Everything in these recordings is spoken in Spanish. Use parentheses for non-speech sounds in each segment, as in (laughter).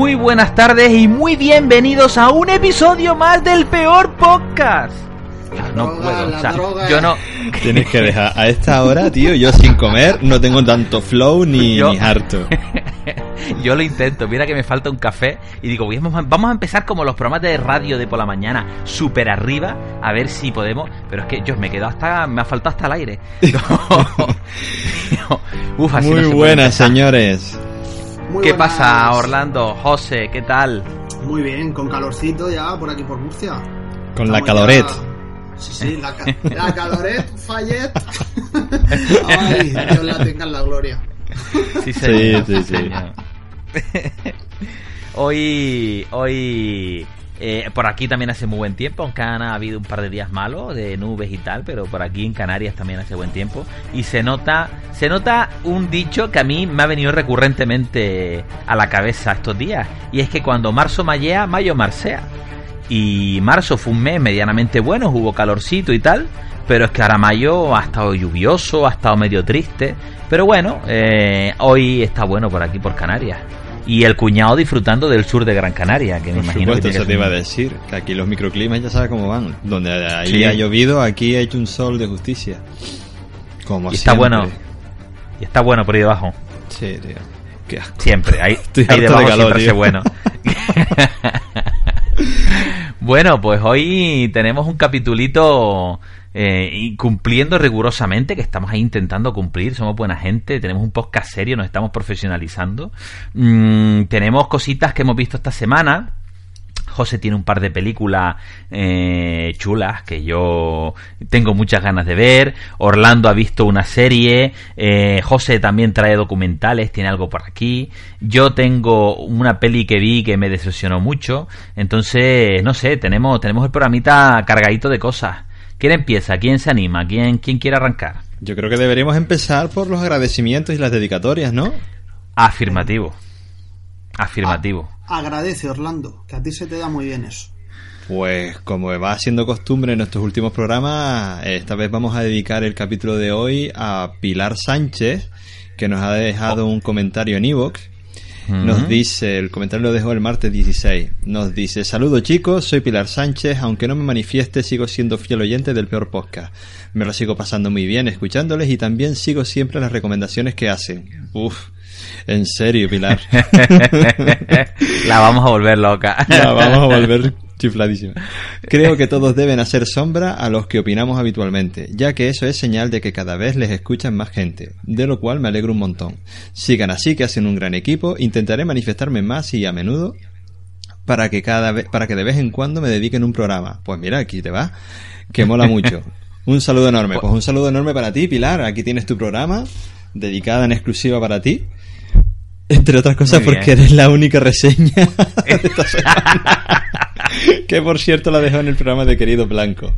Muy buenas tardes y muy bienvenidos a un episodio más del peor podcast. Yo no puedo, o sea, yo no. Tienes que dejar a esta hora, tío. Yo sin comer no tengo tanto flow ni, Yo- ni harto. (laughs) Yo lo intento, mira que me falta un café y digo, voy a- vamos a empezar como los programas de radio de por la mañana, súper arriba, a ver si podemos, pero es que yo me he quedado hasta, me ha faltado hasta el aire. (laughs) (laughs) Uf, así no Muy se buenas, señores. Muy ¿Qué buenas. pasa, Orlando? José, ¿qué tal? Muy bien, con calorcito ya por aquí por Murcia. Con la caloret. ya- Sí, sí, la, ca- (laughs) la caloret, Fallet. (laughs) Ay, Dios la tenga en la gloria. Sí, Sí, sí, sí. señor. (laughs) hoy, hoy, eh, por aquí también hace muy buen tiempo, aunque han habido un par de días malos de nubes y tal, pero por aquí en Canarias también hace buen tiempo y se nota, se nota un dicho que a mí me ha venido recurrentemente a la cabeza estos días y es que cuando marzo mallea, mayo marsea. Y marzo fue un mes medianamente bueno, hubo calorcito y tal, pero es que ahora mayo ha estado lluvioso, ha estado medio triste. Pero bueno, eh, hoy está bueno por aquí, por Canarias. Y el cuñado disfrutando del sur de Gran Canaria, que me Por imagino supuesto, que eso te iba a decir. Que aquí los microclimas ya sabes cómo van. Donde ahí Sí. ha llovido, aquí ha hecho un sol de justicia. Como Y está siempre. bueno. Y está bueno por ahí debajo. Sí, tío. Qué asco. Siempre, ahí, (laughs) Estoy ahí harto de debajo calor, siempre hace bueno. (laughs) (laughs) bueno, pues hoy tenemos un capitulito eh, y cumpliendo rigurosamente, que estamos ahí intentando cumplir, somos buena gente, tenemos un podcast serio, nos estamos profesionalizando. Mm, tenemos cositas que hemos visto esta semana. José tiene un par de películas eh, chulas que yo tengo muchas ganas de ver. Orlando ha visto una serie. eh, José también trae documentales, tiene algo por aquí. Yo tengo una peli que vi que me decepcionó mucho. Entonces, no sé, tenemos, tenemos el programita cargadito de cosas. ¿Quién empieza? ¿Quién se anima? ¿Quién, quién quiere arrancar? Yo creo que deberíamos empezar por los agradecimientos y las dedicatorias, ¿no? Afirmativo. Afirmativo. Agradece, Orlando, que a ti se te da muy bien eso. Pues como va siendo costumbre en nuestros últimos programas, esta vez vamos a dedicar el capítulo de hoy a Pilar Sánchez, que nos ha dejado un comentario en iVoox. Nos dice, el comentario lo dejó el martes 16. Nos dice, saludos chicos, soy Pilar Sánchez, aunque no me manifieste, sigo siendo fiel oyente del peor podcast. Me lo sigo pasando muy bien escuchándoles y también sigo siempre las recomendaciones que hacen. Uf, en serio, Pilar. (laughs) La vamos a volver loca. La vamos a volver chifladísima. Creo que todos deben hacer sombra a los que opinamos habitualmente, ya que eso es señal de que cada vez les escuchan más gente, de lo cual me alegro un montón. Sigan así que hacen un gran equipo, intentaré manifestarme más y a menudo para que cada vez, para que de vez en cuando me dediquen un programa. Pues mira, aquí te va, que mola mucho. (laughs) Un saludo enorme. Pues un saludo enorme para ti, Pilar. Aquí tienes tu programa, dedicada en exclusiva para ti. Entre otras cosas porque eres la única reseña (laughs) de esta semana. (laughs) (laughs) que por cierto la dejó en el programa de Querido Blanco.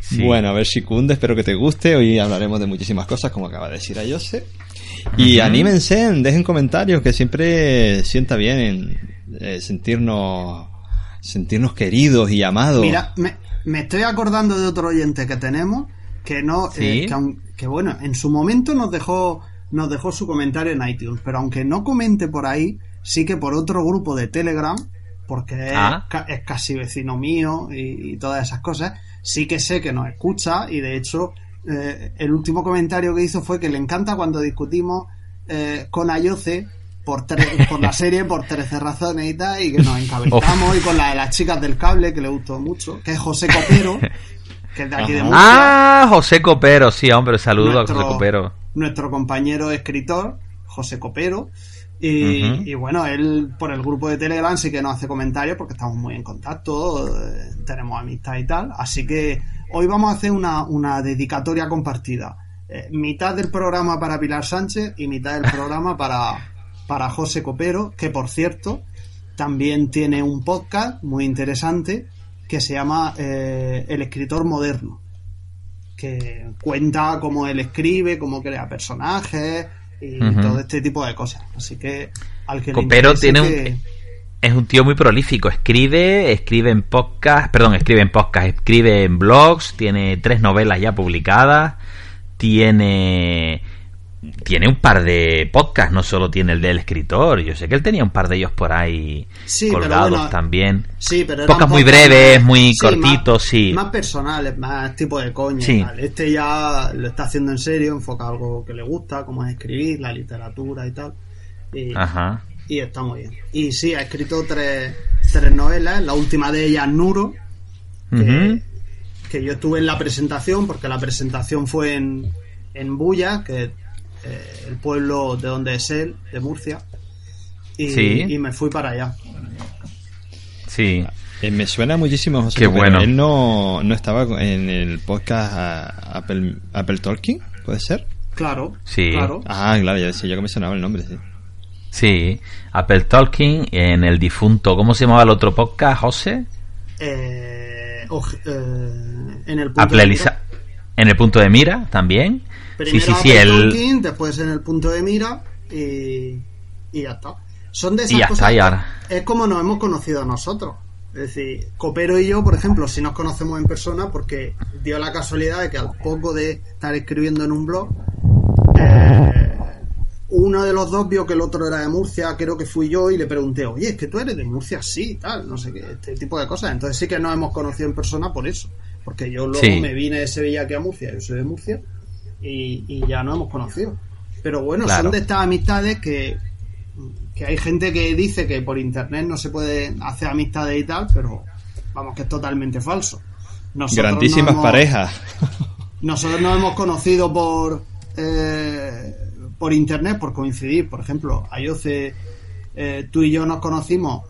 Sí. Bueno, a ver si cunde, espero que te guste. Hoy hablaremos de muchísimas cosas, como acaba de decir a Jose. Y Ujú. anímense, dejen comentarios, que siempre sienta bien eh, sentirnos sentirnos queridos y amados. Mira, me, me estoy acordando de otro oyente que tenemos que no, Sí. eh, que, que bueno, en su momento nos dejó nos dejó su comentario en iTunes, pero aunque no comente por ahí, sí que por otro grupo de Telegram, porque es, Ah. ca- es casi vecino mío y, y todas esas cosas, sí que sé que nos escucha y de hecho eh, el último comentario que hizo fue que le encanta cuando discutimos eh, con Ayoce por, (laughs) por la serie por 13 razones y tal, y que nos encabezamos, y con la de las chicas del cable, que le gustó mucho, que es José Copero, que es de aquí de. Murcia, Ah, José Copero, sí, hombre, saludo Nuestro- a José Copero. nuestro compañero escritor, José Copero. Y, bueno, él por el grupo de Telegram sí que nos hace comentarios porque estamos muy en contacto, eh, tenemos amistad y tal. Así que hoy vamos a hacer una, una dedicatoria compartida. Eh, mitad del programa para Pilar Sánchez y mitad del programa para, para José Copero, que por cierto también tiene un podcast muy interesante que se llama eh, El escritor moderno que cuenta cómo él escribe, cómo crea personajes y todo este tipo de cosas. Así que al que le Copero interese tiene un- Es un tío muy prolífico, escribe, escribe en podcast, perdón, escribe en podcast, escribe en blogs, tiene tres novelas ya publicadas, tiene tiene un par de podcasts, no solo tiene el del escritor. Yo sé que él tenía un par de ellos por ahí Sí, pero colgados bueno, también. Sí, pero Podcasts muy breves, muy sí, cortitos, más, sí. Más personales, más tipo de coña. Sí. Este ya lo está haciendo en serio, enfoca algo que le gusta, como es escribir, la literatura y tal. Y, Ajá. y está muy bien. Y sí, ha escrito tres, tres novelas, la última de ellas, Nuro, que, yo estuve en la presentación, porque la presentación fue en, en Bulla, que eh, el pueblo de donde es él, de Murcia. Y, Sí. y me fui para allá. Sí. Eh, me suena muchísimo, José. Qué bueno. Él no, no estaba en el podcast ah, Apple, Apple Talking, ¿puede ser? Claro, Sí. claro. Ah, claro, ya decía yo que me sonaba el nombre, sí. Sí. Apple Talking en el difunto. ¿Cómo se llamaba el otro podcast, José? Eh, eh, en el punto de En el punto de mira también. Sí, Primero sí, sí. El... Talking, después en el punto de mira y, y ya está. Son de esas Y ya cosas está, y ahora. es como nos hemos conocido nosotros. Es decir, Copero y yo, por ejemplo, si nos conocemos en persona, porque dio la casualidad de que al poco de estar escribiendo en un blog, eh, uno de los dos vio que el otro era de Murcia, creo que fui yo, y le pregunté, oye, es que tú eres de Murcia, sí, tal, no sé qué, este tipo de cosas. Entonces sí que nos hemos conocido en persona por eso, porque yo luego Sí. me vine de Sevilla aquí a Murcia, yo soy de Murcia, y, y ya nos hemos conocido. Pero bueno, Claro. son de estas amistades que, que hay gente que dice que por internet no se puede hacer amistades y tal, pero vamos, que es totalmente falso. Nosotros Grandísimas hemos- parejas. nosotros nos hemos conocido por eh, por internet, por coincidir. Por ejemplo, Ayoce, eh, tú y yo nos conocimos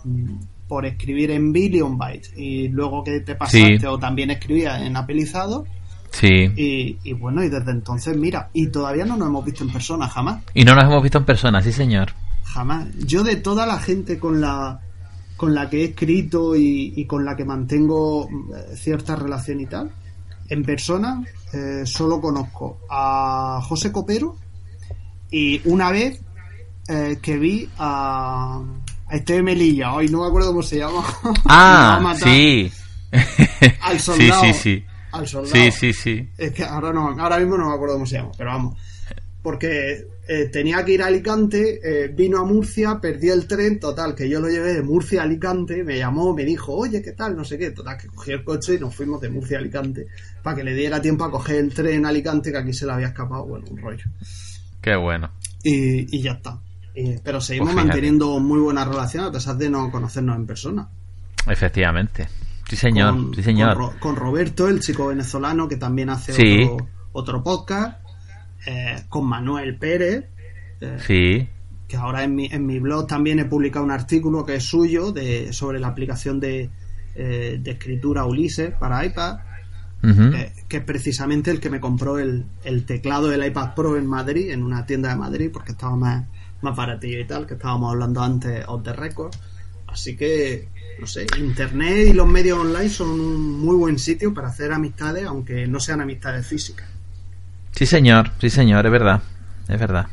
por escribir en Billion Bytes y luego que te pasaste Sí. o también escribías en Apelizado. Sí. Y, y bueno, y desde entonces, mira, y todavía no nos hemos visto en persona, jamás. Y no nos hemos visto en persona, sí, señor. Jamás. Yo de toda la gente con la con la que he escrito y, y con la que mantengo eh, cierta relación y tal, en persona eh, solo conozco a José Copero y una vez eh, que vi a, a Esteve Melilla, hoy no me acuerdo cómo se llama. (laughs) Ah, sí. Al (laughs) sí, soldado. sí, sí. Al soldado. Sí, sí, sí. Es que ahora no, ahora mismo no me acuerdo cómo se llama, pero vamos. Porque eh, tenía que ir a Alicante, eh, vino a Murcia, perdí el tren, total, que yo lo llevé de Murcia a Alicante, me llamó, me dijo, oye, ¿qué tal? No sé qué, total, que cogí el coche y nos fuimos de Murcia a Alicante, para que le diera tiempo a coger el tren a Alicante, que aquí se le había escapado, bueno, un rollo. Qué bueno. Y, y ya está. Eh, pero seguimos Pues manteniendo muy buena relación a pesar de no conocernos en persona. Efectivamente. Sí, señor. con, sí, señor. Con, Ro- con Roberto, el chico venezolano que también hace Sí. otro, otro podcast. eh, con Manuel Pérez, eh, Sí. que ahora en mi, en mi blog también he publicado un artículo que es suyo de, sobre la aplicación de, eh, de escritura Ulises para iPad, Ujú. que, que es precisamente el que me compró el, el teclado del iPad Pro en Madrid, en una tienda de Madrid, porque estaba más, más baratillo y tal, que estábamos hablando antes off the record. Así que, no sé, Internet y los medios online son un muy buen sitio para hacer amistades, aunque no sean amistades físicas. Sí, señor, sí, señor, es verdad, es verdad.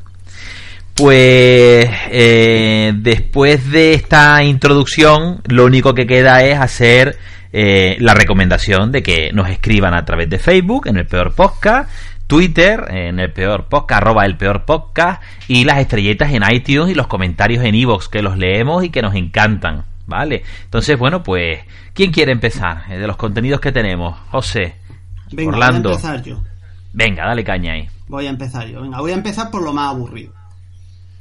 Pues eh, después de esta introducción, lo único que queda es hacer eh, la recomendación de que nos escriban a través de Facebook, en el peor podcast, Twitter, en el peor podcast, arroba el peor podcast, y las estrellitas en iTunes y los comentarios en iVoox, que los leemos y que nos encantan, ¿vale? Entonces, bueno, pues, ¿quién quiere empezar eh, de los contenidos que tenemos? José, Venga, Orlando. voy a empezar yo. Venga, dale caña ahí. Voy a empezar yo. Venga, voy a empezar por lo más aburrido.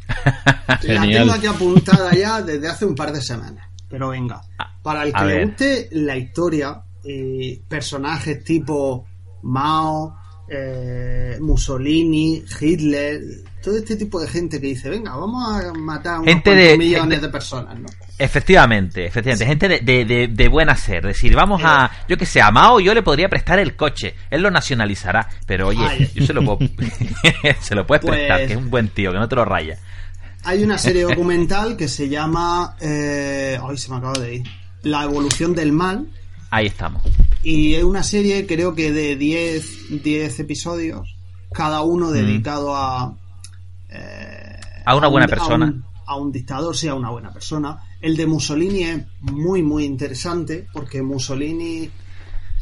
(laughs) La tengo aquí apuntada ya desde hace un par de semanas. Pero venga, para el que le guste la historia, eh, personajes tipo Mao, eh, Mussolini, Hitler, todo este tipo de gente que dice, venga, vamos a matar a unos Gente de- millones gente- de personas, ¿no? Efectivamente, efectivamente, gente de, de, de, de buen hacer. Es decir, vamos a. Yo que sé, a Mao yo le podría prestar el coche. Él lo nacionalizará. Pero oye, Ay. yo se lo puedo. (laughs) se lo puedes Pues- prestar, que es un buen tío, que no te lo raya. Hay una serie (laughs) documental que se llama... Eh, ay, se me acaba de ir. La evolución del mal, Ahí estamos. Y es una serie, creo que de 10, 10 episodios, cada uno dedicado a. eh, A una un- buena A persona. un, a un dictador, sí, a una buena persona. El de Mussolini es muy, muy interesante, porque Mussolini.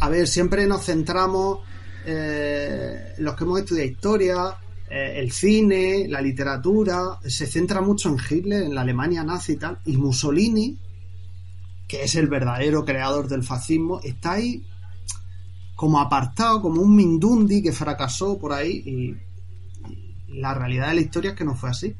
A ver, siempre nos centramos. eh, los que hemos estudiado historia, eh, el cine, la literatura, se centra mucho en Hitler, en la Alemania nazi y tal, y Mussolini, que es el verdadero creador del fascismo, está ahí como apartado, como un Mindundi que fracasó por ahí, y, la realidad de la historia es que no fue así.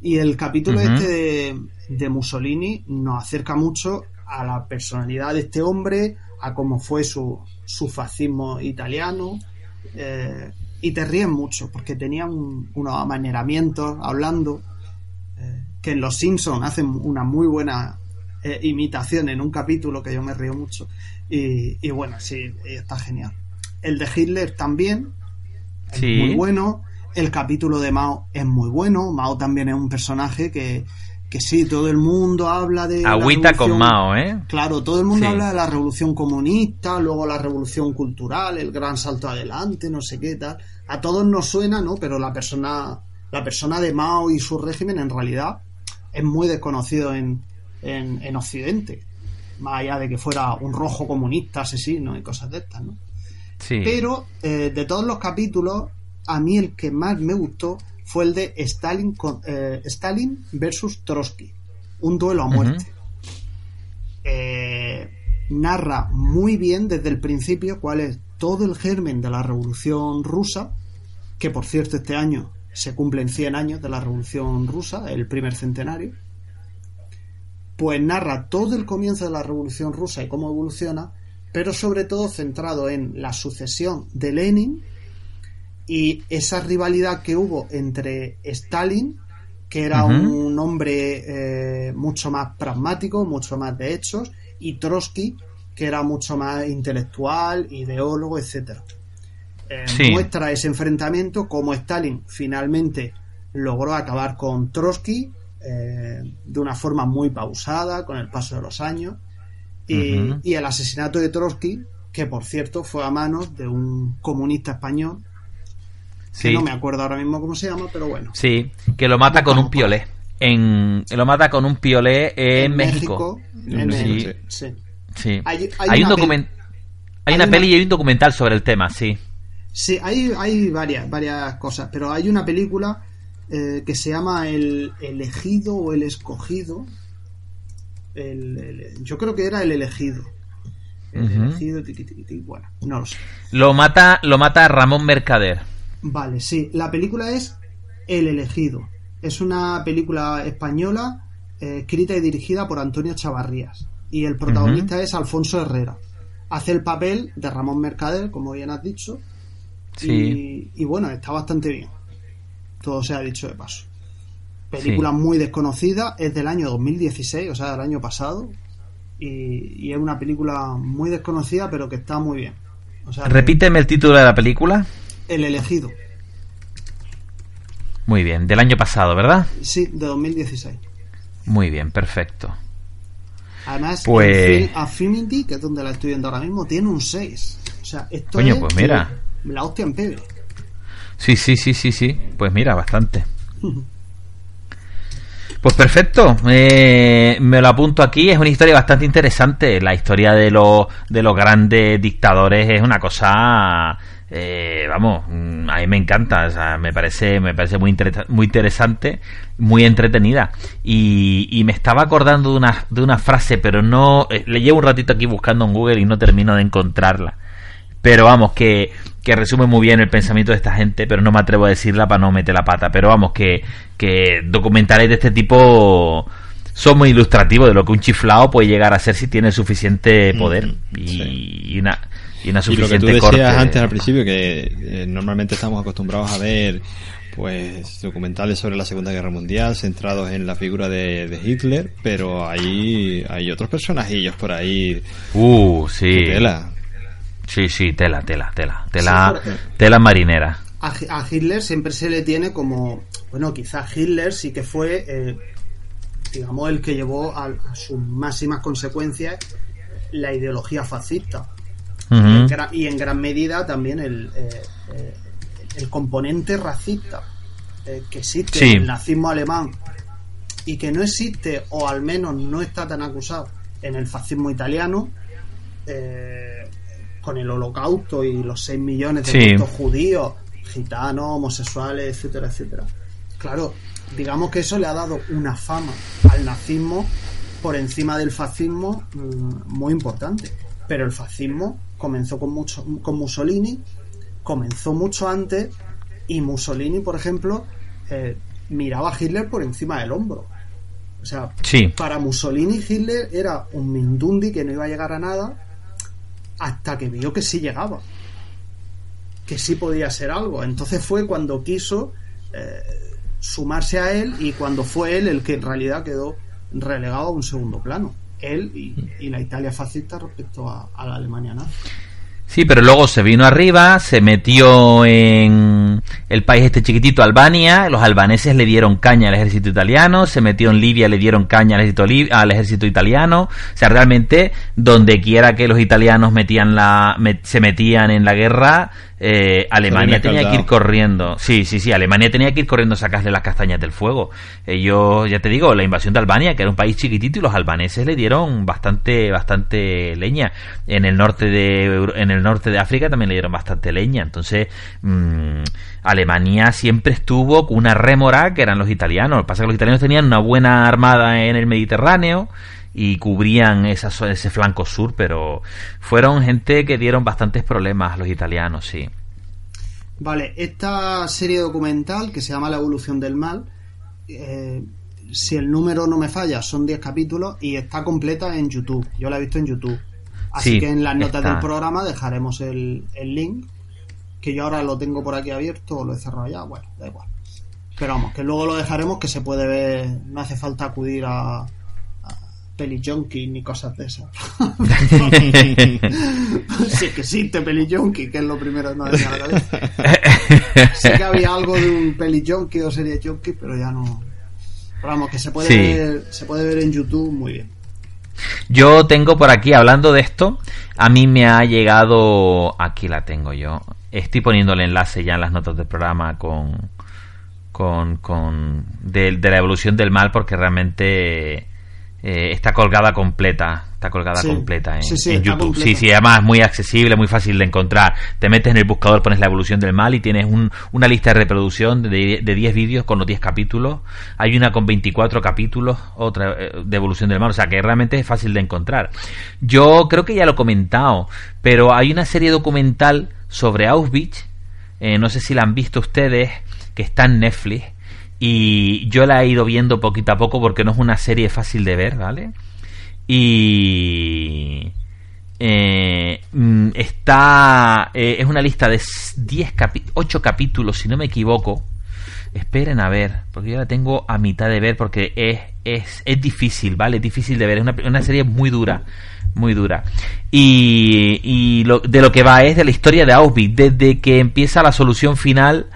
Y el capítulo este de, de Mussolini nos acerca mucho a la personalidad de este hombre, a cómo fue su, su fascismo italiano. Eh, y te ríes mucho porque tenía unos amaneramientos hablando eh, que en Los Simpsons hacen una muy buena eh, imitación en un capítulo que yo me río mucho. Y, bueno, sí, está genial. El de Hitler también es muy bueno. El capítulo de Mao es muy bueno. Mao también es un personaje que, que sí, todo el mundo habla de... Agüita con Mao, ¿eh? Claro, todo el mundo habla de la revolución comunista, luego la revolución cultural, el gran salto adelante, no sé qué tal. A todos nos suena, ¿no? Pero la persona, la persona de Mao y su régimen en realidad es muy desconocido en, en, Occidente. Más allá de que fuera un rojo comunista, asesino y cosas de estas, ¿no? Sí. Pero eh, de todos los capítulos, a mí el que más me gustó fue el de Stalin, con, eh, Stalin versus Trotsky, un duelo a muerte. Eh, narra muy bien desde el principio cuál es todo el germen de la revolución rusa, que por cierto este año se cumplen 100 años de la revolución rusa, el primer centenario, pues narra todo el comienzo de la revolución rusa y cómo evoluciona, pero sobre todo centrado en la sucesión de Lenin y esa rivalidad que hubo entre Stalin, que era un hombre eh, mucho más pragmático, mucho más de hechos, y Trotsky, que era mucho más intelectual, ideólogo, etcétera. Eh, muestra ese enfrentamiento, como Stalin finalmente logró acabar con Trotsky eh, de una forma muy pausada, con el paso de los años, y, y el asesinato de Trotsky, que por cierto fue a manos de un comunista español Sí. no me acuerdo ahora mismo cómo se llama, pero bueno. Sí, que lo mata con un piolé. En, lo mata con un piolé en, México. sí. sí. Hay, un document... hay, una, peli y hay un documental sobre el tema, sí. Sí, hay, hay varias, varias cosas, pero hay una película eh, que se llama El elegido o El escogido. yo creo que era El elegido. El elegido, bueno, no lo sé. Lo mata, lo mata Ramón Mercader. Vale, sí. La película es El elegido. Es una película española eh, escrita y dirigida por Antonio Chavarrías. Y el protagonista es Alfonso Herrera. Hace el papel de Ramón Mercader, como bien has dicho. Sí. Y, bueno, está bastante bien. Todo se ha dicho de paso. Película muy desconocida, es del año 2016, o sea, del año pasado. Y, es una película muy desconocida, pero que está muy bien. Repíteme el título de la película. El elegido. Muy bien, del año pasado, ¿verdad? Sí, de 2016. Muy bien, perfecto. Además, pues... Affinity, que es donde la estoy viendo ahora mismo, tiene un 6. O sea, esto Coño, pues mira. La hostia en pebre. Sí, sí, sí, sí, sí. Pues mira, bastante. Pues perfecto, me lo apunto aquí. Es una historia bastante interesante. La historia de, los de los grandes dictadores es una cosa eh, vamos, mm, a mí me encanta, me parece, me parece muy, muy interesante, muy entretenida. Y, me estaba acordando de una, de una frase, pero no, eh, le llevo un ratito aquí buscando en Google y no termino de encontrarla. Pero vamos, que, que resume muy bien el pensamiento de esta gente, pero no me atrevo a decirla para no meter la pata. Pero vamos, que, que documentales de este tipo son muy ilustrativos de lo que un chiflado puede llegar a ser si tiene suficiente poder. Mm, y, una, y una suficiente y lo que tú decías antes al principio, que eh, normalmente estamos acostumbrados a ver pues documentales sobre la Segunda Guerra Mundial centrados en la figura de, Hitler, pero hay, hay otros personajillos por ahí. Uh, sí. Sí, sí, tela, tela, tela. Tela, tela marinera. A, Hitler siempre se le tiene como, bueno, quizá Hitler sí que fue, eh, digamos, el que llevó a sus máximas consecuencias la ideología fascista y, en gran, medida también el, eh, eh, el componente racista eh, que existe en el nazismo alemán y que no existe, o al menos no está tan acusado, en el fascismo italiano, con el holocausto y los 6 millones de judíos, gitanos, homosexuales, etcétera, etcétera. Claro, digamos que eso le ha dado una fama al nazismo por encima del fascismo mm, muy importante. Pero el fascismo comenzó con, mucho, con Mussolini, comenzó mucho antes y Mussolini, por ejemplo, eh, miraba a Hitler por encima del hombro. O sea, para Mussolini Hitler era un Mindundi que no iba a llegar a nada hasta que vio que sí llegaba. Que sí podía ser algo. Entonces fue cuando quiso eh, sumarse a él y cuando fue él el que en realidad quedó relegado a un segundo plano. Él y, la Italia fascista respecto a, a la Alemania nazi. Sí, pero luego se vino arriba, se metió en el país este chiquitito, Albania, los albaneses le dieron caña al ejército italiano, se metió en Libia, le dieron caña al ejército, al ejército italiano, o sea, realmente donde quiera que los italianos metían la, se metían en la guerra, eh, Alemania tenía que ir corriendo. Sí, sí, sí, Alemania tenía que ir corriendo a sacarle las castañas del fuego. Ellos, ya te digo, la invasión de Albania, que era un país chiquitito, y los albaneses le dieron bastante, bastante leña. En el norte de, en el norte de África también le dieron bastante leña. Entonces, mmm, Alemania siempre estuvo con una rémora que eran los italianos. Lo que pasa es que los italianos tenían una buena armada en el Mediterráneo y cubrían esa, ese flanco sur, pero fueron gente que dieron bastantes problemas a los italianos, sí. Vale, esta serie documental que se llama La evolución del mal, eh, si el número no me falla, son 10 capítulos y está completa en YouTube. Yo la he visto en YouTube. Así que en las notas del programa dejaremos el, el link que yo ahora lo tengo por aquí abierto o lo he cerrado ya, bueno, da igual. Pero vamos, que luego lo dejaremos que se puede ver, no hace falta acudir a, Junkie ni cosas de esas. (laughs) sí que existe Junkie, que es lo primero que me a la cabeza. Sí que había algo de un Junkie o serie Junkie, pero ya no. Pero vamos, que se puede, ver, se puede ver en YouTube muy bien. Yo tengo por aquí, hablando de esto, a mí me ha llegado, aquí la tengo yo, Estoy poniendo el enlace ya en las notas del programa con, con, con de, la evolución del mal porque realmente eh, está colgada completa está colgada completa en, YouTube sí sí además es muy accesible muy fácil de encontrar te metes en el buscador pones la evolución del mal y tienes un, una lista de reproducción de, de 10 vídeos con los 10 capítulos hay una con 24 capítulos otra eh, de evolución del mal o sea que realmente es fácil de encontrar yo creo que ya lo he comentado pero hay una serie documental sobre Auschwitz. Eh, no sé si la han visto ustedes, que está en Netflix. Y yo la he ido viendo poquito a poco porque no es una serie fácil de ver, ¿vale? Y eh, mm, está eh, es una lista de 10 8 capítulos si no me equivoco esperen a ver porque yo la tengo a mitad de ver porque es, es, es difícil vale es difícil de ver es una, una serie muy dura muy dura. Y, y lo, de lo que va es de la historia de Auschwitz, desde que empieza la solución final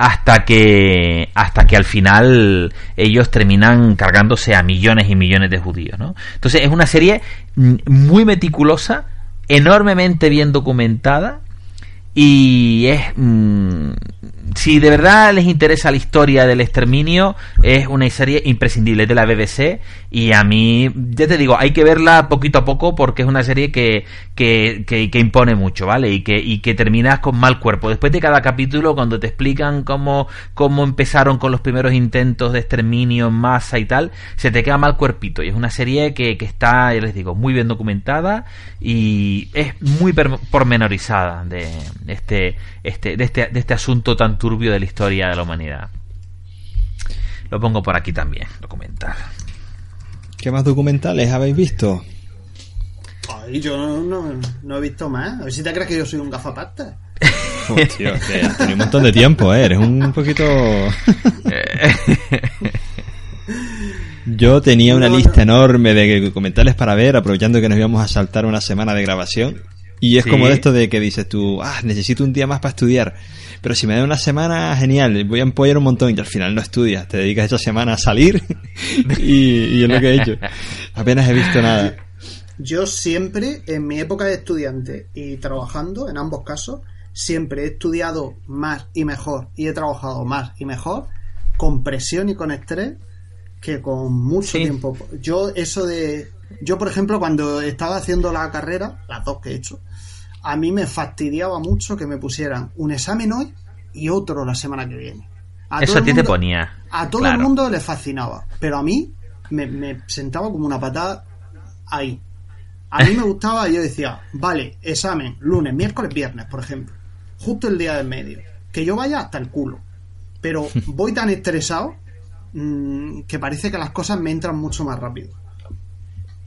hasta que hasta que al final ellos terminan cargándose a millones y millones de judíos, ¿no? Entonces es una serie muy meticulosa, enormemente bien documentada y es mm, si de verdad les interesa la historia del exterminio, es una serie imprescindible de la BBC y a mí, ya te digo, hay que verla poquito a poco porque es una serie que, que, que, impone mucho, ¿vale? Y que, y que terminas con mal cuerpo. Después de cada capítulo, cuando te explican cómo, cómo empezaron con los primeros intentos de exterminio en masa y tal, se te queda mal cuerpito. Y es una serie que, que está, ya les digo, muy bien documentada y es muy pormenorizada de este, este, de este, de este asunto tan turbio de la historia de la humanidad. Lo pongo por aquí también, documental. ¿Qué más documentales habéis visto? Ay, yo no, he visto más. A ver si te crees que yo soy un gafapasta. (laughs) Oh, tío, un montón de tiempo, ¿eh? Eres un poquito... (laughs) Yo tenía una lista enorme de documentales para ver, aprovechando que nos íbamos a saltar una semana de grabación. Y es como de esto de que dices tú, ah, necesito un día más para estudiar. Pero si me da una semana, genial, voy a empollar un montón y al final no estudias, te dedicas esa semana a salir (laughs) y, es lo que he hecho. Apenas he visto nada. Yo siempre, en mi época de estudiante y trabajando, en ambos casos, siempre he estudiado más y mejor y he trabajado más y mejor con presión y con estrés que con mucho tiempo. Yo eso de... Yo, por ejemplo, cuando estaba haciendo la carrera, las dos que he hecho, a mí me fastidiaba mucho que me pusieran un examen hoy y otro la semana que viene. Eso a ti te ponía. A todo el mundo le fascinaba, pero a mí me, me sentaba como una patada ahí. A mí me (laughs) gustaba, yo decía, vale, examen, lunes, miércoles, viernes, por ejemplo. Justo el día del medio. Que yo vaya hasta el culo. Pero (laughs) voy tan estresado mmm, que parece que las cosas me entran mucho más rápido.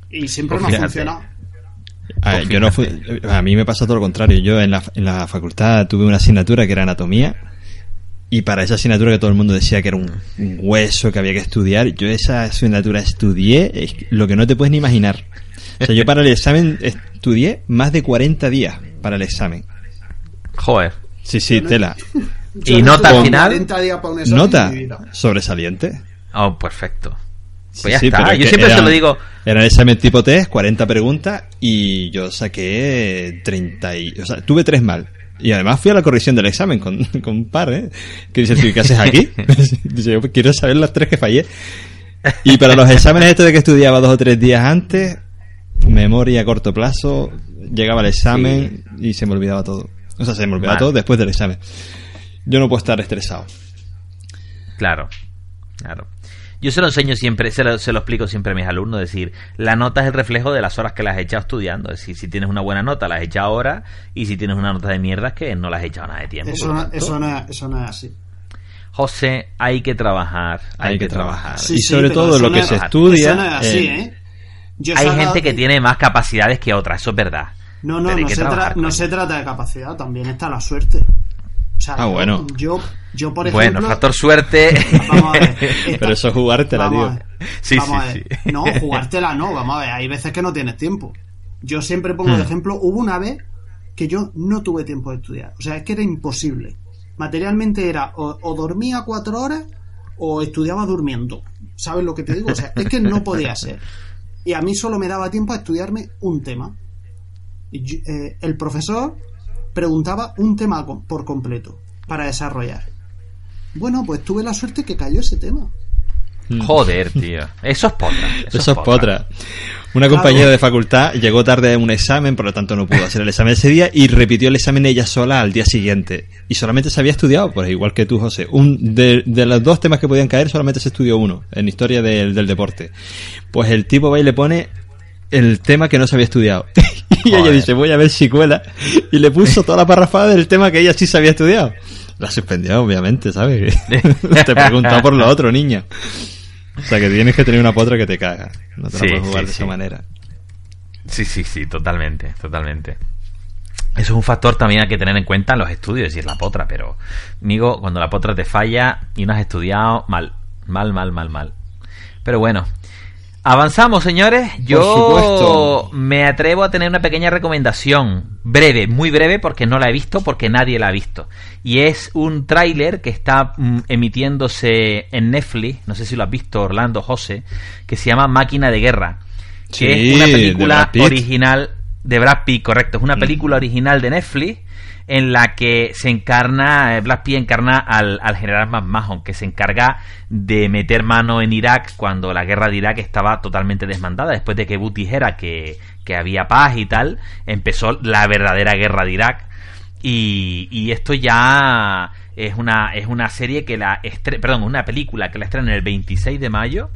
Y siempre Pues me ha funcionado. Yo no fui, a mí me pasa todo lo contrario. Yo en la, en la facultad tuve una asignatura que era anatomía y para esa asignatura que todo el mundo decía que era un, un hueso que había que estudiar, yo esa asignatura estudié es lo que no te puedes ni imaginar. O sea, yo para el examen estudié más de 40 días para el examen. Joder. Sí, sí, tela. (laughs) ¿Y nota al final? Nota sobresaliente. Oh, perfecto. Pues Sí, ya sí, está. Yo siempre era- se lo digo. Era el examen tipo test, 40 preguntas y yo saqué 30 y... O sea, tuve tres mal. Y además fui a la corrección del examen con, (laughs) con un par, ¿eh? Que dice, "¿Tú, ¿qué haces aquí? (laughs) Dice, yo quiero saber las tres que fallé. Y para los exámenes estos de que estudiaba dos o tres días antes, memoria a corto plazo, llegaba el examen y se me olvidaba todo. O sea, se me olvidaba Vale. todo después del examen. Yo no puedo estar estresado. Claro, claro. Yo se lo enseño siempre, se lo, se lo explico siempre a mis alumnos, es decir, la nota es el reflejo de las horas que las has echado estudiando. Es decir, si tienes una buena nota, las has echado ahora, y si tienes una nota de mierda, es que no las has echado nada de tiempo. Eso no, eso, no es, eso no es así. José, hay que trabajar, hay, que, trabajar. Y sobre todo lo que se estudia, Eso no es así, eh, ¿eh? Yo Hay gente que tiene más capacidades que otras, eso es verdad. No, no, no se, no se trata de capacidad, también está la suerte. O sea, Ah, yo- bueno. Yo, yo, por ejemplo. Bueno, factor suerte. Vamos a ver. (laughs) esta- Pero eso es jugártela, vamos a tío. ver, Sí, vamos sí, a ver. sí. No, (laughs) jugártela no, vamos a ver. Hay veces que no tienes tiempo. Yo siempre pongo Hmm. de ejemplo, hubo una vez que yo no tuve tiempo de estudiar. O sea, es que era imposible. Materialmente era o, o dormía cuatro horas o estudiaba durmiendo. ¿Sabes lo que te digo? O sea, es que no podía ser. Y a mí solo me daba tiempo a estudiarme un tema. Yo- eh, el profesor preguntaba un tema por completo para desarrollar. Bueno, pues tuve la suerte que cayó ese tema. Joder, tío. Eso es potra. Eso, Eso es potra. Una Claro. compañera de facultad llegó tarde a un examen, por lo tanto no pudo hacer el examen ese día y repitió el examen ella sola al día siguiente. Y solamente se había estudiado, pues igual que tú, José. Un, de, de los dos temas que podían caer, solamente se estudió uno, en historia del, del deporte. Pues el tipo va y le pone el tema que no se había estudiado. (laughs) y ella dice, voy a ver si cuela. Y le puso toda la parrafada del tema que ella sí se había estudiado. La suspendió, obviamente, ¿sabes? (laughs) te preguntó por lo otro, niña. O sea que tienes que tener una potra que te caga. No te Sí, la puedes jugar sí, de sí. esa manera. Sí, sí, sí, totalmente, totalmente. Eso es un factor también a que tener en cuenta en los estudios, y es la potra, pero, amigo, cuando la potra te falla y no has estudiado, mal, mal, mal, mal, mal. Pero bueno, avanzamos, señores. Yo supuesto. me atrevo a tener una pequeña recomendación, breve, muy breve, porque no la he visto, porque nadie la ha visto. Y es un tráiler que está mm, emitiéndose en Netflix, no sé si lo has visto, Orlando, José, que se llama Máquina de Guerra que Sí, es una película original de Brad Pitt, correcto. Es una Mm. película original de Netflix en la que se encarna, eh, Brad Pitt encarna al, al general McMahon, que se encarga de meter mano en Irak cuando la guerra de Irak estaba totalmente desmandada. Después de que Bush dijera que, que había paz y tal, empezó la verdadera guerra de Irak. Y, y esto ya es una, es una serie que la estre perdón, una película que la estrena el 26 de mayo.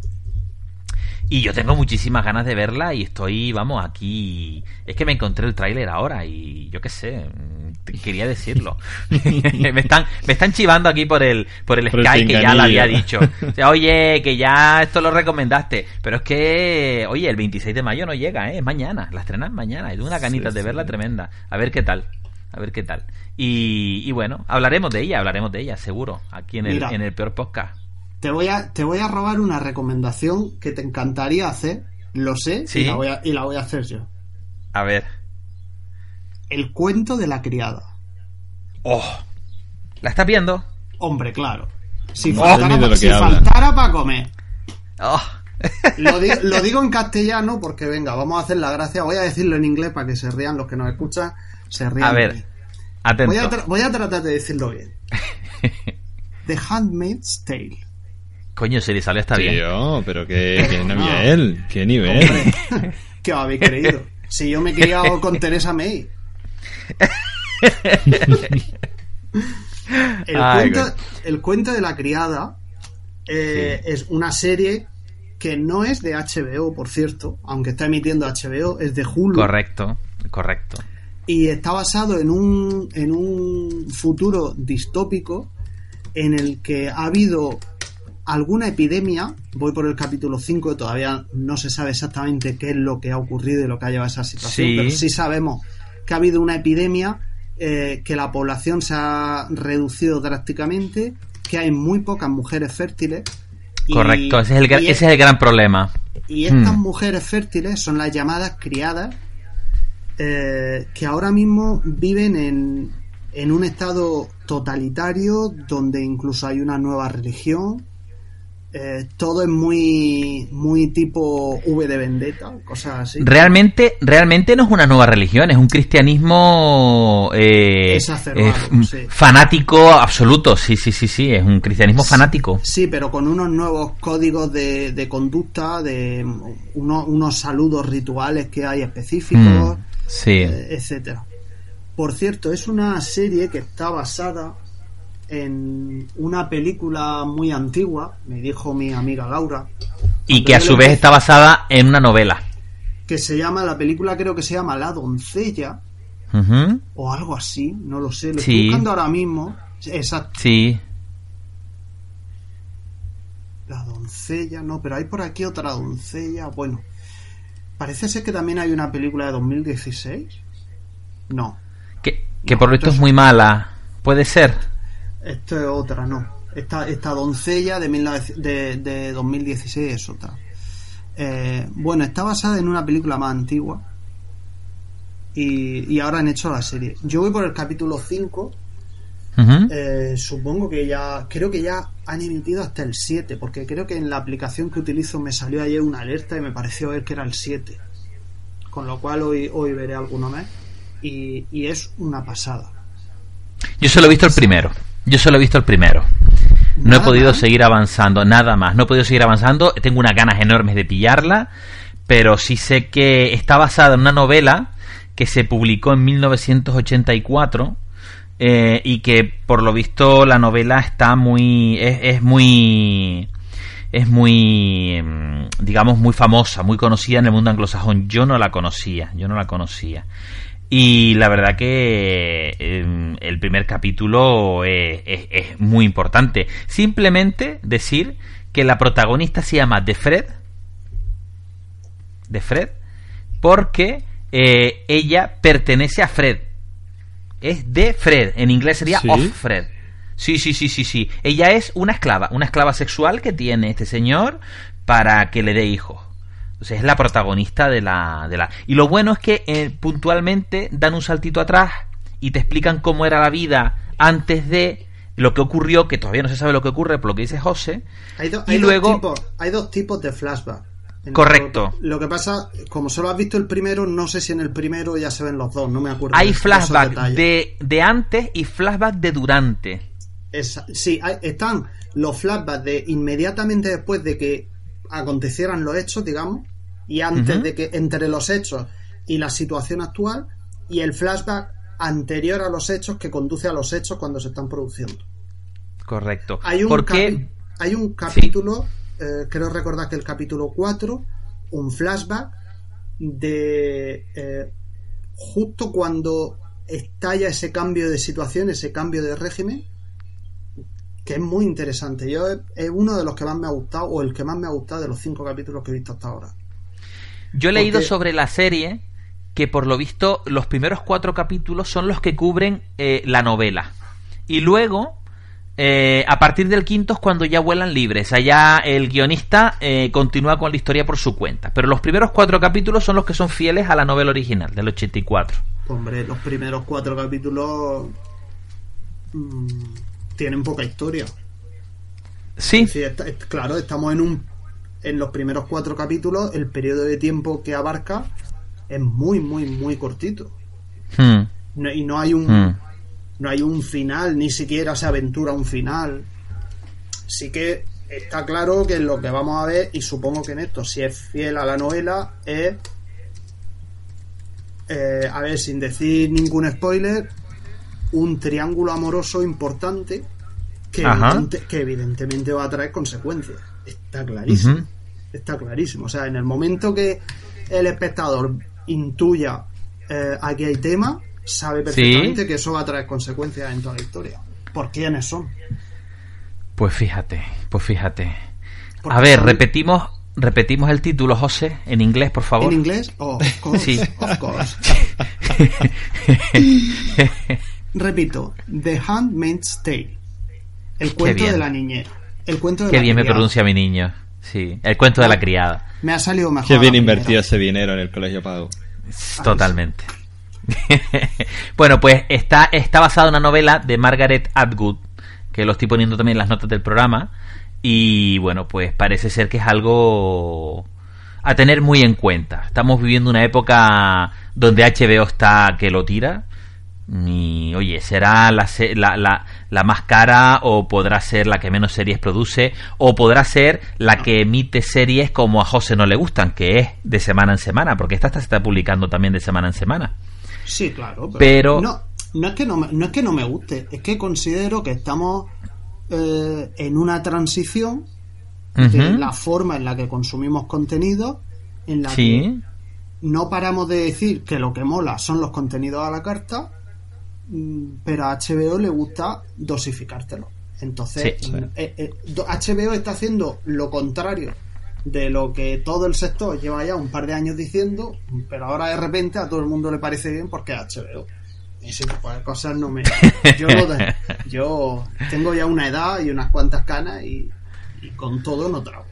Y yo tengo muchísimas ganas de verla y estoy, vamos, aquí... Es que me encontré el tráiler ahora y yo qué sé, mm, quería decirlo. (laughs) (laughs) me están me están chivando aquí por el por el Por el Sky que ya lo había dicho. O sea, oye, que ya esto lo recomendaste. Pero es que, oye, el 26 de mayo no llega, ¿eh? Es mañana. La estrenan mañana. Y tengo una ganitas de verla tremenda. A ver qué tal. A ver qué tal. Y, y bueno, hablaremos de ella, hablaremos de ella, seguro. Aquí en el, Mira. en el peor podcast. Te voy a, te voy a robar una recomendación que te encantaría hacer, lo sé, Sí. y, la voy a, y la voy a hacer yo. A ver. El cuento de la criada. ¡Oh! ¿La estás viendo? Hombre, claro. Si No faltara, si para comer. ¡Oh! (laughs) Lo, di- lo digo en castellano porque, venga, vamos a hacer la gracia. Voy a decirlo en inglés para que se rían los que nos escuchan. Se rían. A ver, mí. atento. Voy a, tra- voy a tratar de decirlo bien. (laughs) The Handmaid's Tale. Coño, si le sale está bien. Tío, pero qué, qué (laughs) No. nivel, qué nivel. Hombre, (laughs) ¿Qué os habéis creído? Si yo me he criado con Teresa May. (laughs) El, Ay, cuento, güey. el cuento de la criada eh, es una serie que no es de HBO, por cierto, aunque está emitiendo HBO, es de Hulu. Correcto, correcto. y está basado en un, en un futuro distópico en el que ha habido alguna epidemia, voy por el capítulo 5, todavía no se sabe exactamente qué es lo que ha ocurrido y lo que ha llevado a esa situación, Sí. pero sí sabemos que ha habido una epidemia, eh, que la población se ha reducido drásticamente, que hay muy pocas mujeres fértiles. y- Correcto, ese es el, gra- y ese es el gran problema. y estas Hmm. mujeres fértiles son las llamadas criadas, eh, que ahora mismo viven en, en un estado totalitario donde incluso hay una nueva religión. Eh, todo es muy, muy tipo V de Vendetta, cosas así. Realmente, realmente no es una nueva religión, es un cristianismo eh, Exacerbado, eh, sí. fanático absoluto. Sí, sí, sí, sí, es un cristianismo fanático. Sí, pero con unos nuevos códigos de, de conducta, de uno- unos saludos rituales que hay específicos. Mm, sí. eh, etcétera. Por cierto, es una serie que está basada en una película muy antigua, me dijo mi amiga Laura, Y que a su vez está basada en una novela. que se llama, la película creo que se llama La doncella, o algo así, no lo sé, lo Sí. estoy buscando ahora mismo. Exacto, Sí. la doncella, no, pero hay por aquí otra doncella, bueno. Parece ser que también hay una película de 2016. No, Que, que No, por lo visto es muy mala. Puede ser. Esto es otra, no. Esta, esta doncella de, 19 de, de 2016 es otra. Eh, bueno, está basada en una película más antigua. Y, y ahora han hecho la serie. Yo voy por el capítulo 5. Ujú. eh, supongo que ya. Creo que ya han emitido hasta el 7. Porque creo que en la aplicación que utilizo me salió ayer una alerta y me pareció ver que era el 7. Con lo cual hoy, hoy veré alguno más. Y, y es una pasada. Yo solo he visto el primero. Yo solo he visto el primero. No he podido más. seguir avanzando, nada más. No he podido seguir avanzando. Tengo unas ganas enormes de pillarla. Pero sí sé que está basada en una novela que se publicó en 1984. eh, y que por lo visto la novela está muy. es, es muy. es muy. mm, digamos, muy famosa, muy conocida en el mundo anglosajón. Yo no la conocía, yo no la conocía. Y la verdad que eh, el primer capítulo es, es- es muy importante. Simplemente decir que la protagonista se llama The Fred. De Fred. Porque eh, ella pertenece a Fred. Es de Fred. En inglés sería ¿Sí? of Fred. Sí, sí, sí, sí, sí. Ella es una esclava, una esclava sexual que tiene este señor para que le dé hijos. Es la protagonista de la, de la... Y lo bueno es que eh, puntualmente dan un saltito atrás y te explican cómo era la vida antes de lo que ocurrió, que todavía no se sabe lo que ocurre por lo que dice José. Hay, do- Y hay luego- dos tipos, hay dos tipos de flashback. Correcto. Lo, lo que pasa, como solo has visto el primero, no sé si en el primero ya se ven los dos, no me acuerdo. Hay de flashback de, de antes y flashback de durante. Esa- sí, hay- están los flashbacks de inmediatamente después de que acontecieran los hechos, digamos, y antes de que entre los hechos y la situación actual, y el flashback anterior a los hechos que conduce a los hechos cuando se están produciendo. Correcto. Hay un, capi- hay un capítulo, eh, creo recordar que el capítulo 4, un flashback de eh, justo cuando estalla ese cambio de situación, ese cambio de régimen, que es muy interesante. Yo es, es uno de los que más me ha gustado, o el que más me ha gustado de los cinco capítulos que he visto hasta ahora. Yo he leído sobre la serie que por lo visto los primeros cuatro capítulos son los que cubren eh, la novela. Y luego, eh, a partir del quinto es cuando ya vuelan libres. Allá el guionista eh, continúa con la historia por su cuenta. Pero los primeros cuatro capítulos son los que son fieles a la novela original del 84. Hombre, los primeros cuatro capítulos mm, tienen poca historia. Sí, Sí, está- es- claro, estamos en un en los primeros cuatro capítulos, el periodo de tiempo que abarca es muy, muy, muy cortito. Hmm, No- y no hay un hmm. no hay un final, ni siquiera se aventura un final. Sí que está claro que lo que vamos a ver, y supongo que en esto, si es fiel a la novela, es. eh, a ver, sin decir ningún spoiler, un triángulo amoroso importante que, evidente- que evidentemente va a traer consecuencias. Está clarísimo. Está clarísimo. O sea, en el momento que el espectador intuya eh, aquí hay tema, sabe perfectamente que eso va a traer consecuencias en toda la historia. ¿Por quiénes son? Pues fíjate, pues fíjate. A ver, son- repetimos, repetimos el título, José, en inglés, por favor. ¿En inglés? Oh, of course, Sí. of course. (laughs) Repito, The Handmaid's Tale. El cuento de la niñera. El cuento de Qué la bien me criada. pronuncia mi niño. Sí, el cuento de la criada. Me ha salido mejor. Qué bien invertido ese dinero en el colegio pago. Totalmente. (laughs) bueno, pues está, está basada en una novela de Margaret Atwood, que lo estoy poniendo también en las notas del programa. Y bueno, pues parece ser que es algo a tener muy en cuenta. Estamos viviendo una época donde HBO está que lo tira. Y oye, será la, la, la, la más cara o podrá ser la que menos series produce o podrá ser la que emite series como a José no le gustan, que es de semana en semana, porque esta se está publicando también de semana en semana. Sí, claro. Pero, Pero- No, no, es que no, me, no es que no me guste, es que considero que estamos eh, en una transición de Ujú. la forma en la que consumimos contenido, en la que no paramos de decir que lo que mola son los contenidos a la carta, pero a HBO le gusta dosificártelo. Entonces, Sí, mm, eh, eh, HBO está haciendo lo contrario de lo que todo el sector lleva ya un par de años diciendo, pero ahora de repente a todo el mundo le parece bien porque es HBO. Ese tipo de cosas no me... (laughs) Yo, lo de- yo tengo ya una edad y unas cuantas canas y, y con todo no trago.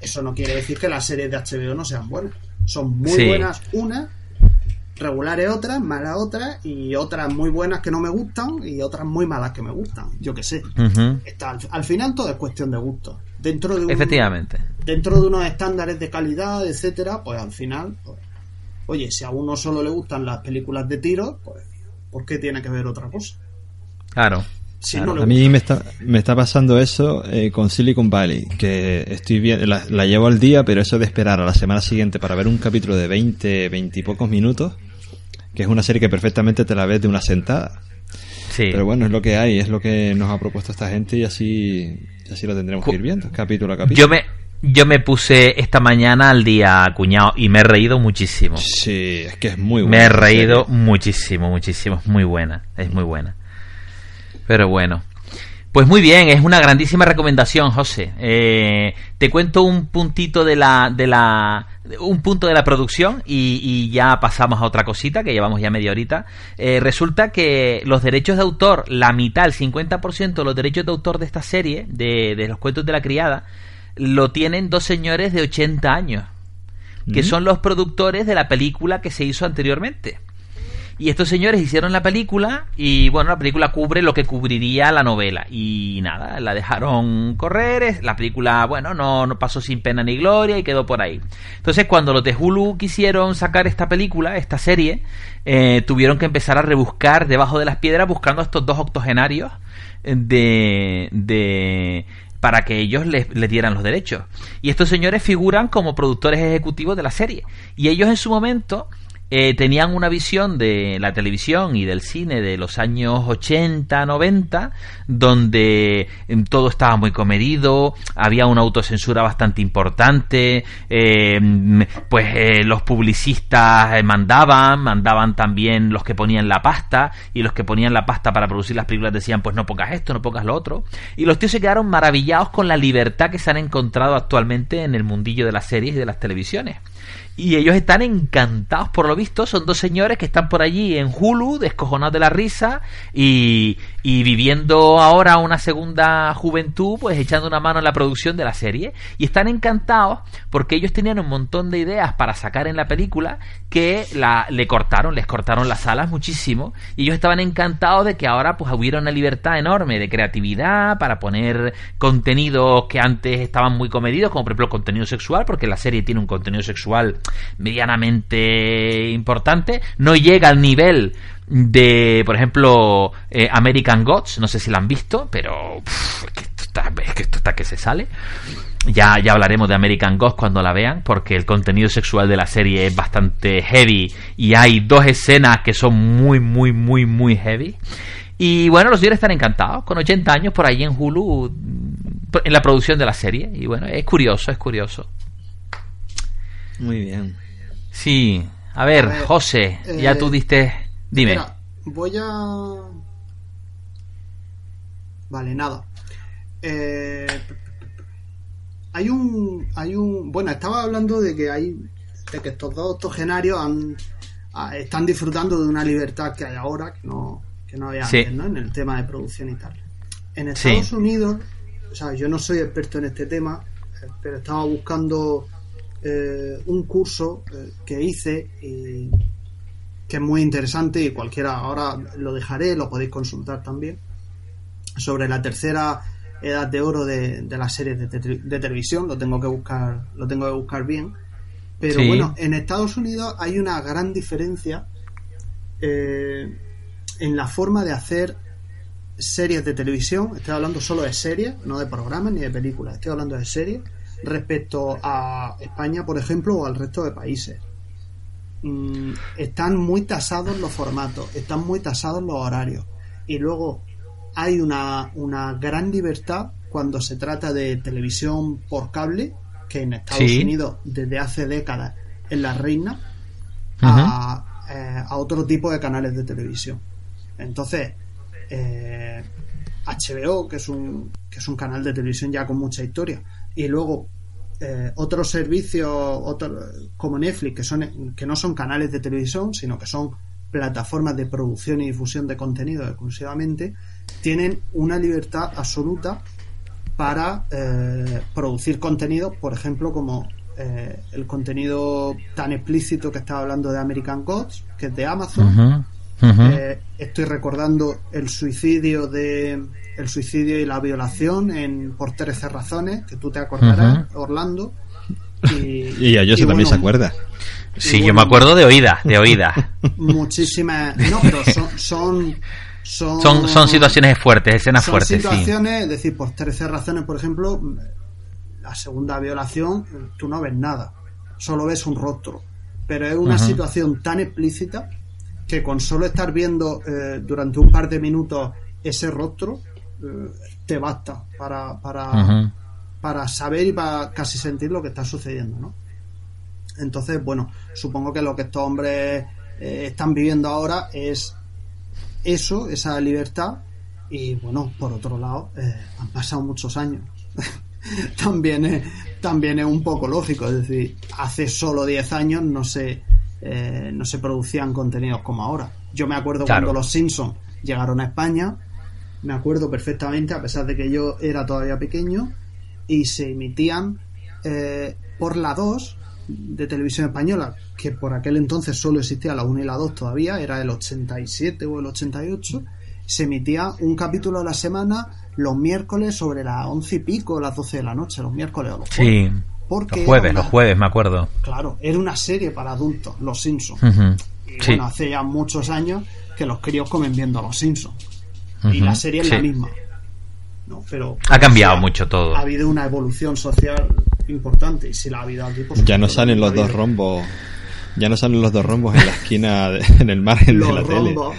Eso no quiere decir que las series de HBO no sean buenas. Son muy Sí. buenas unas, regulares otras, malas otras y otras muy buenas que no me gustan y otras muy malas que me gustan. Yo qué sé. Está, al, al final todo es cuestión de gusto. Dentro de un- efectivamente. dentro de unos estándares de calidad, etcétera, pues al final, pues, oye, si a uno solo le gustan las películas de tiros, pues ¿por qué tiene que ver otra cosa? Claro. Si Claro, no le A mí me está, me está pasando eso eh, con Silicon Valley, que estoy bien, la, la llevo al día, pero eso de esperar a la semana siguiente para ver un capítulo de 20, 20 y pocos minutos, que es una serie que perfectamente te la ves de una sentada. Sí. Pero bueno, es lo que hay, es lo que nos ha propuesto esta gente y así, y así lo tendremos que ir viendo, capítulo a capítulo. Yo me, yo me puse esta mañana al día, cuñado, y me he reído muchísimo. Sí, es que es muy bueno. Me he reído muchísimo, muchísimo. Es muy buena, es muy buena. Pero bueno. Pues muy bien, es una grandísima recomendación, José. Eh, te cuento un puntito de la, de la, un punto de la producción y, y ya pasamos a otra cosita que llevamos ya media horita. Eh, resulta que los derechos de autor, la mitad, el 50% de los derechos de autor de esta serie, de, de los cuentos de la criada, lo tienen dos señores de 80 años que Mm. son los productores de la película que se hizo anteriormente. Y estos señores hicieron la película y bueno, la película cubre lo que cubriría la novela. Y nada, la dejaron correr, la película, bueno, no, no pasó sin pena ni gloria y quedó por ahí. Entonces cuando los de quisieron sacar esta película, esta serie, eh, tuvieron que empezar a rebuscar debajo de las piedras buscando a estos dos octogenarios eh, de... de para que ellos les, les dieran los derechos. Y estos señores figuran como productores ejecutivos de la serie. Y ellos en su momento eh, tenían una visión de la televisión y del cine de los años 80, 90, donde em, todo estaba muy comedido, había una autocensura bastante importante, eh, mm, pues eh, los publicistas eh, mandaban, mandaban también los que ponían la pasta, y los que ponían la pasta para producir las películas decían, pues no pongas esto, no pongas lo otro, y los tíos se quedaron maravillados con la libertad que se han encontrado actualmente en el mundillo de las series y de las televisiones. Y ellos están encantados por lo visto. Son dos señores que están por allí en Hulu, descojonados de la risa y, y viviendo ahora una segunda juventud, pues echando una mano en la producción de la serie. Y están encantados porque ellos tenían un montón de ideas para sacar en la película que la, le cortaron, les cortaron las alas muchísimo. Y ellos estaban encantados de que ahora pues hubiera una libertad enorme de creatividad para poner contenidos que antes estaban muy comedidos, como por ejemplo contenido sexual, porque la serie tiene un contenido sexual medianamente importante. No llega al nivel de, por ejemplo, eh, American Gods, no sé si la han visto, pero pff, es, que esto está, es que esto está que se sale. Ya, ya hablaremos de American Gods cuando la vean, porque el contenido sexual de la serie es bastante heavy y hay dos escenas que son muy, muy, muy, muy heavy. Y bueno, los señores están encantados, con 80 años por ahí en Hulu, en la producción de la serie. Y bueno, es curioso, es curioso. Muy bien. Sí, a ver, José, ya tú eh, diste... Dime. voy a... Vale, nada. Eh, hay un... Hay un... Bueno, estaba hablando de que hay... De que estos dos octogenarios han, están disfrutando de una libertad que hay ahora que no, que no había antes, ¿no? En el tema de producción y tal. En Estados Unidos, o sea, yo no soy experto en este tema, eh, pero estaba buscando eh, un curso eh, que hice y que es muy interesante y cualquiera ahora lo dejaré, lo podéis consultar también sobre la tercera edad de oro de, de las series de, televisión. Lo tengo que buscar lo tengo que buscar bien. Pero bueno en Estados Unidos hay una gran diferencia eh, en la forma de hacer series de televisión. Estoy hablando solo de series no de programas ni de películas. Estoy hablando de series respecto a España, por ejemplo, o al resto de países. Mm, están muy tasados los formatos, están muy tasados los horarios. Y luego hay una, una gran libertad cuando se trata de televisión por cable, que en Estados Unidos desde hace décadas es la reina, a, eh, a, otro tipo de canales de televisión. Entonces, HBO, eh, que es, un, que es un canal de televisión ya con mucha historia, y luego eh, otros servicios como Netflix que son que no son canales de televisión sino que son plataformas de producción y difusión de contenido exclusivamente tienen una libertad absoluta para eh, producir contenido por ejemplo como eh, el contenido tan explícito que estaba hablando de American Gods que es de Amazon estoy recordando el suicidio de el suicidio y la violación en por 13 razones, que tú te acordarás, Orlando. (laughs) Y, y a yo también se acuerda. Sí, yo me acuerdo de oída, de oída. Muchísimas. No, pero son. Son, son, situaciones fuertes, escenas son fuertes. situaciones, es decir, por 13 razones, por ejemplo, la segunda violación, tú no ves nada, solo ves un rostro. Pero es una situación tan explícita que con solo estar viendo eh, durante un par de minutos ese rostro, te basta para, para, para saber y para casi sentir lo que está sucediendo, ¿no? Entonces, bueno, supongo que lo que estos hombres eh, están viviendo ahora es eso, esa libertad, y bueno, por otro lado, eh, han pasado muchos años. (laughs) también, es, también es un poco lógico, es decir, hace solo 10 años no se, eh, no se producían contenidos como ahora. Yo me acuerdo cuando los Simpsons llegaron a España, me acuerdo perfectamente, a pesar de que yo era todavía pequeño, y se emitían eh, por la 2 de televisión española, que por aquel entonces solo existía la 1 y la 2 todavía, era el 87 o el 88, se emitía un capítulo a la semana los miércoles sobre las 11 y pico, las 12 de la noche, los miércoles o los jueves. Sí, porque los jueves, los jueves, me acuerdo. Claro, era una serie para adultos, Los Simpsons. Y bueno, hace ya muchos años que los críos comen viendo a Los Simpsons y la serie es la misma. ¿no? Pero, ha cambiado mucho todo. Ha habido una evolución social importante y si la ha habido aquí, pues, Ya no salen los dos rombos. Ya no salen los dos rombos en la esquina, en el margen de la rombos.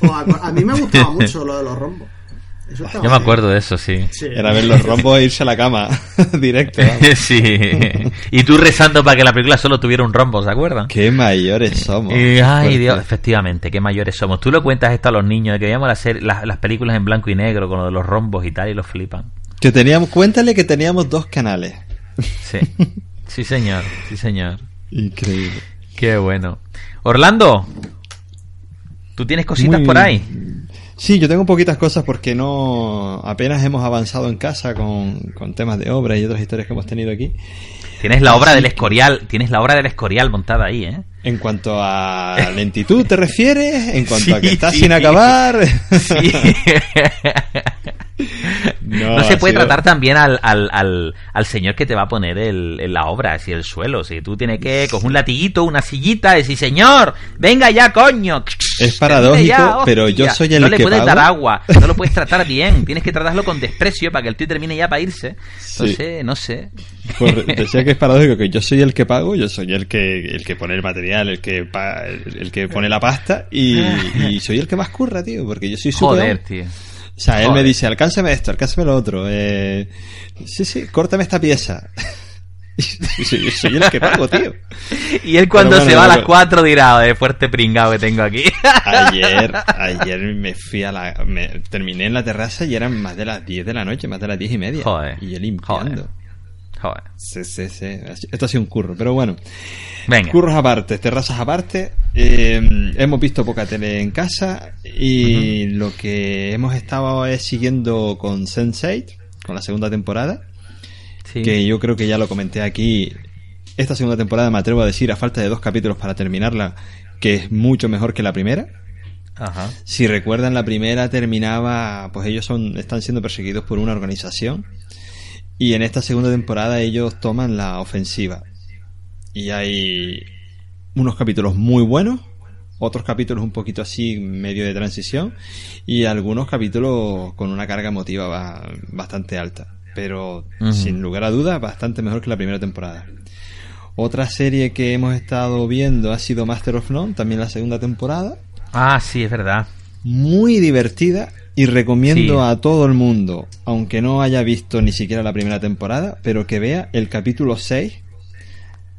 tele. a, a, mí me gustaba (laughs) mucho lo de los rombos. Yo me acuerdo de eso, sí. Era ver los rombos e irse a la cama (laughs) directo. (laughs) sí. Y tú rezando para que la película solo tuviera un rombo, ¿se acuerdan? Qué mayores somos. ay, Dios, efectivamente, qué mayores somos. Tú le cuentas esto a los niños, de que veíamos las, las, películas en blanco y negro con lo de los rombos y tal, y los flipan. Que teníamos, cuéntale que teníamos dos canales. Sí. Sí, señor, sí, señor. Increíble. Qué bueno. Orlando, ¿tú tienes cositas por ahí? Sí, yo tengo poquitas cosas porque no apenas hemos avanzado en casa con, temas de obra y otras historias que hemos tenido aquí. Tienes la obra del Escorial, tienes la obra del Escorial montada ahí, ¿eh? En cuanto a lentitud te refieres, en cuanto a que (laughs) está sin acabar. (laughs) Sí. (laughs) no, no, se puede tratar también al, al, al, al, señor que te va a poner el, la obra, así el suelo. Si tú tienes que coger un latiguito, una sillita, decir, señor, venga ya, coño. Es paradójico, pero yo soy el que No le puedes dar agua, no lo puedes tratar bien. Tienes que tratarlo con desprecio para que el tío termine ya para irse. Entonces, no sé. Pues (laughs) decía que es paradójico que yo soy el que pago, yo soy el que el que pone el material, el que el que pone la pasta y, soy el que más curra, tío, porque yo soy su Joder, tío. O sea, él me dice, alcánceme esto, alcánceme lo otro. Eh, sí, sí, córtame esta pieza. (laughs) soy, soy el que pago, tío. (laughs) Y él cuando se va a las 4 dirá, de fuerte pringado que tengo aquí. (laughs) Ayer, ayer me fui a la... Me, terminé en la terraza y eran más de las 10 de la noche, más de las 10 y media. Joder. Y yo limpiando. Joder. Sí, sí, sí. Esto ha sido un curro, pero bueno. Venga. Curros aparte, terrazas aparte. Eh, hemos visto poca tele en casa y lo que hemos estado es siguiendo con Sense8, con la segunda temporada. Que yo creo que ya lo comenté aquí. Esta segunda temporada me atrevo a decir, a falta de dos capítulos para terminarla, que es mucho mejor que la primera. Ajá. Si recuerdan, la primera terminaba, pues ellos son, están siendo perseguidos por una organización y en esta segunda temporada ellos toman la ofensiva. Y hay unos capítulos muy buenos, otros capítulos un poquito así, medio de transición, y algunos capítulos con una carga emotiva bastante alta. Pero sin lugar a dudas, bastante mejor que la primera temporada. Otra serie que hemos estado viendo ha sido Master of None, también la segunda temporada. Ah, sí, es verdad. Muy divertida y recomiendo a todo el mundo, aunque no haya visto ni siquiera la primera temporada, pero que vea el capítulo 6,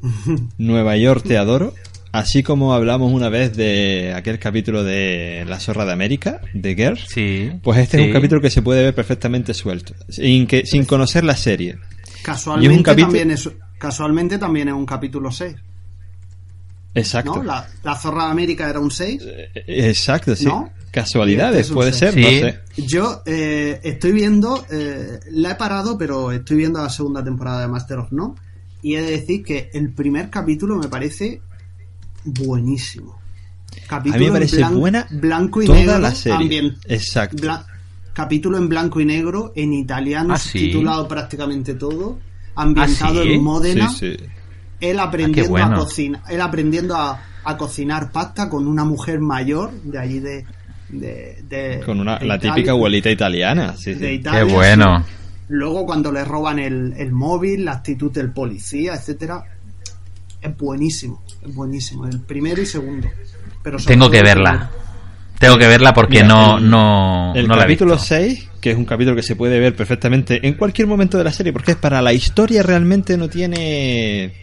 (laughs) Nueva York te adoro, así como hablamos una vez de aquel capítulo de La Zorra de América, de Girls, sí, pues este es un capítulo que se puede ver perfectamente suelto, sin, que, sin conocer la serie. Casualmente, también es, casualmente también es un capítulo 6. Exacto. La, Zorra de América era un 6. Eh, exacto, sí. Casualidades, puede ser, no sé. Yo eh, estoy viendo, eh, la he parado, pero estoy viendo la segunda temporada de Master of No. Y he de decir que el primer capítulo me parece buenísimo. Capítulo A mí me parece buena blanco y toda negro. la serie. Exacto. capítulo en blanco y negro, en italiano, ¿Ah, titulado prácticamente todo, ambientado ¿Ah, en Módena. Sí, sí él aprendiendo a cocinar, él aprendiendo a, cocinar pasta con una mujer mayor de allí de, de, con una, la típica abuelita italiana, sí, sí. Qué bueno. Luego cuando le roban el, el móvil, la actitud del policía, etcétera, es buenísimo, es buenísimo, el primero y segundo. Pero Tengo que verla. Tengo que verla porque no, el, no, el capítulo 6, que es un capítulo que se puede ver perfectamente en cualquier momento de la serie, porque es para la historia realmente no tiene eh,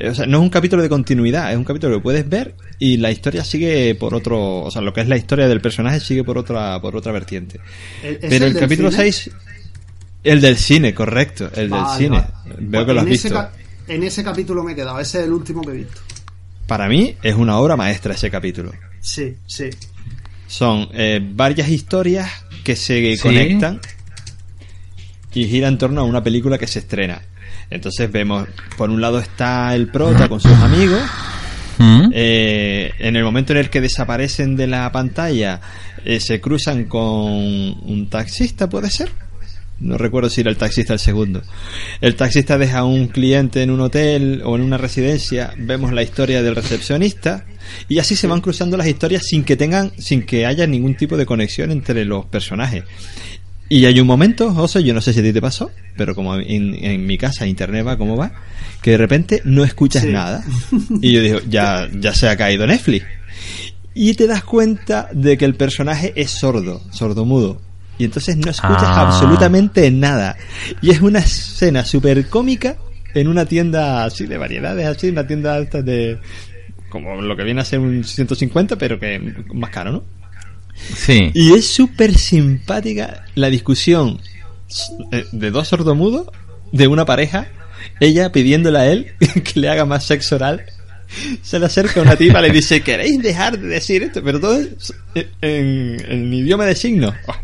o sea, no es un capítulo de continuidad, es un capítulo que puedes ver y la historia sigue por otro, o sea, lo que es la historia del personaje sigue por otra por otra vertiente. Pero el, capítulo 6 el del cine, correcto, el del cine. Veo que lo has visto. en ese capítulo me he quedado, ese es el último que he visto. Para mí es una obra maestra ese capítulo. Sí, sí. Son eh, varias historias que se conectan y gira en torno a una película que se estrena. Entonces vemos, por un lado está el prota con sus amigos. ¿Mm? Eh, en el momento en el que desaparecen de la pantalla, eh, se cruzan con un taxista, ¿puede ser? No recuerdo si era el taxista el segundo. El taxista deja a un cliente en un hotel o en una residencia. Vemos la historia del recepcionista. Y así se van cruzando las historias sin que tengan, sin que haya ningún tipo de conexión entre los personajes. Y hay un momento, José, yo no sé si a ti te pasó, pero como en, mi casa internet va como va, que de repente no escuchas nada. Y yo digo, ya, ya se ha caído Netflix. Y te das cuenta de que el personaje es sordo, sordomudo. Y entonces no escuchas Ah. absolutamente nada. Y es una escena súper cómica en una tienda así de variedades, así, una tienda alta de... Como lo que viene a ser un 150, pero que más caro, ¿no? Sí. Y es súper simpática la discusión eh, de dos sordomudos, de una pareja, ella pidiéndole a él (laughs) que le haga más sexo oral. Se le acerca una tipa, le dice, ¿queréis dejar de decir esto? Pero todo es en, en idioma de signos. Oh,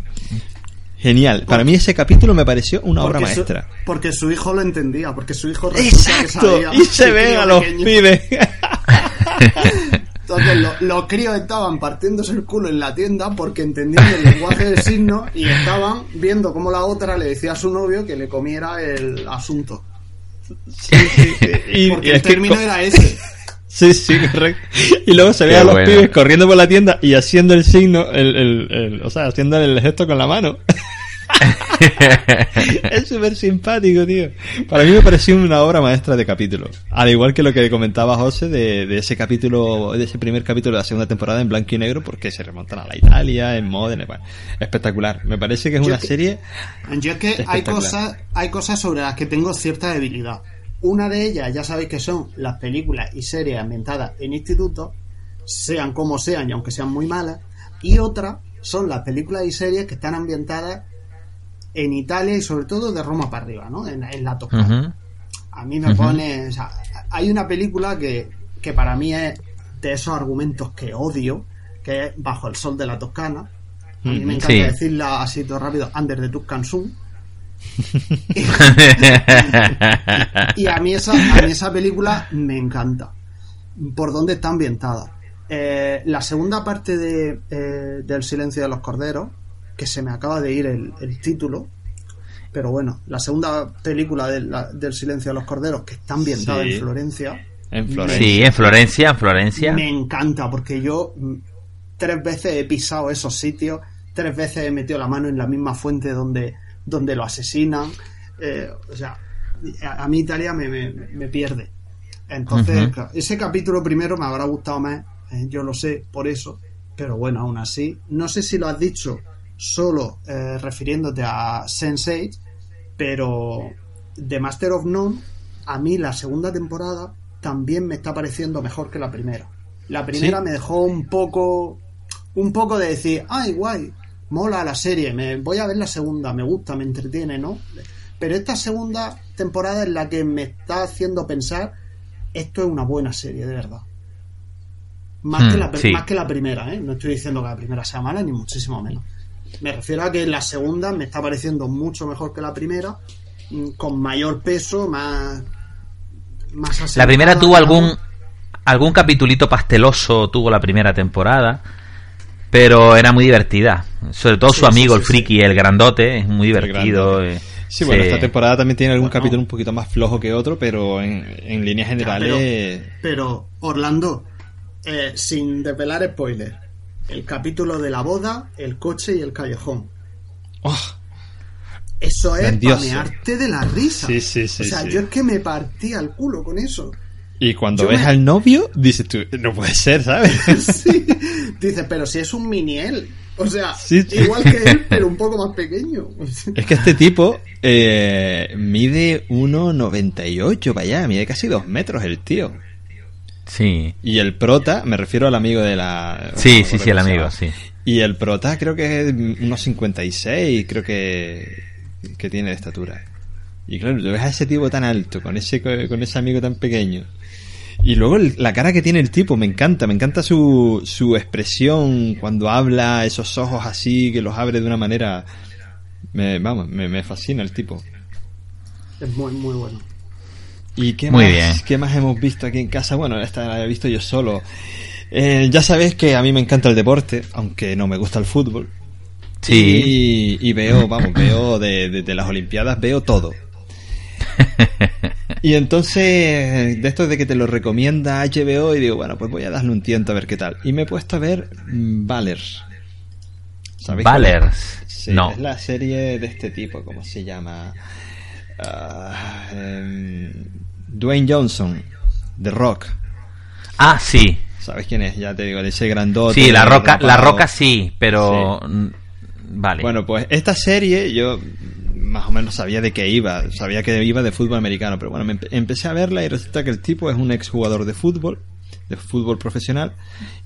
genial. Para mí ese capítulo me pareció una obra Porque su- maestra. porque su hijo lo entendía, porque su hijo resulta que Exacto. sabía Y se ven a los pequeño. pibes. (laughs) Entonces lo- los críos estaban partiéndose el culo en la tienda porque entendían el lenguaje del signo y estaban viendo cómo la otra le decía a su novio que le comiera el asunto. (laughs) Y, Porque y el es que término era ese. (laughs) Sí, sí, correcto. Y luego se ve Qué a los bueno. pibes corriendo por la tienda y haciendo el signo, el, el, el- o sea, haciendo el gesto con la mano. (laughs) es súper simpático, tío. Para mí me pareció una obra maestra de capítulo. Al igual que lo que comentaba José de, de ese capítulo, de ese primer capítulo de la segunda temporada en blanco y negro, porque se remontan a la Italia, en Modena, bueno, espectacular. Me parece que es Yo una que- serie Yo es que hay cosas, hay cosas sobre las que tengo cierta debilidad. Una de ellas, ya sabéis que son las películas y series ambientadas en institutos, sean como sean y aunque sean muy malas. Y otra son las películas y series que están ambientadas en Italia y sobre todo de Roma para arriba, ¿no? En, en la Toscana. Ujú. A mí me pone. o sea, hay una película que, que para mí es de esos argumentos que odio, que es Bajo el Sol de la Toscana. A mí me encanta Sí. decirla así todo rápido: Under the Tuscan Sun. (laughs) Y a mí esa, a mí esa película me encanta. Por dónde está ambientada. Eh, la segunda parte de, eh, del Silencio de los Corderos, que se me acaba de ir el, el título, pero bueno, la segunda película de la- del Silencio de los Corderos, que está ambientada Sí. en Florencia, en Florencia. Sí, en Florencia, en Florencia. me encanta, porque yo mm, tres veces he pisado esos sitios, tres veces he metido la mano en la misma fuente donde, donde lo asesinan. eh, o sea, a, a mí Italia me, me, me pierde. Entonces, claro, ese capítulo primero me habrá gustado más, eh, yo lo sé, por eso. Pero bueno, aún así, no sé si lo has dicho solo eh, refiriéndote a Sense8, pero The Master of None, a mí la segunda temporada también me está pareciendo mejor que la primera. La primera ¿Sí? me dejó un poco, un poco de decir, ay, guay, mola la serie, me voy a ver la segunda, me gusta, me entretiene, ¿no? Pero esta segunda temporada es la que me está haciendo pensar, esto es una buena serie, de verdad. Más, Hmm, que, la, sí. más que la primera, ¿eh? No estoy diciendo que la primera sea mala, ni muchísimo menos. Me refiero a que la segunda me está pareciendo mucho mejor que la primera, mm, con mayor peso, más. más La primera tuvo algún algún capitulito pasteloso tuvo la primera temporada, pero era muy divertida. Sobre todo Sí, su amigo, sí, el friki, el grandote, es muy divertido. eh, Sí, bueno, esta temporada también tiene algún Bueno. capítulo un poquito más flojo que otro, pero en, en líneas generales... Pero, Orlando, eh, sin desvelar spoiler, el capítulo de la boda, el coche y el callejón. ¡Oh! Eso es pamearte de la risa. Sí, sí, sí, O sea, yo es que me partía el culo con eso. Y cuando Yo ves me- al novio, dices tú, no puede ser, ¿sabes? (laughs) Sí. Dices, pero si es un mini él. O sea, Sí, sí. igual que él, pero un poco más pequeño. es que este tipo eh, mide 1,98 para allá, mide casi 2 metros el tío. Sí, Y el prota, me refiero al amigo de la... sí, no sí, sí, el amigo, sí. Y el prota creo que es unos 56, creo que, que tiene de estatura. Y claro, tú ves a ese tipo tan alto, con ese, con ese amigo tan pequeño. Y luego el- la cara que tiene el tipo, me encanta, me encanta su, su expresión cuando habla, esos ojos así, que los abre de una manera... Me, vamos, me, me fascina el tipo. Es muy, muy bueno. ¿Y qué Muy más, bien. qué más hemos visto aquí en casa? Bueno, esta la he visto yo solo. Eh, ya sabéis que a mí me encanta el deporte, aunque no me gusta el fútbol. Sí. Y, y veo, vamos, veo de, de- de las Olimpiadas, veo todo. (laughs) Y entonces, de esto de que te lo recomienda HBO, y digo, bueno, pues voy a darle un tiento a ver qué tal. Y me he puesto a ver mm, Valers. ¿Sabéis cuál es? Valers. Sí, no. es la serie de este tipo, ¿cómo se llama? Em, Dwayne Johnson, The Rock. Ah, sí. ¿Sabes quién es? Ya te digo, ese grandote. Sí, la roca, la roca sí, pero vale. Bueno, pues esta serie yo más o menos sabía de qué iba, sabía que iba de fútbol americano, pero bueno, me empe- empecé a verla y resulta que el tipo es un exjugador de fútbol, de fútbol profesional,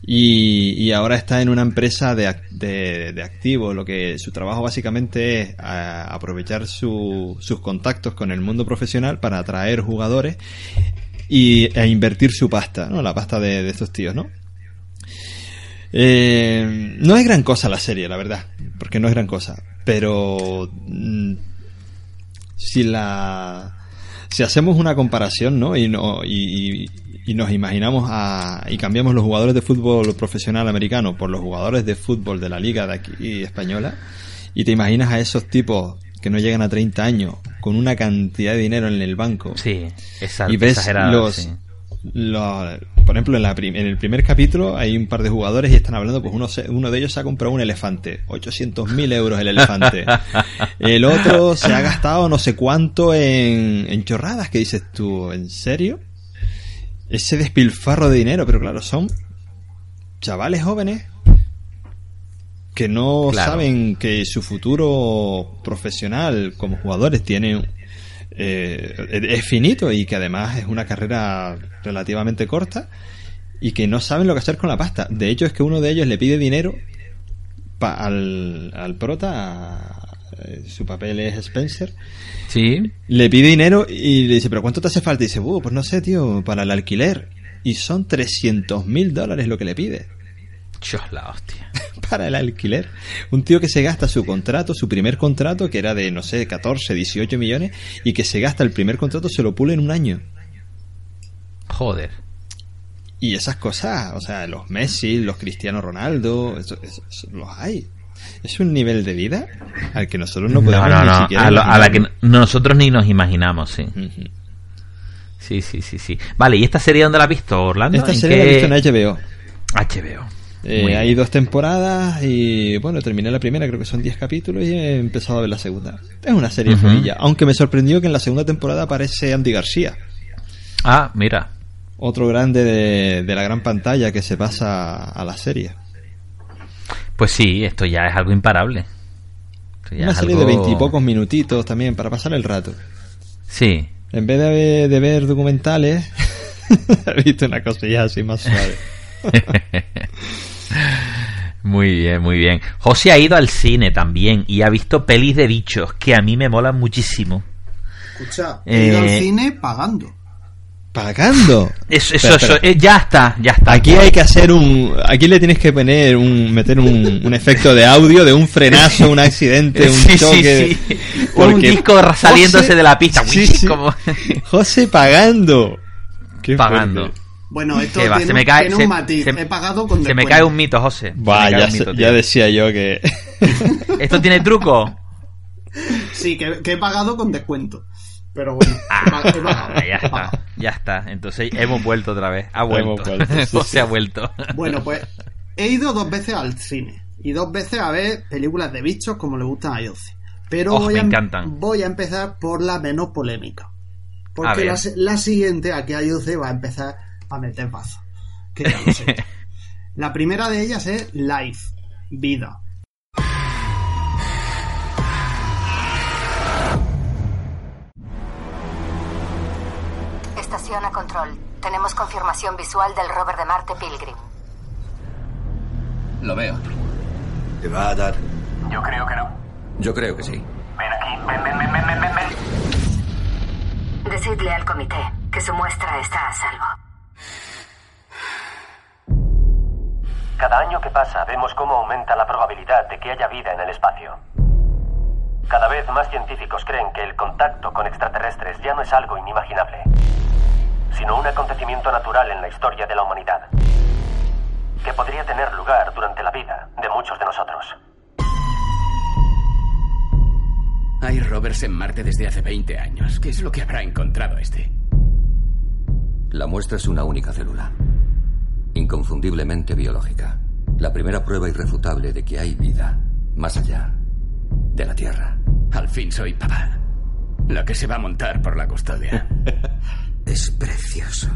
y, y ahora está en una empresa de, de, de activos, lo que su trabajo básicamente es a- aprovechar su- sus contactos con el mundo profesional para atraer jugadores y, e invertir su pasta, ¿no? La pasta de, de estos tíos, ¿no? Eh, no es gran cosa la serie, la verdad, porque no es gran cosa. Pero mm, si la si hacemos una comparación, ¿no? Y no y- y nos imaginamos a, y cambiamos los jugadores de fútbol profesional americano por los jugadores de fútbol de la liga de aquí española, y te imaginas a esos tipos que no llegan a 30 años con una cantidad de dinero en el banco. Sí, y ves los, por ejemplo, en, la en, el primer capítulo hay un par de jugadores y están hablando, pues uno, uno de ellos se ha comprado un elefante, 800.000 euros el elefante. (laughs) el otro se ha gastado no sé cuánto en, en chorradas, que dices tú, ¿en serio? Ese despilfarro de dinero, pero claro, son chavales jóvenes que no saben que su futuro profesional como jugadores tiene eh, es finito y que además es una carrera relativamente corta y que no saben lo que hacer con la pasta. De hecho, es que uno de ellos le pide dinero al, al prota, su papel es Spencer. Sí. Le pide dinero y le dice, ¿pero cuánto te hace falta? Y dice, uh, pues no sé, tío, para el alquiler. Y son 300 mil dólares lo que le pide. Dios la hostia. (laughs) para el alquiler. Un tío que se gasta su contrato, su primer contrato, que era de, no sé, 14, 18 millones, y que se gasta el primer contrato, se lo pule en un año. Joder. Y esas cosas, o sea, los Messi, los Cristiano Ronaldo, eso, los hay. Es un nivel de vida al que nosotros no podemos ni siquiera. A, la que nosotros ni nos imaginamos, sí. Sí, sí, sí, sí. Vale, ¿y esta serie dónde la has visto, Orlando? Esta serie la he visto en HBO. HBO. Eh, hay dos temporadas y bueno, terminé la primera, creo que son 10 capítulos y he empezado a ver la segunda. Es una serie uh aunque me sorprendió que en la segunda temporada aparece Andy García. Ah, mira. Otro grande de, la gran pantalla que se pasa a la serie. Pues sí, esto ya es algo imparable. una serie de veintipocos minutitos también para pasar el rato. Sí. En vez de, de ver documentales, (laughs) he visto una cosilla así más suave. (laughs) Muy bien, muy bien. José ha ido al cine también y ha visto pelis de bichos que a mí me molan muchísimo. Escucha, he ido al eh, cine pagando. ¿Pagando? Eso, eso, eh, ya está, ya está. Aquí hay que hacer un. Aquí le tienes que poner un. meter un, efecto de audio de un frenazo, un accidente, un (laughs) choque. (laughs) Un disco saliéndose de la pista. Como... José pagando. Qué pagando. Bueno, esto tiene, se me cae, un matiz. He pagado con Se me cae un mito, José. Vaya, ya, decía yo que... (laughs) ¿Esto tiene truco? Sí, que, he pagado con descuento. Pero bueno, ah, ya está, ya está. Entonces hemos vuelto otra vez. Ha vuelto. José (laughs) ha vuelto. Bueno, pues he ido dos veces al cine. Y dos veces a ver películas de bichos como le gustan a Yossi. Pero oh, voy, a, em- voy a empezar por la menos polémica. Porque la, la, siguiente, aquí a Yossi, va a empezar a meter paso. Que ya lo sé. (laughs) La primera de ellas es Life, vida. A control. Tenemos confirmación visual del rover de Marte Pilgrim. Lo veo. ¿Te va a dar? Yo creo que no. Yo creo que sí. Ven aquí, ven, ven, ven, ven, ven, ven. Decidle al comité que su muestra está a salvo. Cada año que pasa vemos cómo aumenta la probabilidad de que haya vida en el espacio. Cada vez más científicos creen que el contacto con extraterrestres ya no es algo inimaginable, sino un acontecimiento natural en la historia de la humanidad, que podría tener lugar durante la vida de muchos de nosotros. Hay rovers en Marte desde hace 20 años. ¿Qué es lo que habrá encontrado este? La muestra es una única célula inconfundiblemente biológica. La primera prueba irrefutable de que hay vida más allá de la Tierra. Al fin soy papá. La que se va a montar por la custodia. (laughs) es precioso.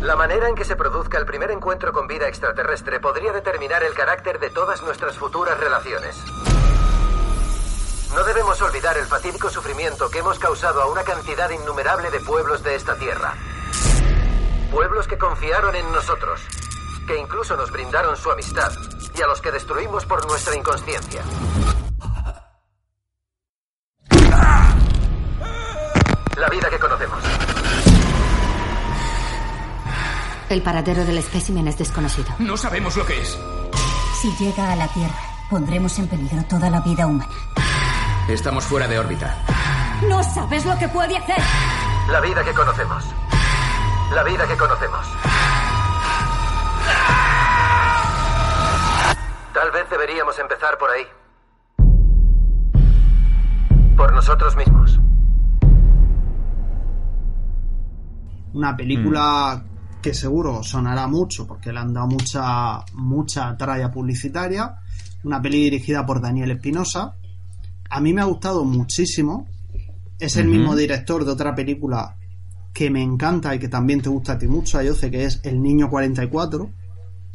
La manera en que se produzca el primer encuentro con vida extraterrestre podría determinar el carácter de todas nuestras futuras relaciones. No debemos olvidar el fatídico sufrimiento que hemos causado a una cantidad innumerable de pueblos de esta tierra. Pueblos que confiaron en nosotros, que incluso nos brindaron su amistad y a los que destruimos por nuestra inconsciencia. La vida que conocemos. El paradero del espécimen es desconocido. No sabemos lo que es. Si llega a la Tierra, pondremos en peligro toda la vida humana. Estamos fuera de órbita. No sabes lo que puede hacer. La vida que conocemos. La vida que conocemos. Tal vez deberíamos empezar por ahí. Por nosotros mismos. Una película que seguro sonará mucho porque le han dado mucha, mucha tralla publicitaria. Una peli dirigida por Daniel Espinosa. A mí me ha gustado muchísimo. Es el mismo director de otra película que me encanta y que también te gusta a ti mucho, yo sé que es El Niño 44.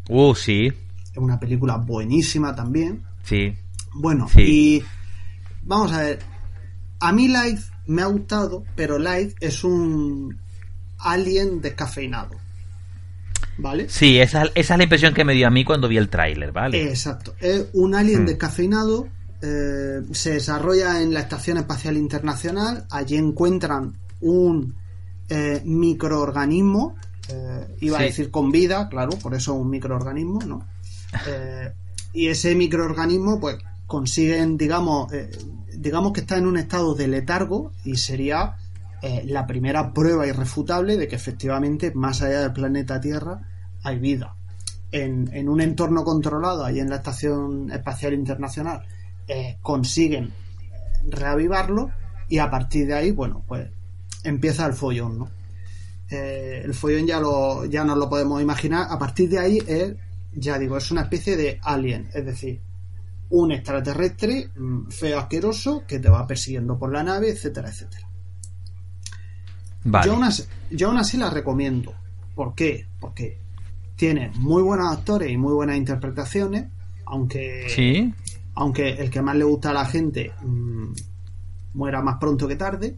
Uh, sí, Es una película buenísima también. sí. Bueno, Sí. y vamos a ver. A mí Life me ha gustado, pero Life es un alien descafeinado. ¿Vale? Sí, esa, esa es la impresión que me dio a mí cuando vi el tráiler, ¿vale? Exacto. Es un alien Hmm. descafeinado. eh, se desarrolla en la Estación Espacial Internacional. Allí encuentran un eh, microorganismo. eh, iba a decir con vida, claro, por eso un microorganismo, ¿no? Y ese microorganismo, pues, consiguen, digamos, digamos que está en un estado de letargo y sería eh, la primera prueba irrefutable de que efectivamente, más allá del planeta Tierra, hay vida. En, un entorno controlado, ahí en la Estación Espacial Internacional, eh, consiguen reavivarlo y a partir de ahí, bueno, pues empieza el follón, ¿no? Eh, el follón ya lo ya nos lo podemos imaginar. A partir de ahí es, ya digo, es una especie de alien, es decir, un extraterrestre mm, feo asqueroso que te va persiguiendo por la nave, etcétera, etcétera. Vale. Yo, aún así, yo aún así la recomiendo. ¿Por qué? Porque tiene muy buenos actores y muy buenas interpretaciones, aunque Sí. aunque el que más le gusta a la gente mm, muera más pronto que tarde.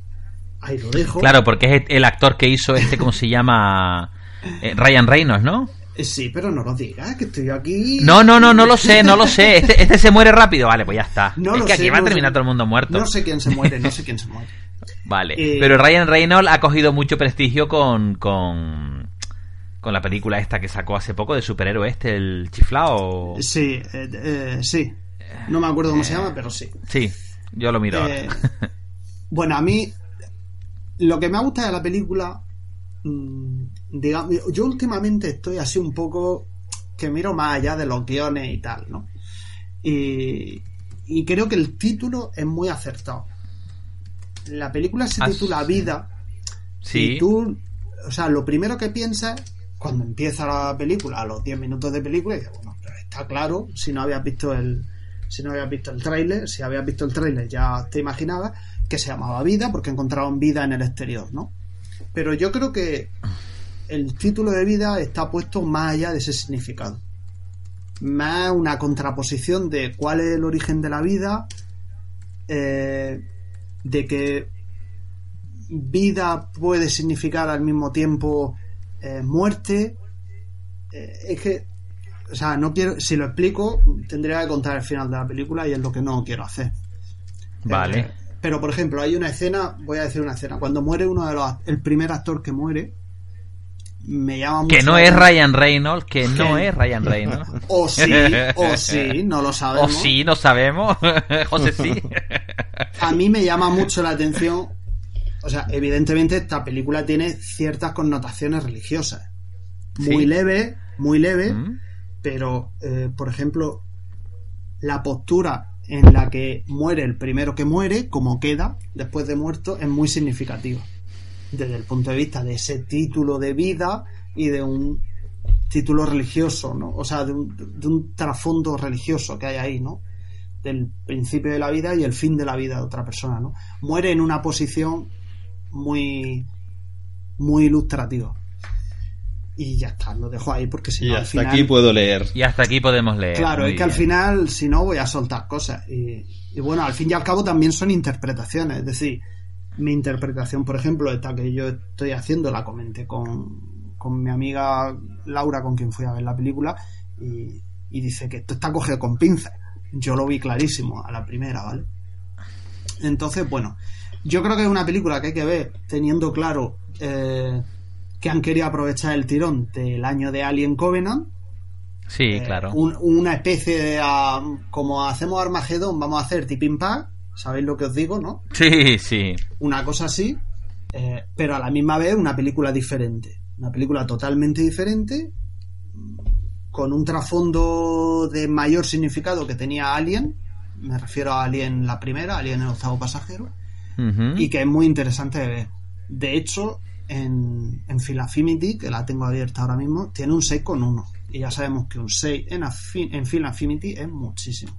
Ahí lo dejo. Claro, porque es el actor que hizo este, ¿cómo se llama? (laughs) Eh, Ryan Reynolds, ¿no? Eh, Sí, pero no lo digas, que estoy aquí. No, no, no, no lo sé, no lo sé. (laughs) Este, este se muere rápido. Vale, pues ya está. No es que aquí va a terminar sé. todo el mundo muerto. No sé quién se muere, no sé quién se muere. (laughs) Vale. Eh, Pero Ryan Reynolds ha cogido mucho prestigio con, con, con la película esta que sacó hace poco de superhéroe este, el chiflao. Sí, eh, eh, sí. No me acuerdo cómo se llama, pero sí. Sí, yo lo miro ahora. (laughs) Bueno, a mí lo que me gusta de la película, mm, digamos, yo últimamente estoy así un poco que miro más allá de los guiones y tal, ¿no? Y, y creo que el título es muy acertado. La película se Ah, titula. Vida Sí. y tú, o sea, lo primero que piensas cuando empieza la película, a los 10 minutos de película, dices, bueno, pero está claro, si no habías visto el si no habías visto el tráiler, si habías visto el tráiler ya te imaginabas que se llamaba Vida porque encontraban vida en el exterior, ¿no? Pero yo creo que el título de Vida está puesto más allá de ese significado. Más una contraposición de cuál es el origen de la vida, eh, de que vida puede significar al mismo tiempo eh, muerte. Eh, es que, o sea, no quiero, si lo explico, tendría que contar el final de la película y es lo que no quiero hacer. Vale. Eh, pero, por ejemplo, hay una escena, voy a decir una escena, cuando muere uno de los, el primer actor que muere, me llama mucho Que no es. Ryan Reynolds, que no es Ryan Reynolds. (laughs) O sí, o (laughs) sí, no lo O sabemos. sí, no sabemos. (laughs) José sí. a mí me llama mucho la atención. O sea, evidentemente esta película tiene ciertas connotaciones religiosas. Muy Sí. leve, muy leve, Mm. pero, eh, por ejemplo, la postura en la que muere el primero que muere, como queda después de muerto, es muy significativa. Desde el punto de vista de ese título de vida y de un título religioso, ¿no? O sea, de un, de un trasfondo religioso que hay ahí, ¿no? Del principio de la vida y el fin de la vida de otra persona, ¿no? Muere en una posición muy, muy ilustrativa. Y ya está, lo dejo ahí porque si Y no, al hasta final... aquí puedo leer. Y hasta aquí podemos leer. Claro, Muy es que al final, si no, voy a soltar cosas. Y, y bueno, al fin y al cabo también son interpretaciones. Es decir, mi interpretación, por ejemplo, esta que yo estoy haciendo, la comenté con, con mi amiga Laura, con quien fui a ver la película, y, y dice que esto está cogido con pinzas. Yo lo vi clarísimo a la primera, ¿vale? Entonces, bueno, yo creo que es una película que hay que ver teniendo claro eh, que han querido aprovechar el tirón del año de Alien Covenant Sí, eh, claro. un- una especie de ah, como hacemos Armagedón vamos a hacer Tipping Pack sabéis lo que os digo no Sí, sí. una cosa así eh, pero a la misma vez una película diferente Una película totalmente diferente, con un trasfondo de mayor significado que tenía Alien, me refiero a Alien la primera, Alien el octavo pasajero, y que es muy interesante de ver. De hecho, en, en Film Affinity, que la tengo abierta ahora mismo, tiene un 6,1. Y ya sabemos que un 6 en, en es muchísimo.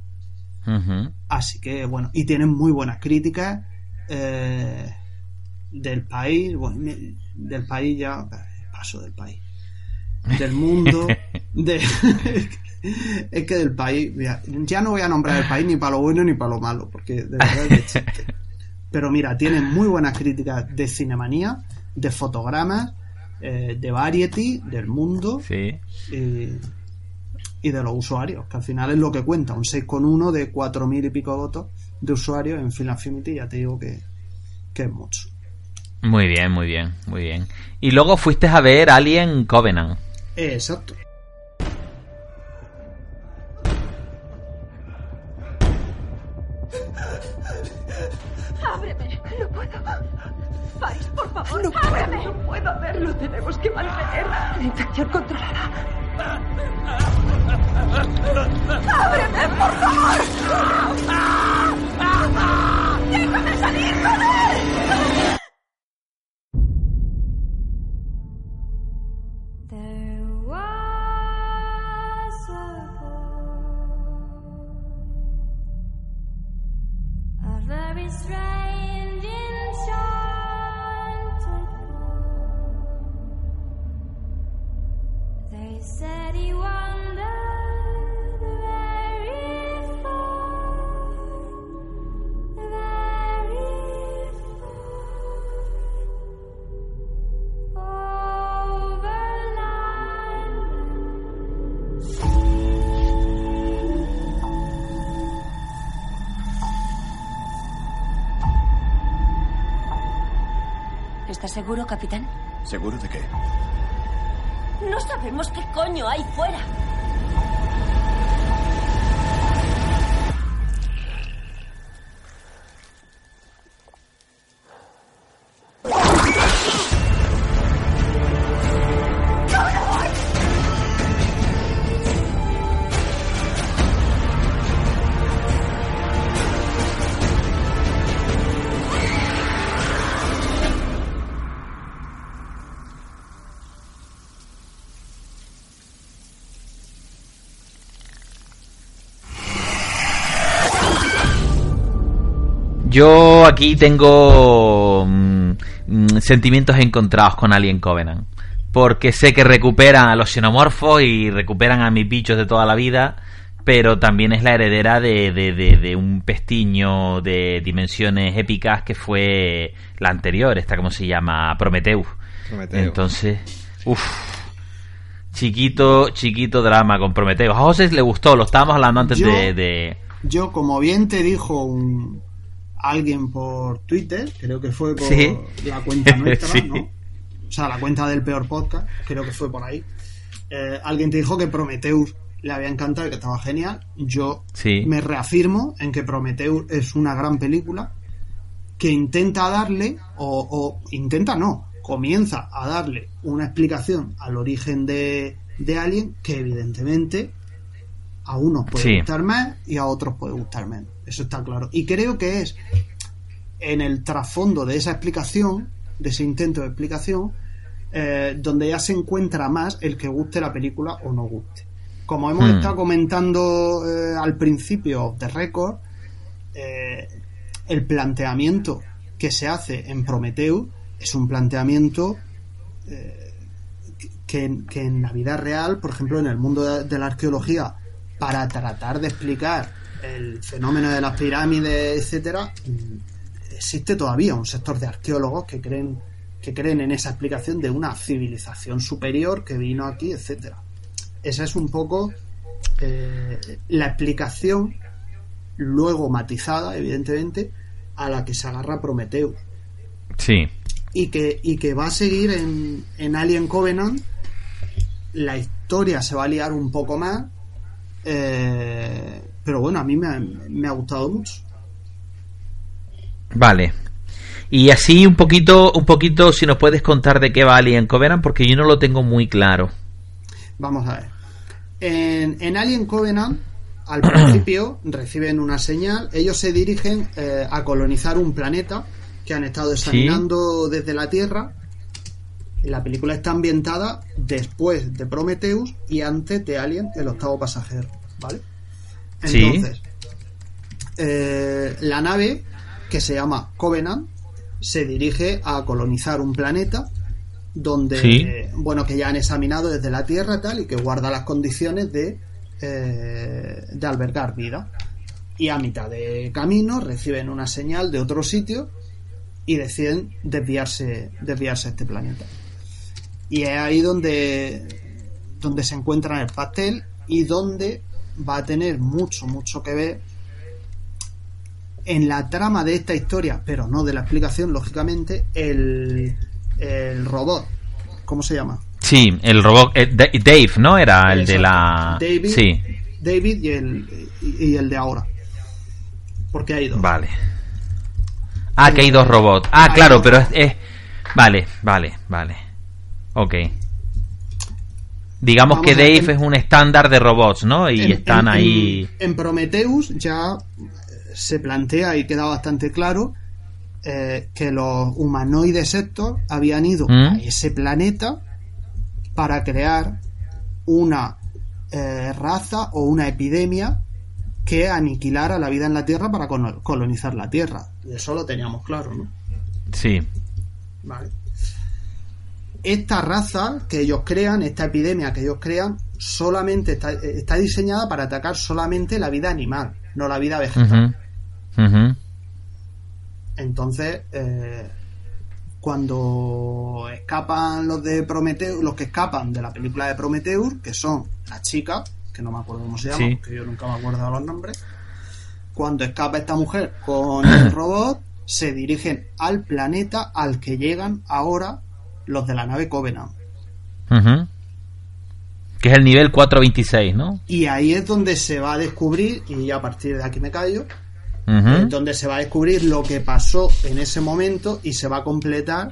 Así que bueno, y tienen muy buenas críticas eh, del país, bueno, del país ya, paso del país, del mundo, (laughs) de, es que del país, mira, ya no voy a nombrar el país ni para lo bueno ni para lo malo, porque de verdad es de chiste. Pero mira, tienen muy buenas críticas de Cinemanía, de fotogramas, eh, de Variety, del mundo Sí. Y de los usuarios, que al final es lo que cuenta, un 6,1 de 4.000 y pico votos de usuarios en Film Affinity, ya te digo que, que es mucho. Muy bien, muy bien, muy bien. Y luego fuiste a ver Alien Covenant. Exacto. Ábreme, no puedo. Por favor, no ábreme. Puedo verlo, tenemos que mantener la infección controlada. ¡Ábreme, por favor! ¡Déjame salir con él! Very strange, ¿Estás seguro, capitán? ¿Seguro de qué? No sabemos qué coño hay fuera. Yo aquí tengo mm, mm, sentimientos encontrados con Alien Covenant. Porque sé que recuperan a los xenomorfos y recuperan a mis bichos de toda la vida, pero también es la heredera de, de- de- de un pestiño de dimensiones épicas que fue la anterior, esta como se llama, Prometheus. Prometeo. Entonces, uff, chiquito, chiquito drama con Prometheus. A José le gustó, lo estábamos hablando antes Yo- de, Yo, como bien te dijo un, alguien por Twitter, creo que fue por Sí. la cuenta (laughs) nuestra, Sí. ¿no? O sea, la cuenta del peor podcast, creo que fue por ahí. Eh, alguien te dijo que Prometheus le había encantado y que estaba genial. Yo Sí. me reafirmo en que Prometheus es una gran película que intenta darle, o, o intenta no, comienza a darle una explicación al origen de, de Alien que evidentemente a unos puede Sí. gustar más y a otros puede gustar menos. Eso está claro. Y creo que es en el trasfondo de esa explicación, de ese intento de explicación, eh, donde ya se encuentra más el que guste la película o no guste. Como hemos Hmm. estado comentando eh, al principio de Record, eh, el planteamiento que se hace en Prometheus es un planteamiento que, que en la vida real, por ejemplo, en el mundo de, de la arqueología, para tratar de explicar el fenómeno de las pirámides, etcétera, existe todavía un sector de arqueólogos que creen que creen en esa explicación de una civilización superior que vino aquí, etcétera. Esa es un poco eh, la explicación luego matizada, evidentemente, a la que se agarra Prometheus Sí. y que, y que va a seguir en, en Alien Covenant. La historia se va a liar un poco más, eh, pero bueno, a mí me ha, me ha gustado mucho. Vale. Y así un poquito, un poquito, si nos puedes contar de qué va Alien Covenant, porque yo no lo tengo muy claro. Vamos a ver. En, en Alien Covenant, al (clears throat) principio reciben una señal, ellos se dirigen eh, a colonizar un planeta que han estado examinando desde la Tierra. La película está ambientada después de Prometheus y antes de Alien, el octavo pasajero, ¿vale? Sí. Entonces, eh, la nave, que se llama Covenant, se dirige a colonizar un planeta donde, Sí. eh, bueno, que ya han examinado desde la Tierra tal y que guarda las condiciones de, eh, de albergar vida. Y a mitad de camino reciben una señal de otro sitio y deciden desviarse, desviarse a este planeta. Y es ahí donde, donde se encuentra el pastel y donde va a tener mucho, mucho que ver en la trama de esta historia, pero no de la explicación, lógicamente, el, el robot. ¿Cómo se llama? Sí, el robot eh, Da- Dave, ¿no? Era el de la David, Sí, David y el, y, el de ahora. Porque hay dos. vale. Ah, que hay dos robots. Ah, claro, pero es, es- vale, vale, vale. Ok. Digamos Vamos que ver, Dave es un estándar de robots, ¿no? Y En- están en- ahí. En, en Prometheus ya eh, se plantea y queda bastante claro eh, que los humanoides estos habían ido ¿Mm? a ese planeta para crear una eh, raza o una epidemia que aniquilara la vida en la Tierra para colo- colonizar la Tierra. Eso lo teníamos claro, ¿no? Sí. Vale. Esta raza que ellos crean, esta epidemia que ellos crean, solamente está, está diseñada para atacar solamente la vida animal, no la vida vegetal. Entonces, eh, cuando escapan los de Prometheus, los que escapan de la película de Prometheus, que son las chicas, que no me acuerdo cómo se llaman, Sí. que yo nunca me acuerdo de los nombres, cuando escapa esta mujer con el (clears throat) robot, se dirigen al planeta al que llegan ahora los de la nave Covenant. Que es el nivel 426, ¿no? Y ahí es donde se va a descubrir, y a partir de aquí me callo, es donde se va a descubrir lo que pasó en ese momento y se va a completar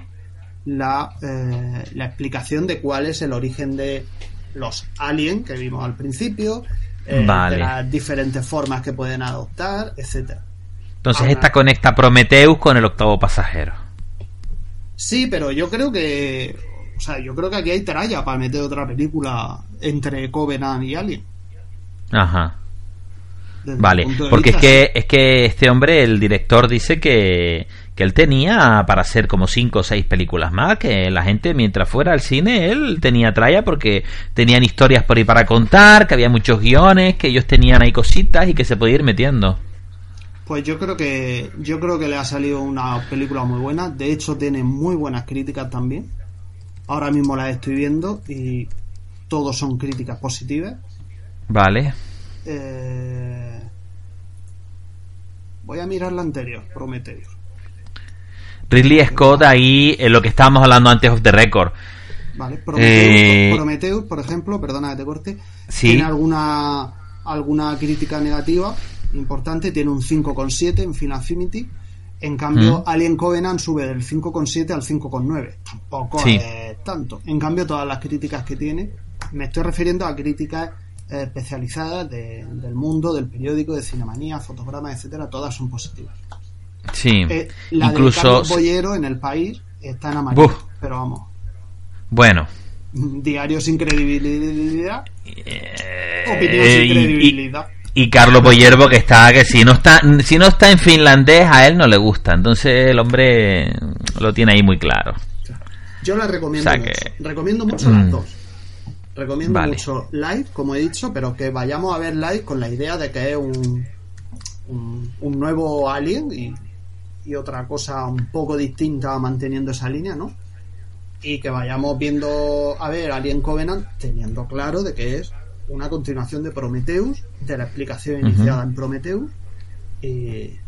la, eh, la explicación de cuál es el origen de los aliens que vimos al principio, eh, Vale. de las diferentes formas que pueden adoptar, etcétera. Entonces Ahora- esta conecta Prometheus con el octavo pasajero. Sí, pero yo creo que, o sea, yo creo que aquí hay tralla para meter otra película entre Covenant y Alien. Ajá. desde Vale, porque es que, es que este hombre, el director, dice que, que él tenía para hacer como cinco o seis películas más, que la gente mientras fuera al cine, él tenía tralla porque tenían historias por ahí para contar, que había muchos guiones, que ellos tenían ahí cositas y que se podía ir metiendo. Pues yo creo que yo creo que le ha salido una película muy buena. De hecho, tiene muy buenas críticas también. Ahora mismo las estoy viendo y todos son críticas positivas. Vale. Eh, Voy a mirar la anterior, Prometheus. Ridley Scott ahí, en lo que estábamos hablando antes of the record. Vale, Prometheus, Eh, Prometheus, por ejemplo, perdona que te corte, Sí. tiene alguna alguna crítica negativa importante, tiene un 5,7 en Final Affinity. En cambio, Mm. Alien Covenant sube del 5,7 al 5,9. Tampoco Sí. es tanto. En cambio, todas las críticas que tiene, me estoy refiriendo a críticas eh, especializadas de- del mundo, del periódico, de cinemanía, fotogramas, etcétera, todas son positivas. Sí. Eh, la de Incluso. Carlos Bollero en el país está en amarillo, Buf. pero vamos, Bueno. diario sin credibilidad, opinión Eh, sin y- credibilidad. Y Carlos Boyerbo que está que si no está si no está en finlandés a él no le gusta entonces el hombre lo tiene ahí muy claro Yo la recomiendo O sea mucho. que- Recomiendo mucho Mm. las dos. Recomiendo Vale. mucho live, como he dicho, pero que vayamos a ver live con la idea de que es un, un, un nuevo Alien y, y otra cosa un poco distinta manteniendo esa línea, ¿no? Y que vayamos viendo a ver Alien Covenant teniendo claro de que es una continuación de Prometheus, de la explicación iniciada en Prometheus y, y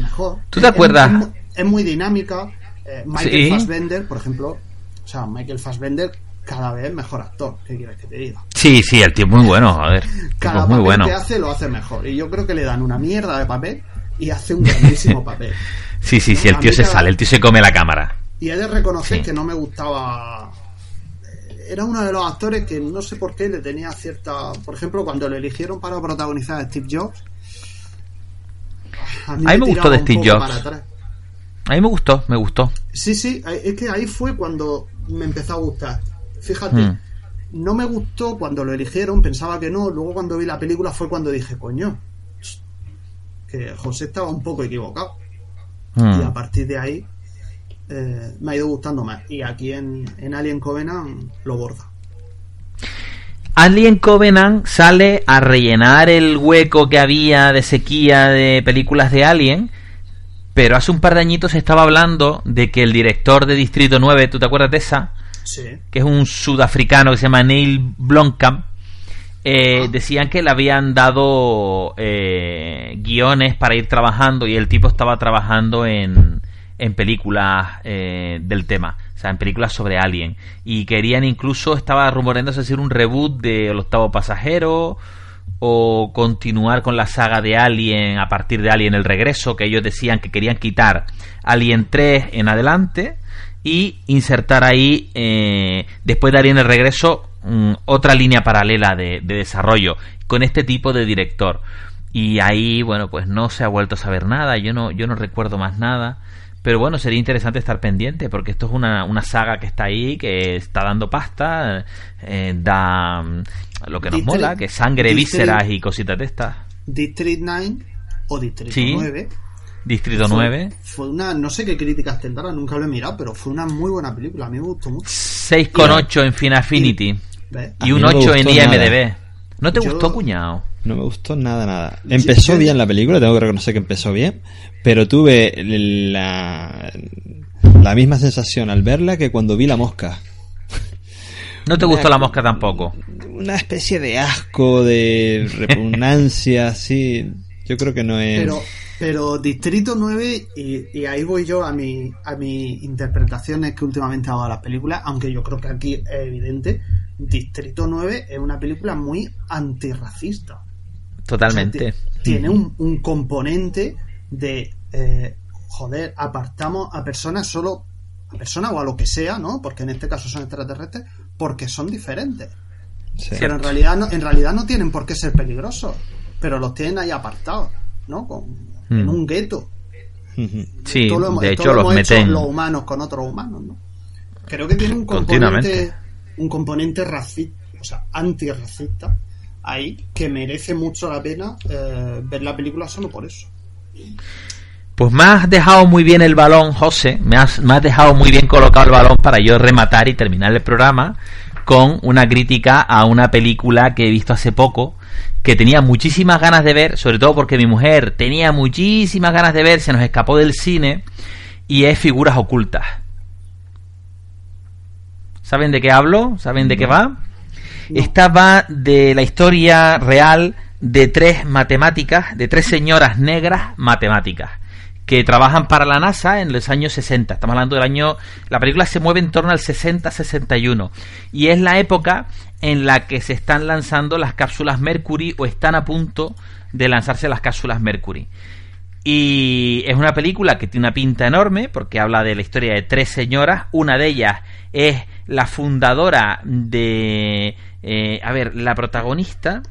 mejor. ¿Tú te Es- acuerdas? Es, mu- es muy dinámica. Eh, Michael Sí. Fassbender, por ejemplo, o sea, Michael Fassbender cada vez mejor actor. ¿Qué quieres que te diga? sí sí el tío es muy bueno a ver Cada es muy papel bueno que hace lo hace mejor. Y yo creo que le dan una mierda de papel y hace un grandísimo (laughs) papel. Sí, sí, sí, el tío se cada- sale, el tío se come la cámara. Y he de reconocer Sí. que no me gustaba. Era uno de los actores que no sé por qué le tenía cierta. Por ejemplo, cuando lo eligieron para protagonizar a Steve Jobs. A mí me gustó de Steve Jobs. A mí me gustó, me gustó. Sí, sí, es que ahí fue cuando me empezó a gustar. Fíjate, Hmm. no me gustó cuando lo eligieron, pensaba que no. Luego, cuando vi la película, fue cuando dije, coño, que José estaba un poco equivocado. Hmm. Y a partir de ahí eh, me ha ido gustando más. Y aquí en, en Alien Covenant lo borda. Alien Covenant sale a rellenar el hueco que había de sequía de películas de Alien, pero hace un par de añitos se estaba hablando de que el director de Distrito 9, ¿tú te acuerdas de esa? Sí. Que es un sudafricano que se llama Neil Blomkamp. eh, decían que le habían dado eh, guiones para ir trabajando y el tipo estaba trabajando en, en películas eh, del tema, o sea, en películas sobre Alien. Y querían incluso, estaba rumoreándose hacer un reboot de El octavo pasajero o continuar con la saga de Alien a partir de Alien el regreso, que ellos decían que querían quitar Alien 3 en adelante y insertar ahí, eh, después de Alien el regreso, mm, otra línea paralela de, de desarrollo con este tipo de director. Y ahí, bueno, pues no se ha vuelto a saber nada, yo no, yo no recuerdo más nada. Pero bueno, sería interesante estar pendiente, porque esto es una, una saga que está ahí, que está dando pasta, eh, da mm, lo que nos District- mola, que es sangre, District- vísceras y cositas de estas. District 9 o Distrito Sí. 9. Distrito fue- 9. Fue una, no sé qué críticas tendrá, nunca lo he mirado, pero fue una muy buena película, a mí me gustó mucho. 6,8 en Finaffinity. ¿Ves? A Y mí un no me 8 en nada. ¿No te Yo- gustó, cuñado? No me gustó nada, nada. Empezó bien la película, tengo que reconocer que empezó bien, pero tuve la, la misma sensación al verla que cuando vi la mosca. (laughs) ¿No te gustó la mosca tampoco? Una especie de asco, de repugnancia, (laughs) sí. Yo creo que no es... Pero, pero Distrito 9, y, y ahí voy yo a mi, a mis interpretaciones que últimamente hago de las películas, aunque yo creo que aquí es evidente, Distrito 9 es una película muy antirracista. Totalmente. O sea, ti- tiene un, un componente de, eh, joder, apartamos a personas solo, a personas o a lo que sea, ¿no? Porque en este caso son extraterrestres, porque son diferentes. Pero en realidad, no, en realidad no tienen por qué ser peligrosos, pero los tienen ahí apartados, ¿no? Con, En Mm. un gueto. Sí, lo hemos- de hecho lo los hecho meten... los humanos con otros humanos, ¿no? Creo que tiene un Continuamente. componente, un componente racista, o sea, antirracista ahí que merece mucho la pena eh, ver la película solo por eso. Pues me has dejado muy bien el balón, José. Me has, me has dejado muy bien colocado el balón para yo rematar y terminar el programa con una crítica a una película que he visto hace poco que tenía muchísimas ganas de ver, sobre todo porque mi mujer tenía muchísimas ganas de ver, se nos escapó del cine y es Figuras Ocultas. ¿Saben de qué hablo? ¿Saben de qué va? Esta va de la historia real de tres matemáticas, de tres señoras negras matemáticas que trabajan para la NASA en los años 60. Estamos hablando del año... La película se mueve en torno al 60-61 y es la época en la que se están lanzando las cápsulas Mercury o están a punto de lanzarse las cápsulas Mercury. Y es una película que tiene una pinta enorme porque habla de la historia de tres señoras. Una de ellas es la fundadora de... eh, a ver, la protagonista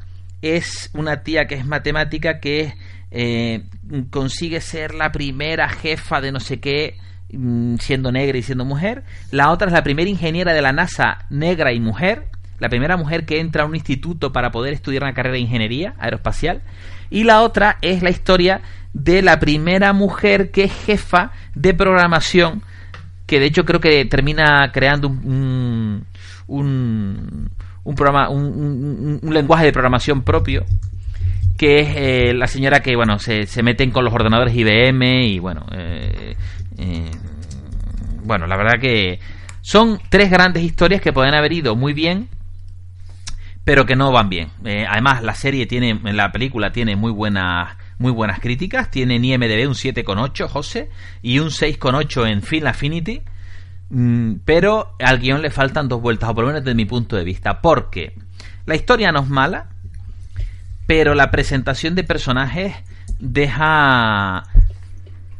es una tía que es matemática que eh, consigue ser la primera jefa de no sé qué mm, siendo negra y siendo mujer. La otra es la primera ingeniera de la NASA negra y mujer. La primera mujer que entra a un instituto para poder estudiar una carrera de ingeniería aeroespacial. Y la otra es la historia de la primera mujer que es jefa de programación, que de hecho creo que termina creando un, un, un programa, un, lenguaje de programación propio, que es eh, la señora que bueno se, se meten con los ordenadores IBM y bueno eh, eh, bueno la verdad que son tres grandes historias que pueden haber ido muy bien pero que no van bien. Eh, además, la serie tiene, la película tiene muy buenas, muy buenas críticas. Tiene en IMDb un 7,8, José, y un 6,8 en Film Affinity. Mm, pero al guion le faltan dos vueltas, o por lo menos desde mi punto de vista. Porque la historia no es mala, pero la presentación de personajes deja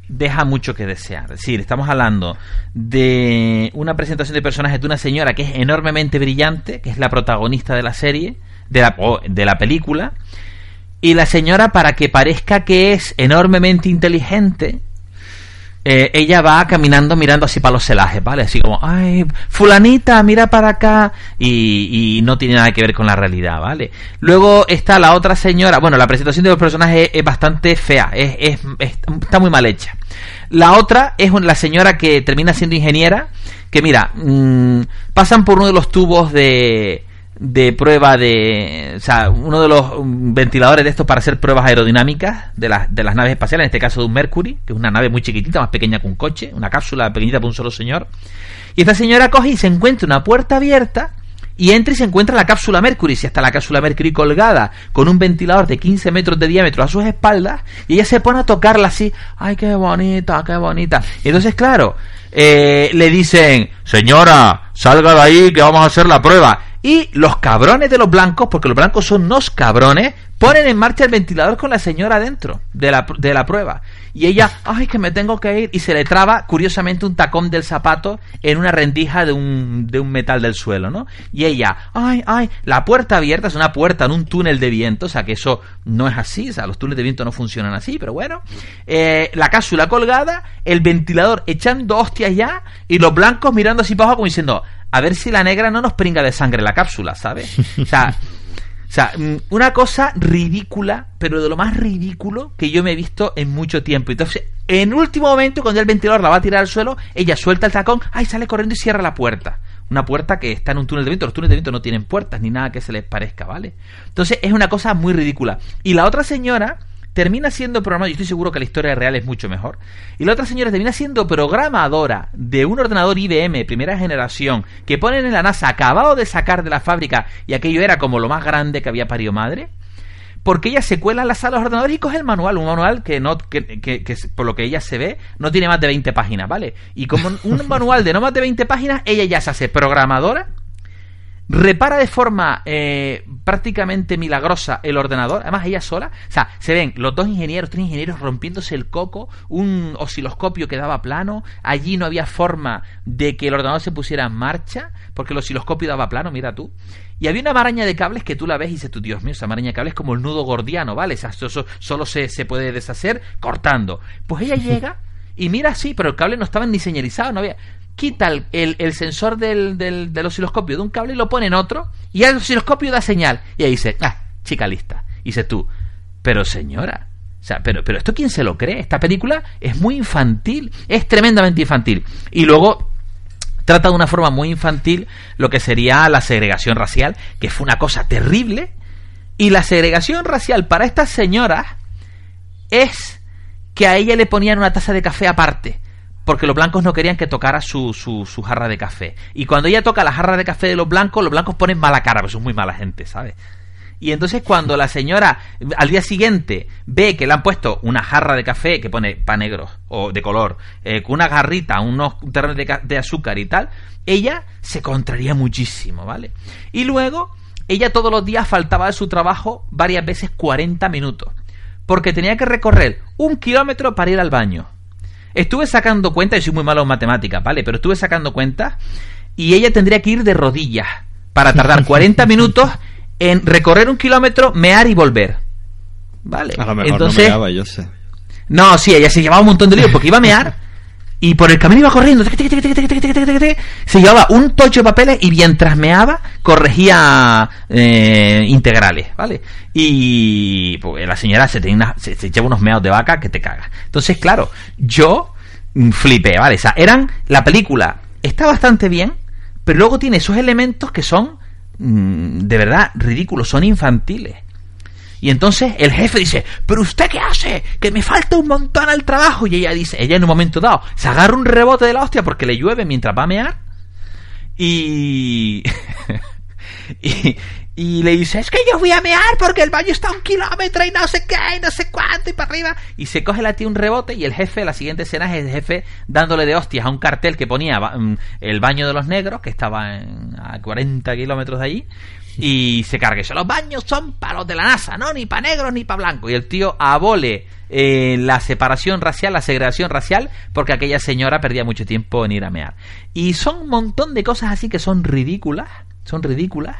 deja mucho que desear. Es decir, estamos hablando de una presentación de personajes de una señora que es enormemente brillante, que es la protagonista de la serie, de la, de la película, y la señora para que parezca que es enormemente inteligente, eh, ella va caminando mirando así para los celajes, ¿vale? Así como, ay, fulanita, mira para acá, y, no tiene nada que ver con la realidad, ¿vale? Luego está la otra señora, bueno, la presentación de los personajes es, bastante fea, es, es- es- está muy mal hecha. La otra es la señora que termina siendo ingeniera, que mira, mm, pasan por uno de los tubos de, de prueba de, o sea, uno de los mm, ventiladores de estos para hacer pruebas aerodinámicas de las, de las naves espaciales, en este caso de un Mercury, que es una nave muy chiquitita, más pequeña que un coche, una cápsula pequeñita para un solo señor. Y esta señora coge y se encuentra una puerta abierta y entra y se encuentra la cápsula Mercury, si está la cápsula Mercury colgada con un ventilador de 15 metros de diámetro a sus espaldas, y ella se pone a tocarla así, ay, qué bonita, qué bonita. Y entonces, claro, eh, le dicen, señora, salga de ahí que vamos a hacer la prueba. Y los cabrones de los blancos, porque los blancos son unos cabrones, ponen en marcha el ventilador con la señora dentro de la, de la prueba. Y ella, ay, que me tengo que ir. Y se le traba, curiosamente, un tacón del zapato en una rendija de un, de un metal del suelo, ¿no? Y ella, ay, ay, la puerta abierta es una puerta en un túnel de viento, o sea que eso no es así, o sea, los túneles de viento no funcionan así, pero bueno. Eh, la cápsula colgada, el ventilador echando hostias ya, y los blancos mirando así para abajo como diciendo, a ver si la negra no nos pringa de sangre la cápsula, ¿sabes? O sea, o sea, mm, una cosa ridícula, pero de lo más ridículo que yo me he visto en mucho tiempo. Entonces, en último momento, cuando el ventilador la va a tirar al suelo, ella suelta el tacón, ay, sale corriendo y cierra la puerta. Una puerta que está en un túnel de viento. Los túneles de viento no tienen puertas ni nada que se les parezca, ¿vale? Entonces, es una cosa muy ridícula. Y la otra señora termina siendo programadora, yo estoy seguro que la historia real es mucho mejor, y la otra señora termina siendo programadora de un ordenador IBM primera generación que ponen en la NASA acabado de sacar de la fábrica y aquello era como lo más grande que había parido madre, porque ella se cuela en la sala de ordenadores y coge el manual, un manual que no que, que- que por lo que ella se ve no tiene más de 20 páginas, ¿vale? Y como un manual de no más de 20 páginas, ella ya se hace programadora repara de forma eh, prácticamente milagrosa el ordenador, además ella sola, o sea, se ven los dos ingenieros, tres ingenieros rompiéndose el coco, un osciloscopio que daba plano, allí no había forma de que el ordenador se pusiera en marcha, porque el osciloscopio daba plano, mira tú, y había una maraña de cables que tú la ves y dices tú, Dios mío, esa maraña de cables es como el nudo gordiano, ¿vale? O sea, eso, eso solo se, se puede deshacer cortando. Pues ella llega y mira así, pero el cable no estaba ni señalizado, no había quita el, el- sensor del, del, del osciloscopio de un cable y lo pone en otro y el osciloscopio da señal y ahí dice, ah, chica lista. Y dices tú, pero señora, o sea, pero, pero esto quién se lo cree? Esta película es muy infantil, es tremendamente infantil. Y luego trata de una forma muy infantil lo que sería la segregación racial, que fue una cosa terrible. Y la segregación racial para estas señoras es que a ella le ponían una taza de café aparte. Porque los blancos no querían que tocara su, su, jarra de café. Y cuando ella toca la jarra de café de los blancos, los blancos ponen mala cara, porque son muy mala gente, ¿sabes? Y entonces cuando la señora al día siguiente ve que le han puesto una jarra de café que pone pan negro o de color, eh, con una garrita, unos terrenos de, de azúcar y tal, ella se contraría muchísimo, ¿vale? Y luego ella todos los días faltaba de su trabajo varias veces 40 minutos, porque tenía que recorrer un kilómetro para ir al baño. Estuve sacando cuentas, y soy muy malo en matemáticas, ¿vale? Pero estuve sacando cuentas y ella tendría que ir de rodillas para tardar (laughs) 40 minutos en recorrer un kilómetro, mear y volver. ¿Vale? A lo mejor Entonces, no me daba, yo sé. no, sí, ella se llevaba un montón de lío porque iba a mear (laughs) y por el camino iba corriendo, se llevaba un tocho de papeles y mientras meaba corregía integrales, ¿vale? Y pues, la señora se, tenía una, se lleva unos meados de vaca que te cagas. Entonces, claro, yo flipé, ¿vale? O sea, eran, la película está bastante bien, pero luego tiene esos elementos que son, de verdad, ridículos, son infantiles. Y entonces el jefe dice, pero usted qué hace? Que me falta un montón al trabajo. Y ella dice, ella en un momento dado se agarra un rebote de la hostia porque le llueve mientras va a mear. Y... (laughs) y, le dice, es que yo voy a mear porque el baño está a un kilómetro y no sé qué, y no sé cuánto, y para arriba. Y se coge la tía un rebote y el jefe, la siguiente escena es el jefe dándole de hostias a un cartel que ponía mm, el baño de los negros, que estaba en- a 40 kilómetros de allí. Y se carga eso. Los baños son para los de la NASA, ¿no? Ni para negros ni para blancos. Y el tío abole eh, la separación racial, la segregación racial, porque aquella señora perdía mucho tiempo en ir a mear. Y son un montón de cosas así que son ridículas, son ridículas.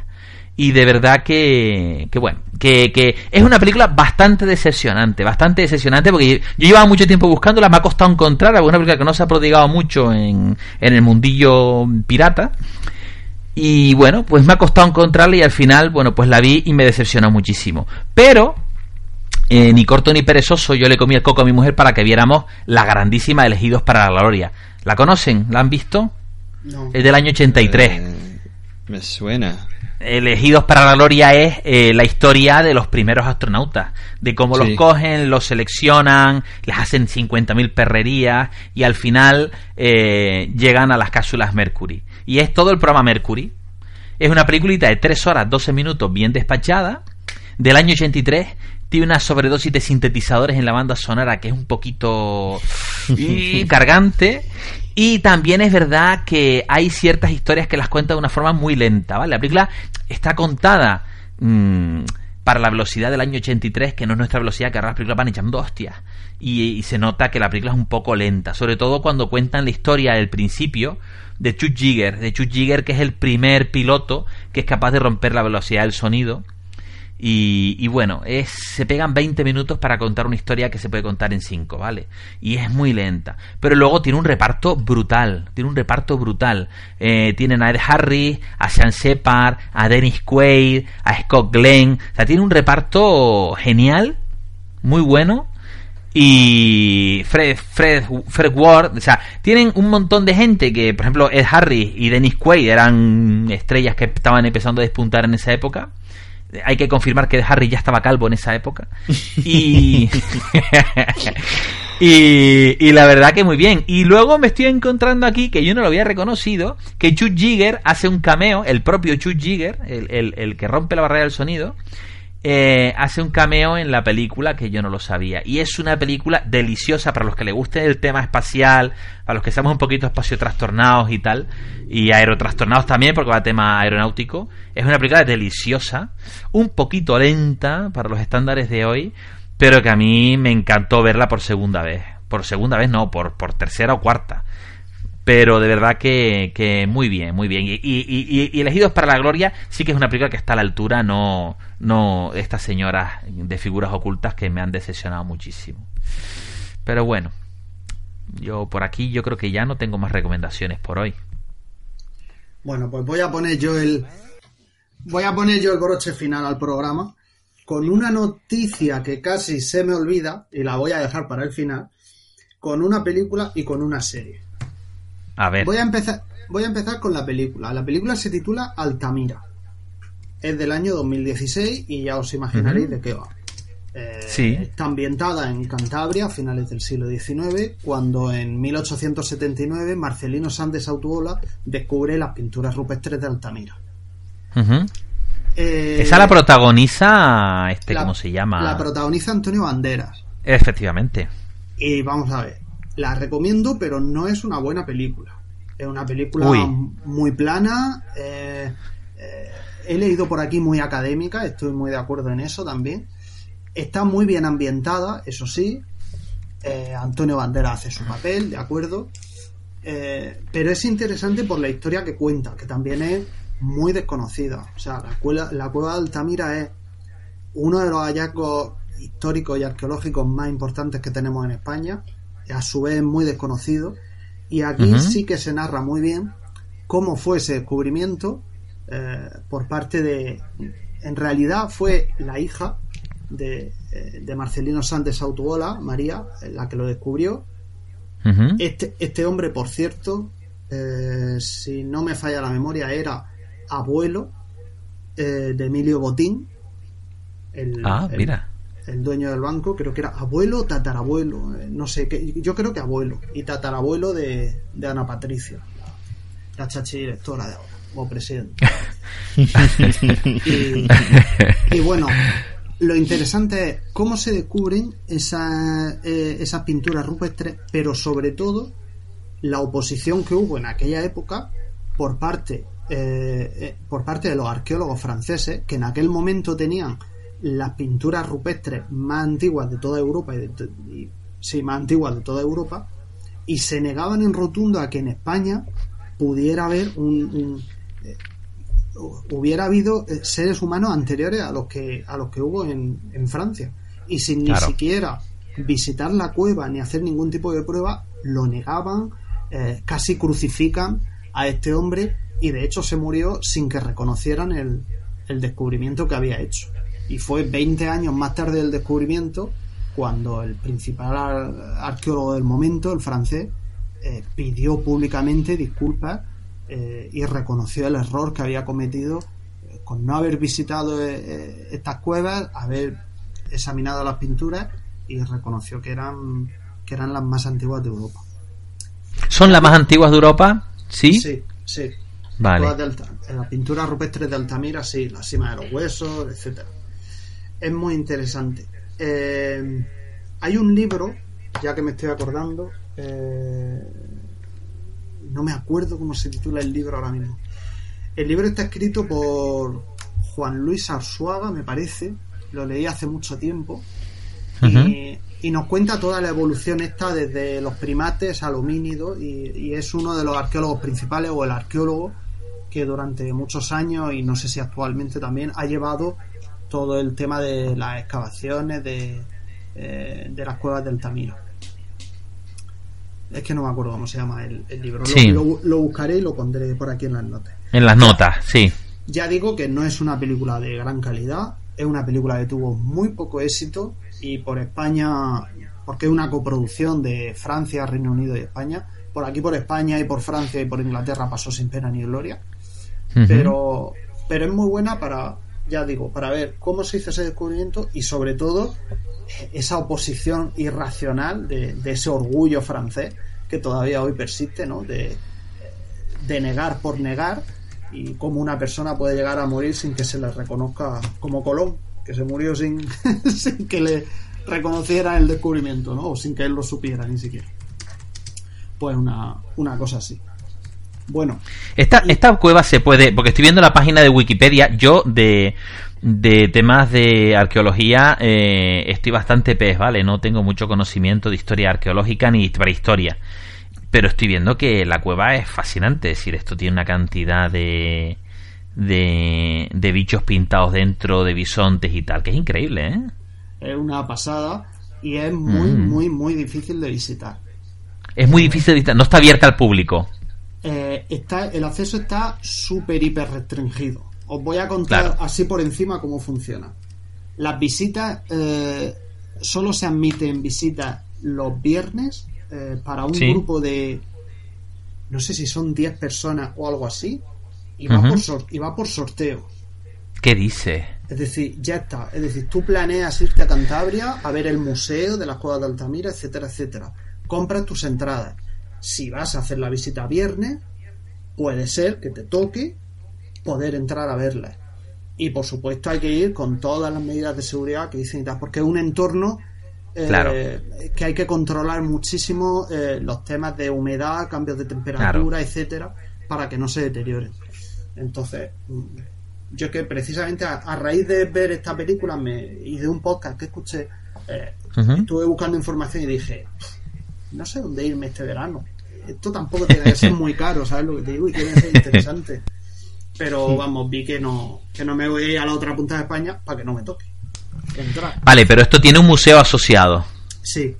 Y de verdad que, que bueno, que, que es una película bastante decepcionante, bastante decepcionante, porque yo, llevaba mucho tiempo buscándola, me ha costado encontrarla, es una película que no se ha prodigado mucho en, en el mundillo pirata. Y bueno, pues me ha costado encontrarla y al final, bueno, pues la vi y me decepcionó muchísimo. Pero, eh, ni corto ni perezoso, yo le comí el coco a mi mujer para que viéramos la grandísima Elegidos para la Gloria. ¿La conocen? ¿La han visto? No. Es del año 83. Eh, me suena. Elegidos para la Gloria es eh, la historia de los primeros astronautas, de cómo Sí. los cogen, los seleccionan, les hacen 50.000 perrerías y al final eh, llegan a las cápsulas Mercury. Y es todo el programa Mercury. Es una peliculita de 3 horas 12 minutos bien despachada, del año 83. Tiene una sobredosis de sintetizadores en la banda sonora que es un poquito (laughs) y cargante. Y también es verdad que hay ciertas historias que las cuenta de una forma muy lenta, ¿vale? La película está contada mm, para la velocidad del año 83, que no es nuestra velocidad, que ahora las películas van echando hostias. Y, y se nota que la película es un poco lenta, sobre todo cuando cuentan la historia del principio de Chuck Jigger, de Chuck Jigger que es el primer piloto que es capaz de romper la velocidad del sonido. Y, bueno, es, se pegan 20 minutos para contar una historia que se puede contar en 5, ¿vale? Y es muy lenta. Pero luego tiene un reparto brutal, tiene un reparto brutal. Eh, tienen a Ed Harris, a Sean Shepard, a Dennis Quaid, a Scott Glenn. O sea, tiene un reparto genial, muy bueno. Y Fred, Fred, Fred Ward, o sea, tienen un montón de gente que, por ejemplo, Ed Harris y Dennis Quaid eran estrellas que estaban empezando a despuntar en esa época hay que confirmar que Harry ya estaba calvo en esa época. (laughs) Y, y, la verdad que muy bien. Y luego me estoy encontrando aquí, que yo no lo había reconocido, que Chuck Jigger hace un cameo, el propio Chuck Jigger, el, el, el que rompe la barrera del sonido, eh, hace un cameo en la película que yo no lo sabía. Y es una película deliciosa para los que les guste el tema espacial, para los que seamos un poquito espacio trastornados y tal, y aerotrastornados también, porque va a tema aeronáutico. Es una película deliciosa, un poquito lenta para los estándares de hoy, pero que a mí me encantó verla por segunda vez. Por segunda vez, no, por, por tercera o cuarta pero de verdad que, muy bien, muy bien. Y, y, y, y, Elegidos para la Gloria sí que es una película que está a la altura, no, no estas señoras de figuras ocultas que me han decepcionado muchísimo. Pero bueno, yo por aquí yo creo que ya no tengo más recomendaciones por hoy. Bueno, pues voy a poner yo el voy a poner yo el broche final al programa con una noticia que casi se me olvida y la voy a dejar para el final, con una película y con una serie. A ver. Voy a empezar, voy a empezar con la película. La película se titula Altamira. Es del año 2016 y ya os imaginaréis uh -huh. de qué va. Eh, sí. Está ambientada en Cantabria a finales del siglo XIX, cuando en 1879 Marcelino Sández Autuola descubre las pinturas rupestres de Altamira. Uh -huh. eh, Esa la protagoniza, este, la, ¿cómo se llama? La protagoniza Antonio Banderas. Efectivamente. Y vamos a ver, la recomiendo, pero no es una buena película. Es una película Uy. muy plana. Eh, eh, he leído por aquí muy académica, estoy muy de acuerdo en eso también. Está muy bien ambientada, eso sí. Eh, Antonio Bandera hace su papel, de acuerdo. pero es interesante por la historia que cuenta, que también es muy desconocida. O sea, la cueva de Altamira es uno de los hallazgos históricos y arqueológicos más importantes que tenemos en España a su vez muy desconocido. Y aquí uh -huh. sí que se narra muy bien cómo fue ese descubrimiento eh, por parte de. En realidad fue la hija de, eh, de Marcelino Sánchez Autuola, María, la que lo descubrió. Uh -huh. este, este hombre, por cierto, eh, si no me falla la memoria, era abuelo de Emilio Botín. El, ah, el, mira el dueño del banco, creo que era abuelo o tatarabuelo, eh, no sé, qué yo creo que abuelo, y tatarabuelo de, de Ana Patricia, la, la chachi directora de ahora, o presidente. (laughs) y, y, bueno, lo interesante es cómo se descubren esa, eh, esas pinturas rupestres, pero sobre todo la oposición que hubo en aquella época por parte, eh, por parte de los arqueólogos franceses, que en aquel momento tenían las pinturas rupestres más antiguas de toda Europa y, de y- sí, más antiguas de toda Europa y se negaban en rotundo a que en España pudiera haber un, un- eh, hubiera habido eh, seres humanos anteriores a los que a los que hubo en, en Francia. Y sin ni siquiera visitar la cueva ni hacer ningún tipo de prueba lo negaban eh, casi crucifican a este hombre y de hecho se murió sin que reconocieran el, el descubrimiento que había hecho y fue 20 años más tarde del descubrimiento cuando el principal ar- arqueólogo del momento el francés eh, pidió públicamente disculpas eh, y reconoció el error que había cometido eh, con no haber visitado eh, estas cuevas, haber examinado las pinturas y reconoció que eran que eran las más antiguas de Europa. ¿Son las más antiguas de Europa? ¿Sí? Sí, sí. Vale. Las pinturas rupestres de Altamira, sí, la cima de los huesos, etcétera. Es muy interesante. Eh, hay un libro, ya que me estoy acordando, eh, no me acuerdo cómo se titula el libro ahora mismo. El libro está escrito por Juan Luis Arzuaga, me parece. Lo leí hace mucho tiempo. y, y nos cuenta toda la evolución esta desde los primates al homínido y, y es uno de los arqueólogos principales o el arqueólogo que durante muchos años y no sé si actualmente también ha llevado todo el tema de las excavaciones de, eh, de las cuevas del Tamiro. Es que no me acuerdo cómo se llama el, el libro. Lo- Sí. Lo, lo buscaré y lo pondré por aquí en las notas. En las notas, sí. Ya digo que no es una película de gran calidad, es una película que tuvo muy poco éxito y por España, porque es una coproducción de Francia, Reino Unido y España, por aquí por España y por Francia y por Inglaterra pasó sin pena ni gloria, pero, pero es muy buena para, ya digo, para ver cómo se hizo ese descubrimiento y sobre todo esa oposición irracional de, de ese orgullo francés que todavía hoy persiste, ¿no? De, de negar por negar y cómo una persona puede llegar a morir sin que se le reconozca como Colón, que se murió sin, (laughs) sin que le reconociera el descubrimiento, ¿no? O sin que él lo supiera ni siquiera. Pues una, una cosa así. Bueno, Esta, esta cueva se puede, porque estoy viendo la página de Wikipedia, yo de, de temas de arqueología eh, estoy bastante pez, ¿vale? No tengo mucho conocimiento de historia arqueológica ni prehistoria. Pero estoy viendo que la cueva es fascinante, es decir, esto tiene una cantidad de, de, de bichos pintados dentro, de bisontes y tal, que es increíble, ¿eh? es una pasada y es muy, Mm. muy, muy difícil de visitar. Es muy difícil, de- no está abierta al público. Eh, está, el acceso está súper, hiper restringido. Os voy a contar Claro. así por encima cómo funciona. Las visitas eh, solo se admiten visitas los viernes eh, para un Sí. grupo de no sé si son 10 personas o algo así y va, por, sor- y va por sorteo. ¿Qué dice? Es decir, ya está. Es decir, tú planeas irte a Cantabria a ver el museo de las cuevas de Altamira, etcétera, etcétera. Compras tus entradas. Si vas a hacer la visita viernes, puede ser que te toque poder entrar a verlas. Y por supuesto hay que ir con todas las medidas de seguridad que dicen y tal, porque es un entorno eh, Claro. que hay que controlar muchísimo eh, los temas de humedad, cambios de temperatura, Claro. etcétera, para que no se deterioren. Entonces, mm, yo que precisamente a, a raíz de ver esta película me, y de un podcast que escuché, eh, estuve buscando información y dije, no sé dónde irme este verano. Esto tampoco tiene que ser muy caro, ¿sabes lo que te digo? Y tiene que ser interesante. Pero vamos, vi que no, que no me voy a ir a la otra punta de España para que no me toque. Entrar. Vale, pero esto tiene un museo asociado. Sí,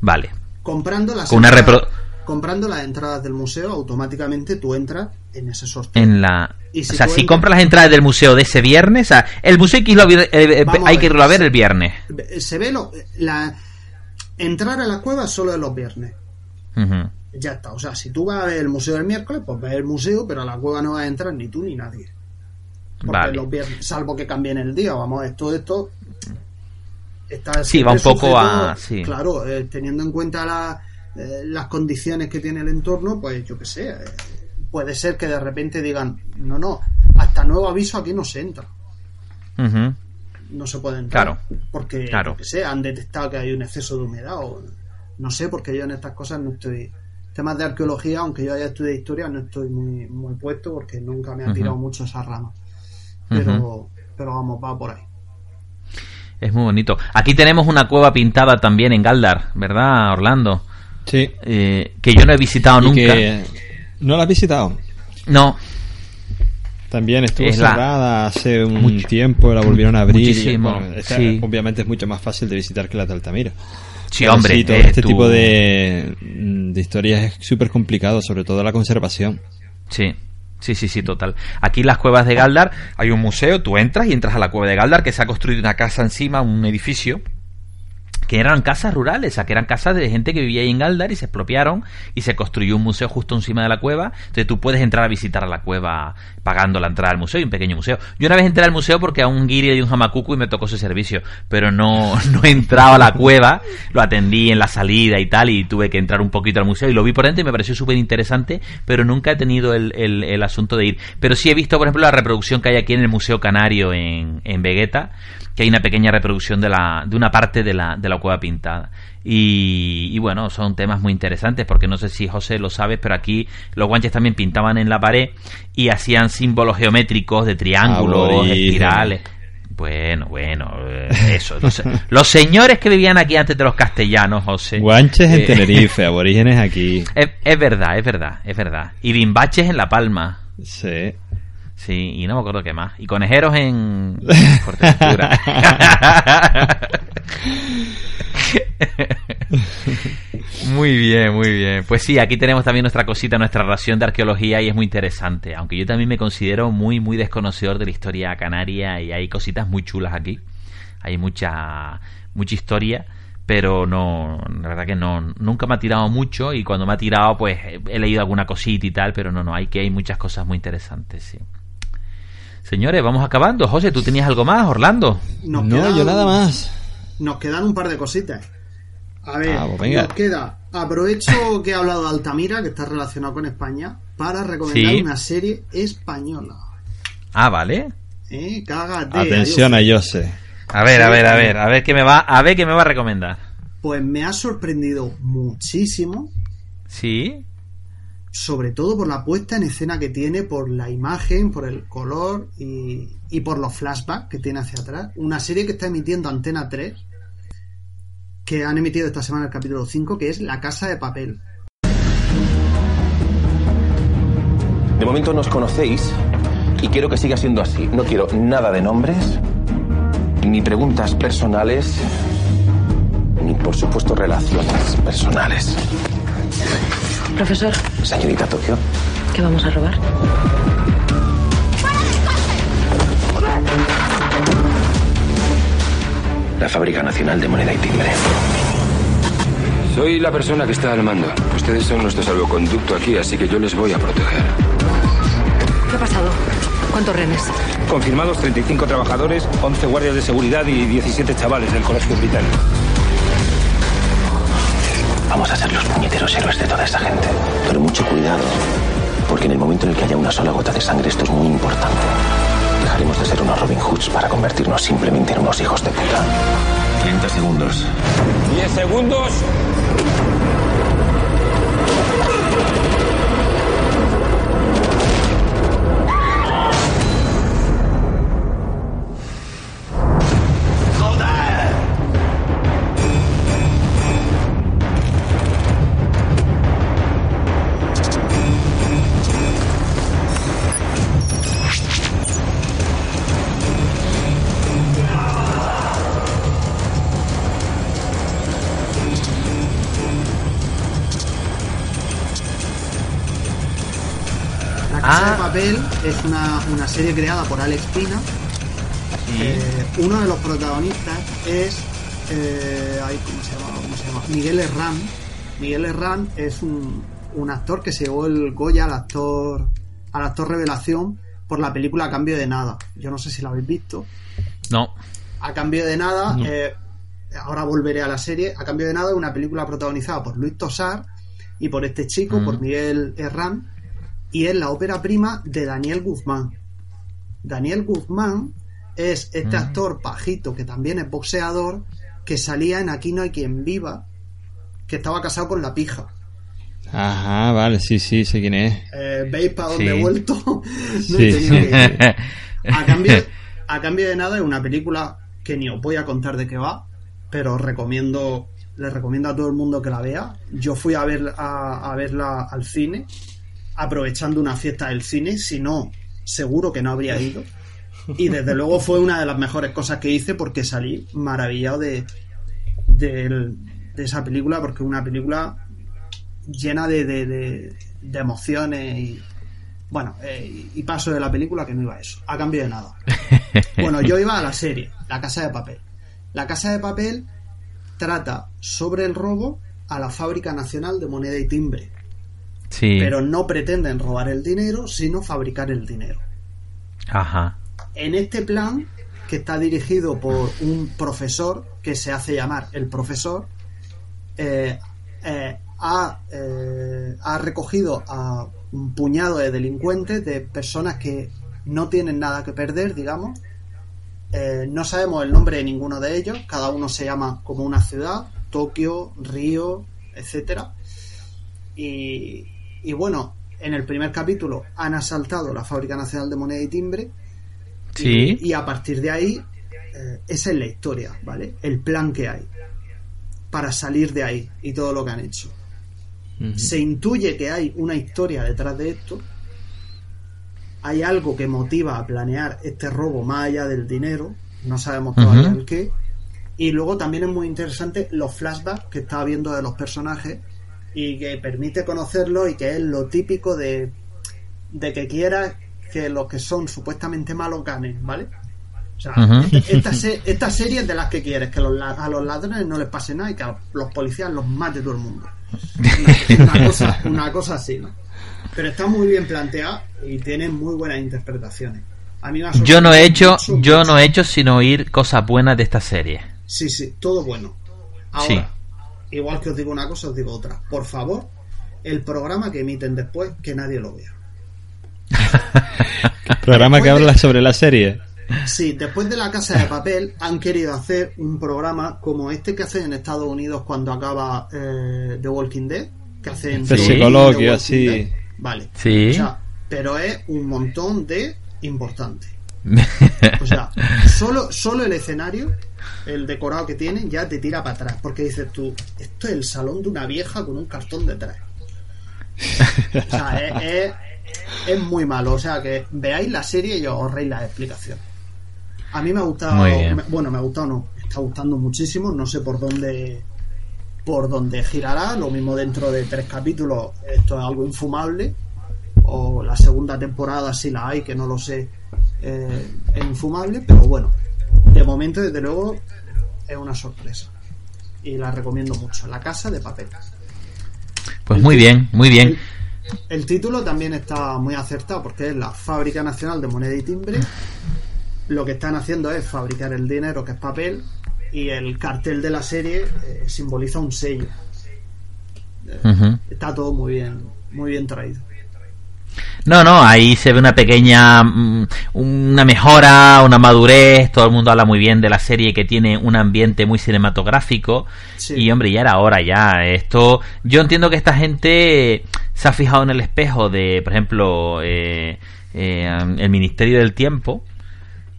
Vale. comprando las, Con una entradas- repro- comprando las entradas del museo, automáticamente tú entras en ese sorteo. En la... Si o sea, si entras- compras las entradas del museo de ese viernes, o sea, el museo hay que irlo a ver, eh, eh, que irlo a ver el viernes. Se ve lo, la entrar a la cueva solo en los viernes. Ujú. Ya está. O sea, si tú vas a ver el museo el miércoles, pues ves el museo, pero a la cueva no vas a entrar ni tú ni nadie. Porque Vale. los viernes, salvo que cambien el día, vamos, esto esto está Sí, va un poco sujeto, a- sí. Claro, eh, teniendo en cuenta la- eh, las condiciones que tiene el entorno, pues yo qué sé, eh, puede ser que de repente digan, no, no, hasta nuevo aviso aquí no se entra. No se puede entrar. Claro. Porque, Claro. yo qué sé, han detectado que hay un exceso de humedad o no sé, porque yo en estas cosas no estoy. Temas de arqueología, aunque yo haya estudiado historia, no estoy muy, muy puesto porque nunca me ha tirado mucho esa rama. Pero, pero vamos, va por ahí. Es muy bonito. Aquí tenemos una cueva pintada también en Galdar, ¿verdad, Orlando? Sí. Eh, que yo no he visitado Y nunca. que- ¿No la has visitado? No. También estuvo Es la- cerrada hace un Mucho- tiempo, la volvieron a abrir. y, muchísimo, bueno, esta, sí. Obviamente es mucho más fácil de visitar que la de Altamira. Sí, hombre, sí, todo eh, este tú- tipo de, de historias es súper complicado, sobre todo la conservación. Sí. Sí, sí, sí, total. Aquí en las cuevas de Galdar hay un museo, tú entras y entras a la cueva de Galdar, que se ha construido una casa encima, un edificio, que eran casas rurales, o sea, que eran casas de gente que vivía ahí en Galdar y se expropiaron y se construyó un museo justo encima de la cueva. Entonces tú puedes entrar a visitar a la cueva pagando la entrada al museo y un pequeño museo. Yo una vez entré al museo porque a un guiri y un jamacuco y me tocó ese servicio, pero no, (laughs) no he entrado a la cueva, lo atendí en la salida y tal y tuve que entrar un poquito al museo y lo vi por dentro y me pareció súper interesante, pero nunca he tenido el, el, el asunto de ir. Pero sí he visto, por ejemplo, la reproducción que hay aquí en el Museo Canario en, en Vegeta, que hay una pequeña reproducción de, la, de una parte de la, de la cueva pintada. Y, y bueno, son temas muy interesantes porque no sé si José lo sabes, pero aquí los guanches también pintaban en la pared y hacían símbolos geométricos de triángulos, Aborígenes. espirales. Bueno, bueno, eh, eso. Los, los señores que vivían aquí antes de los castellanos, José. Guanches en eh, Tenerife, (laughs) aborígenes aquí. Es, es verdad, es verdad, es verdad. Y bimbaches en La Palma. Sí. Sí, y no me acuerdo qué más. Y conejeros en (laughs) Fuerteventura. (laughs) muy bien, muy bien. Pues sí, aquí tenemos también nuestra cosita, nuestra ración de arqueología y es muy interesante. Aunque yo también me considero muy, muy desconocedor de la historia canaria y hay cositas muy chulas aquí. Hay mucha, mucha historia, pero no, la verdad que no, nunca me ha tirado mucho y cuando me ha tirado pues he he leído alguna cosita y tal, pero no, no, hay que hay muchas cosas muy interesantes, sí. Señores, vamos acabando. José, ¿tú tenías algo más, Orlando? Nos No, quedan- yo nada más. Nos quedan un par de cositas. A ver, Ah, pues venga. nos queda. Aprovecho que he hablado de Altamira, que está relacionado con España, para recomendar Sí. una serie española. Ah, vale. ¿Eh? Cágate. Atención a. Jose. A ver, a ver, a ver, a ver qué me va, a ver qué me va a recomendar. Pues me ha sorprendido muchísimo, Sí. Sobre todo por la puesta en escena que tiene, por la imagen, por el color y, y por los flashbacks que tiene hacia atrás. Una serie que está emitiendo Antena 3, que han emitido esta semana el capítulo 5, que es La Casa de Papel. De momento nos conocéis y quiero que siga siendo así. No quiero nada de nombres, ni preguntas personales, ni por supuesto relaciones personales. Profesor, Señorita Tokio, ¿qué vamos a robar? la Fábrica Nacional de Moneda y Timbre. Soy la persona que está al mando. Ustedes son nuestro salvoconducto aquí, así que yo les voy a proteger. ¿Qué ha pasado? ¿Cuántos renes? Confirmados 35 trabajadores, 11 guardias de seguridad y 17 chavales del colegio británico. Vamos a ser los puñeteros héroes de toda esa gente. Pero mucho cuidado, porque en el momento en el que haya una sola gota de sangre esto es muy importante. Dejaremos de ser unos Robin Hoods para convertirnos simplemente en unos hijos de puta. 30 segundos. 10 segundos. Es una, una serie creada por Alex Pina. Eh, uno de los protagonistas es. eh, ay, ¿cómo, se llama? ¿Cómo se llama? Miguel Herrán. Miguel Herrán es un, un actor que se llevó el Goya al actor, al actor revelación por la película A Cambio de Nada. Yo no sé si la habéis visto. No. A Cambio de Nada, No. eh, ahora volveré a la serie. A Cambio de Nada es una película protagonizada por Luis Tosar y por este chico, Mm. por Miguel Herrán, y es la ópera prima de Daniel Guzmán. Daniel Guzmán es este Mm. actor pajito que también es boxeador que salía en Aquí no hay quien viva, que estaba casado con la pija. Ajá, vale, sí, sí, sé quién es. Eh, ¿Veis para dónde Sí. he vuelto? (laughs) No Sí, he tenido sí. que- (laughs) a, cambio, a cambio de nada, es una película que ni os voy a contar de qué va, pero os recomiendo, les recomiendo a todo el mundo que la vea. Yo fui a, ver, a, a verla al cine, aprovechando una fiesta del cine, si no, seguro que no habría ido. Y desde luego fue una de las mejores cosas que hice porque salí maravillado de, de, de esa película, porque es una película llena de, de, de- de emociones y bueno, eh, y paso de la película que no iba a eso, a cambio de nada. (laughs) Bueno, yo iba a la serie, La Casa de Papel. La Casa de Papel trata sobre el robo a la Fábrica Nacional de Moneda y Timbre, Sí. pero no pretenden robar el dinero, sino fabricar el dinero. Ajá. En este plan, que está dirigido por un profesor que se hace llamar el profesor, eh, eh, ha, eh, ha recogido a un puñado de delincuentes, de personas que no tienen nada que perder, digamos. Eh, no sabemos el nombre de ninguno de ellos, cada uno se llama como una ciudad, Tokio, Río, etcétera. Y, y bueno, en el primer capítulo han asaltado la Fábrica Nacional de Moneda y Timbre Sí. y a partir de ahí, eh, esa es la historia, ¿vale? El plan que hay para salir de ahí y todo lo que han hecho. Se intuye que hay una historia detrás de esto. Hay algo que motiva a planear este robo más allá del dinero. No sabemos todavía el qué. Y luego también es muy interesante los flashbacks que está viendo de los personajes y que permite conocerlos y que es lo típico de, de que quieras que los que son supuestamente malos ganen, ¿vale? O sea, Ujú. esta, esta se- esta serie es de las que quieres, que los a los ladrones no les pase nada y que a los policías los mate todo el mundo. Una, una cosa, una cosa así, ¿no? Pero está muy bien planteada y tiene muy buenas interpretaciones. A mí me ha Yo no he hecho, yo mucho. no he hecho sino oír cosas buenas de esta serie. Sí, sí, todo bueno. Ahora, igual que os digo una cosa, os digo otra. Por favor, el programa que emiten después, que nadie lo vea. (laughs) Programa que habla sobre la serie. Sí, después de la casa de papel han querido hacer un programa como este que hacen en Estados Unidos cuando acaba eh, The Walking Dead, que hacen Este The psicoloquio, así. Dead. Vale. Sí. O sea, pero es un montón de importante. (laughs) O sea, solo, solo el escenario, el decorado que tienen, ya te tira para atrás. Porque dices tú, esto es el salón de una vieja con un cartón detrás. O sea, es, es- es muy malo. O sea, que veáis la serie y os ahorréis la explicación. A mí me ha gustado, me- bueno, me ha gustado, no, me está gustando muchísimo. No sé por dónde por dónde girará. Lo mismo dentro de tres capítulos, esto es algo infumable. O la segunda temporada, si la hay, que no lo sé, eh, es infumable. Pero bueno, momento, desde luego, es una sorpresa. Y la recomiendo mucho. La casa de papel. Pues muy bien, muy bien. El título también está muy acertado porque es la Fábrica Nacional de Moneda y Timbre. Lo que están haciendo es fabricar el dinero, que es papel, y el cartel de la serie eh, simboliza un sello. Eh. Está todo muy bien, muy bien traído. No, no, ahí se ve una pequeña, mm, una mejora, una madurez, todo el mundo habla muy bien de la serie que tiene un ambiente muy cinematográfico. Sí. y hombre, ya era hora ya, esto, yo entiendo que esta gente se ha fijado en el espejo de, por ejemplo, eh, eh, el Ministerio del Tiempo.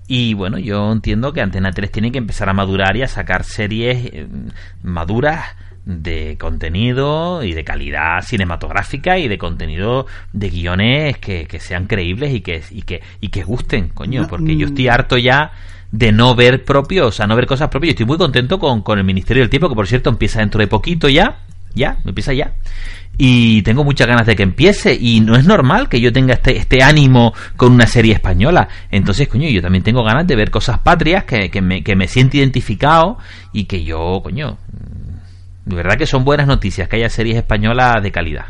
Y bueno, yo entiendo que Antena 3 tiene que empezar a madurar y a sacar series eh, maduras de contenido y de calidad cinematográfica y de contenido de guiones que, que sean creíbles y que, y que, y que gusten, coño, porque yo mm. estoy harto ya de no ver propio, o sea, no ver cosas propias. Yo estoy muy contento con, con el Ministerio del Tiempo, que por cierto empieza dentro de poquito ya, ya, empieza ya. Y tengo muchas ganas de que empiece. Y no es normal que yo tenga este, este ánimo con una serie española. Entonces, coño, yo también tengo ganas de ver cosas patrias que, que, me, que me siento identificado y que yo, coño, de verdad que son buenas noticias que haya series españolas de calidad.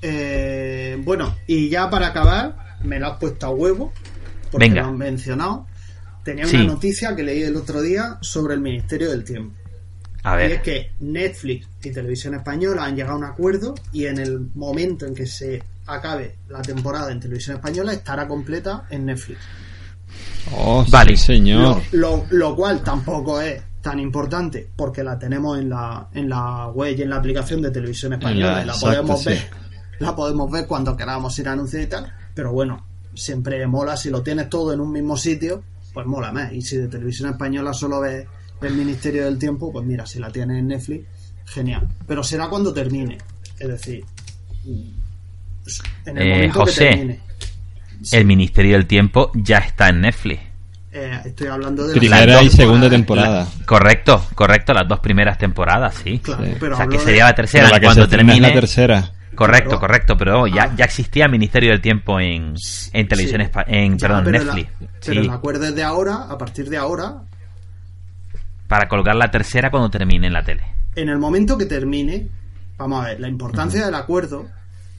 Eh, bueno, y ya para acabar, me lo has puesto a huevo, porque Venga. lo han mencionado. Tenía Sí. una noticia que leí el otro día sobre el Ministerio del Tiempo. A Y es ver. que Netflix y Televisión Española han llegado a un acuerdo y en el momento en que se acabe la temporada en Televisión Española estará completa en Netflix. Oh, Vale. sí, señor. Lo, lo- lo cual tampoco es tan importante porque la tenemos en la, en la web y en la aplicación de Televisión Española la- y la exacto, podemos sí. ver. La podemos ver cuando queramos ir a anunciar y tal. Pero bueno, siempre mola si lo tienes todo en un mismo sitio pues mola más. Y si de televisión española solo ves el Ministerio del Tiempo, pues mira, si la tienes en Netflix, genial. Pero será cuando termine. Es decir, en el Eh, momento José, que termine. el Ministerio del Tiempo ya está en Netflix. Eh, estoy hablando de Primera y segunda temporada. Correcto, correcto, las dos primeras temporadas, sí. Claro, Sí. pero o sea, que de- sería la tercera la que cuando se termine. la tercera. Correcto, Claro. correcto, pero ya, Ah. ya existía Ministerio del Tiempo en, en televisión, Sí. en, Ya, perdón, pero la- Netflix. pero Sí, el acuerdo es de ahora, a partir de ahora, para colgar la tercera cuando termine en la tele. en el momento que termine, vamos a ver, la importancia del acuerdo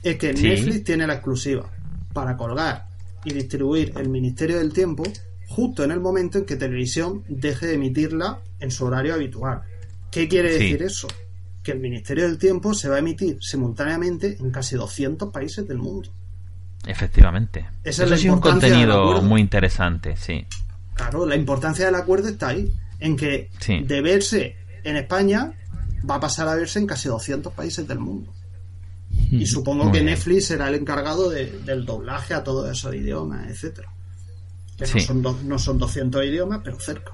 es que Sí. Netflix tiene la exclusiva para colgar y distribuir el Ministerio del Tiempo justo en el momento en que televisión deje de emitirla en su horario habitual. ¿Qué quiere Sí. decir eso? Que el Ministerio del Tiempo se va a emitir simultáneamente en casi 200 países del mundo. Efectivamente. Esa es Eso sí un contenido muy interesante, sí. Claro, la importancia del acuerdo está ahí, en que Sí. de verse en España va a pasar a verse en casi 200 países del mundo. Y (laughs) supongo Muy que bien. Netflix será el encargado de- del doblaje a todos esos idiomas, etcétera. Que Sí. no, son do- no son 200 idiomas, pero cerca.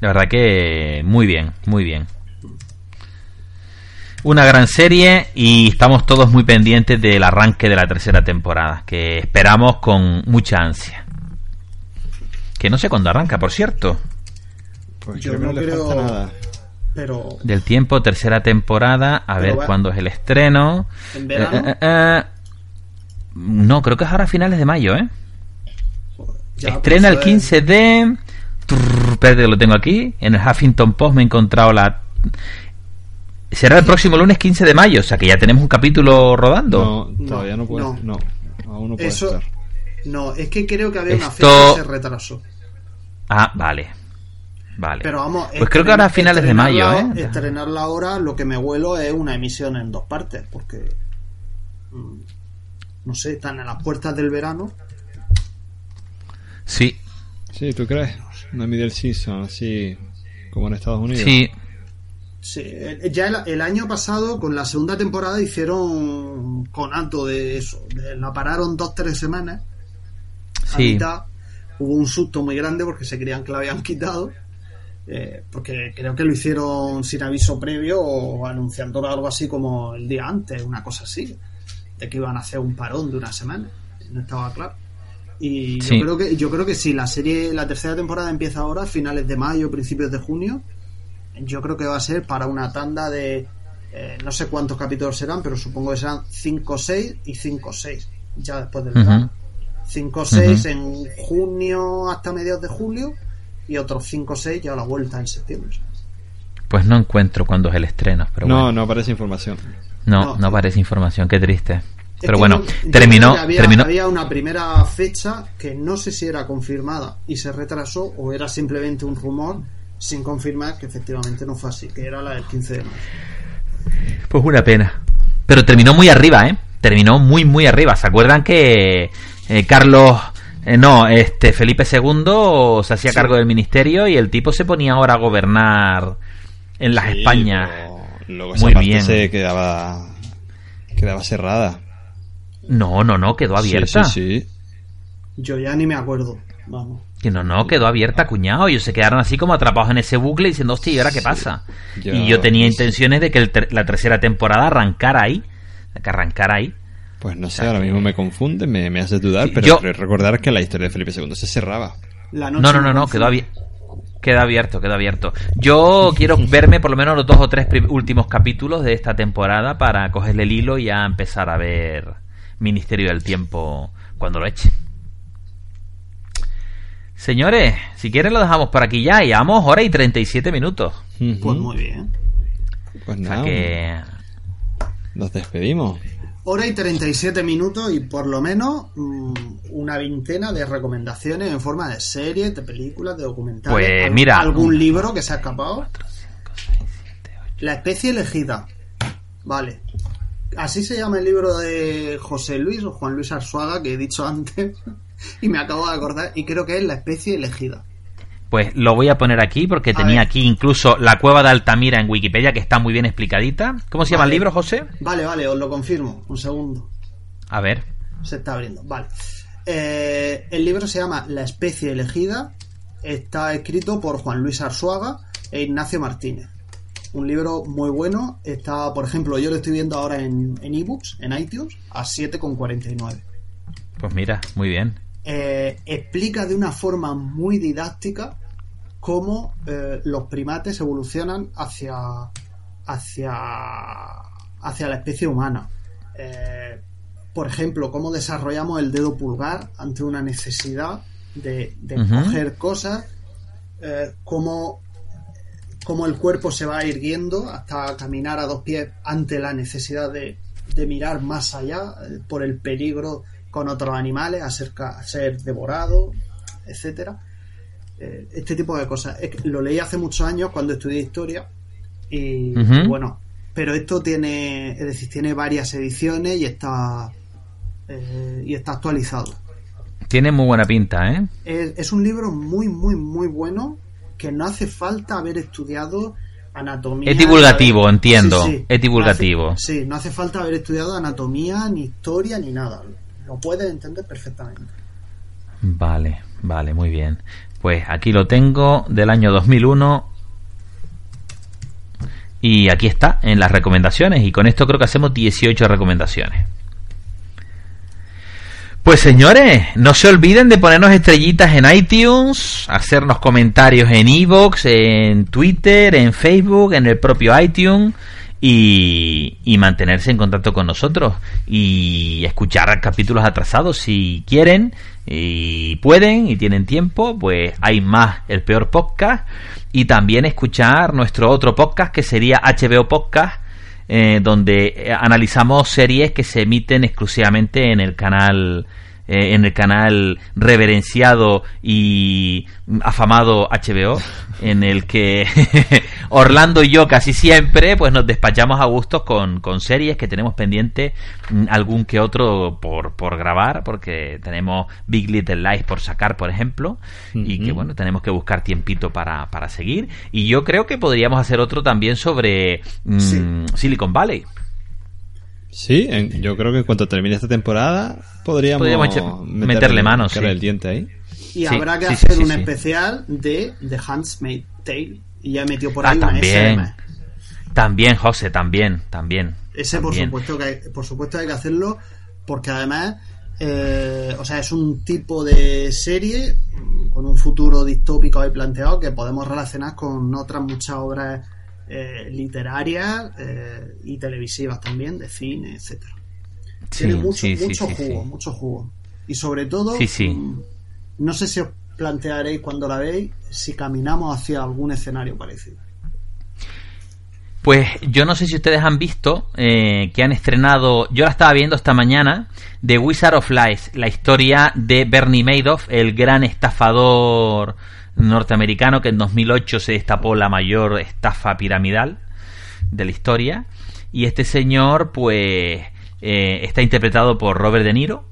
La verdad que muy bien, muy bien. Una gran serie y estamos todos muy pendientes del arranque de la tercera temporada, que esperamos con mucha ansia. Que no sé cuándo arranca, por cierto. Pues Yo no no le creo- falta nada. Pero Del tiempo, tercera temporada, a Pero ver va- cuándo es el estreno. ¿En verano? Eh, eh, eh. No, creo que es ahora a finales de mayo, ¿eh? ya, Estrena el pues, eh, 15 de... Trrr, espérate que lo tengo aquí. En el Huffington Post me he encontrado la... Será el próximo lunes 15 de mayo, o sea que ya tenemos un capítulo rodando. No, todavía no puede. no. No, aún no puede Eso, estar. no, es que creo que había una Esto- fecha que se retrasó. Ah, vale. Vale. Pero vamos, Pues creo que ahora a finales de mayo, ¿eh? Estrenarla ahora, lo que me huelo es una emisión en dos partes, porque. No sé, están a las puertas del verano. Sí, Sí, ¿tú crees? Una middle season, así como en Estados Unidos. sí. Sí, eh, ya el, el año pasado, con la segunda temporada, hicieron conato de eso. de- la pararon dos, tres semanas. A Sí. mitad. Hubo un susto muy grande porque se creían que la habían quitado. eh, porque creo que lo hicieron sin aviso previo o anunciándolo algo así como el día antes, una cosa así. De que iban a hacer un parón de una semana. No estaba claro. Y Sí. yo creo que yo creo que si la serie, la tercera temporada empieza ahora, a finales de mayo, principios de junio, yo creo que va a ser para una tanda de eh, no sé cuántos capítulos serán, pero supongo que serán 5 6 y 5 6 ya después del verano. 5 6 Ujú. en junio hasta mediados de julio y otros 5 6 ya a la vuelta en septiembre. Pues no encuentro cuándo es el estreno, pero no, bueno. no aparece información. No, no. no aparece información, qué triste. Pero bueno, terminó, había, terminó. había una primera fecha que no sé si era confirmada y se retrasó o era simplemente un rumor sin confirmar que efectivamente no fue así, que era la del 15 de mayo. Pues una pena. Pero terminó muy arriba, ¿eh? Terminó muy, muy arriba. ¿Se acuerdan que eh, Carlos... eh, no, este Felipe II se hacía Sí. cargo del ministerio y el tipo se ponía ahora a gobernar en las Sí, Españas. pero Luego esa Muy parte bien. se quedaba, quedaba cerrada. No, no, no, quedó abierta. Sí, sí, sí. Yo ya ni me acuerdo. Vamos. Que no, no, quedó abierta, cuñado. Ellos se quedaron así como atrapados en ese bucle diciendo, hostia, ¿y ahora qué pasa? Yo- y yo tenía intenciones de que el ter- la tercera temporada arrancara ahí. de Que arrancara ahí. Pues no sé, ahora mismo me confunde, me, me hace dudar, Sí, pero yo- recordar que la historia de Felipe II se cerraba. La noche No, no, no, no, quedó abierto. Queda abierto, queda abierto. Yo quiero (laughs) verme por lo menos los dos o tres últimos capítulos de esta temporada para cogerle el hilo y ya empezar a ver Ministerio del Tiempo cuando lo eche. Señores, si quieren lo dejamos por aquí ya. Llevamos hora y 37 minutos. Pues muy bien. Pues O sea nada, que... nos despedimos. Hora y 37 minutos y por lo menos mm, una veintena de recomendaciones en forma de series, de películas, de documentales. Pues, mira. Algún libro que se ha escapado. La especie elegida. Vale. Así se llama el libro de José Luis o Juan Luis Arzuaga que he dicho (laughs) antes y me acabo de acordar y creo que es la especie elegida. Pues lo voy a poner aquí porque A tenía ver. aquí incluso la cueva de Altamira en Wikipedia que está muy bien explicadita. ¿Cómo se llama el libro, José? Vale, vale, os lo confirmo. Un segundo. A ver. Se está abriendo. Vale. Eh, el libro se llama La especie elegida. Está escrito por Juan Luis Arzuaga e Ignacio Martínez. Un libro muy bueno. Está, por ejemplo, yo lo estoy viendo ahora en en ebooks, en iTunes, a 7,49. Pues mira, muy bien. Eh, explica de una forma muy didáctica cómo eh, los primates evolucionan hacia hacia hacia la especie humana. Eh, por ejemplo, cómo desarrollamos el dedo pulgar ante una necesidad de, de coger cosas, eh, cómo, cómo el cuerpo se va irguiendo hasta caminar a dos pies ante la necesidad de, de mirar más allá por el peligro con otros animales, a ser, a ser devorado, etcétera. Eh, este tipo de cosas. Es que lo leí hace muchos años cuando estudié historia y bueno, pero esto tiene, es decir, tiene varias ediciones y está eh, y está actualizado. Tiene muy buena pinta, ¿eh? Es, es un libro muy, muy, muy bueno que no hace falta haber estudiado anatomía. Es divulgativo, haber- entiendo. Sí, sí. Es divulgativo. No hace- sí, no hace falta haber estudiado anatomía, ni historia, ni nada. Lo puedes entender perfectamente. Vale, vale, muy bien. Pues aquí lo tengo del año 2001. Y aquí está, en las recomendaciones. Y con esto creo que hacemos 18 recomendaciones. Pues señores, no se olviden de ponernos estrellitas en iTunes, hacernos comentarios en Evox, en Twitter, en Facebook, en el propio iTunes y, mantenerse en contacto con nosotros y escuchar capítulos atrasados si quieren y pueden y tienen tiempo, pues hay más el peor podcast y también escuchar nuestro otro podcast que sería HBO Podcast eh, donde eh, analizamos series que se emiten exclusivamente en el canal eh, en el canal reverenciado y afamado HBO (laughs) en el que (laughs) Orlando y yo casi siempre pues nos despachamos a gustos con, con series que tenemos pendiente mm, algún que otro por, por grabar porque tenemos Big Little Lies por sacar por ejemplo y que bueno tenemos que buscar tiempito para, para seguir. Y yo creo que podríamos hacer otro también sobre mm, Sí. Silicon Valley Sí, en- yo creo que cuando termine esta temporada podríamos, meterle mano, meterle sí. el diente ahí. Y Sí, habrá que sí, hacer un sí. especial de The Handmaid's Tale. Y ya metió por Ah, ahí una también. SM. también José también también Ese por supuesto que hay, por supuesto hay que hacerlo porque además eh, o sea es un tipo de serie con un futuro distópico ahí planteado que podemos relacionar con otras muchas obras eh, literarias eh, y televisivas también de cine etcétera. Sí, tiene mucho sí, mucho sí, jugo mucho jugo. Y sobre todo Sí, sí. mm, no sé si os plantearéis cuando la veis si caminamos hacia algún escenario parecido. Pues yo no sé si ustedes han visto eh, que han estrenado, yo la estaba viendo esta mañana, The Wizard of Lies, la historia de Bernie Madoff, el gran estafador norteamericano que en 2008 se destapó la mayor estafa piramidal de la historia. Y este señor, pues, eh, está interpretado por Robert De Niro.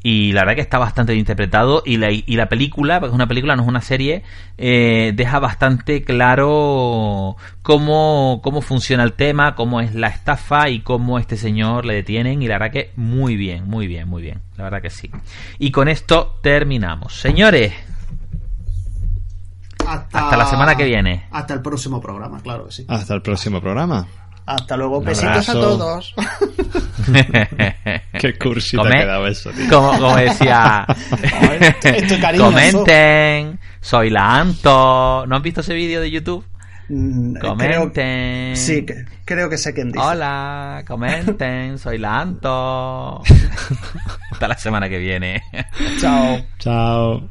Y la verdad que está bastante bien interpretado. Y la, y la película, porque es una película, no es una serie, eh, deja bastante claro cómo, cómo funciona el tema, cómo es la estafa y cómo este señor le detienen. Y la verdad que muy bien, muy bien, muy bien. La verdad que sí. Y con esto terminamos. Señores, hasta, Hasta la semana que viene. hasta el próximo programa claro que sí Hasta el próximo programa. hasta luego Un besitos a todos (laughs) Qué cursito Come- ha quedado eso, tío. Como, como decía, estoy (laughs) cariñoso. comenten, soy la Anto. ¿No han visto ese vídeo de YouTube? Mm, Comenten. sí que- creo que sé quién dice Hola, comenten, (laughs) soy la Anto. Hasta la semana que viene. chao Chao.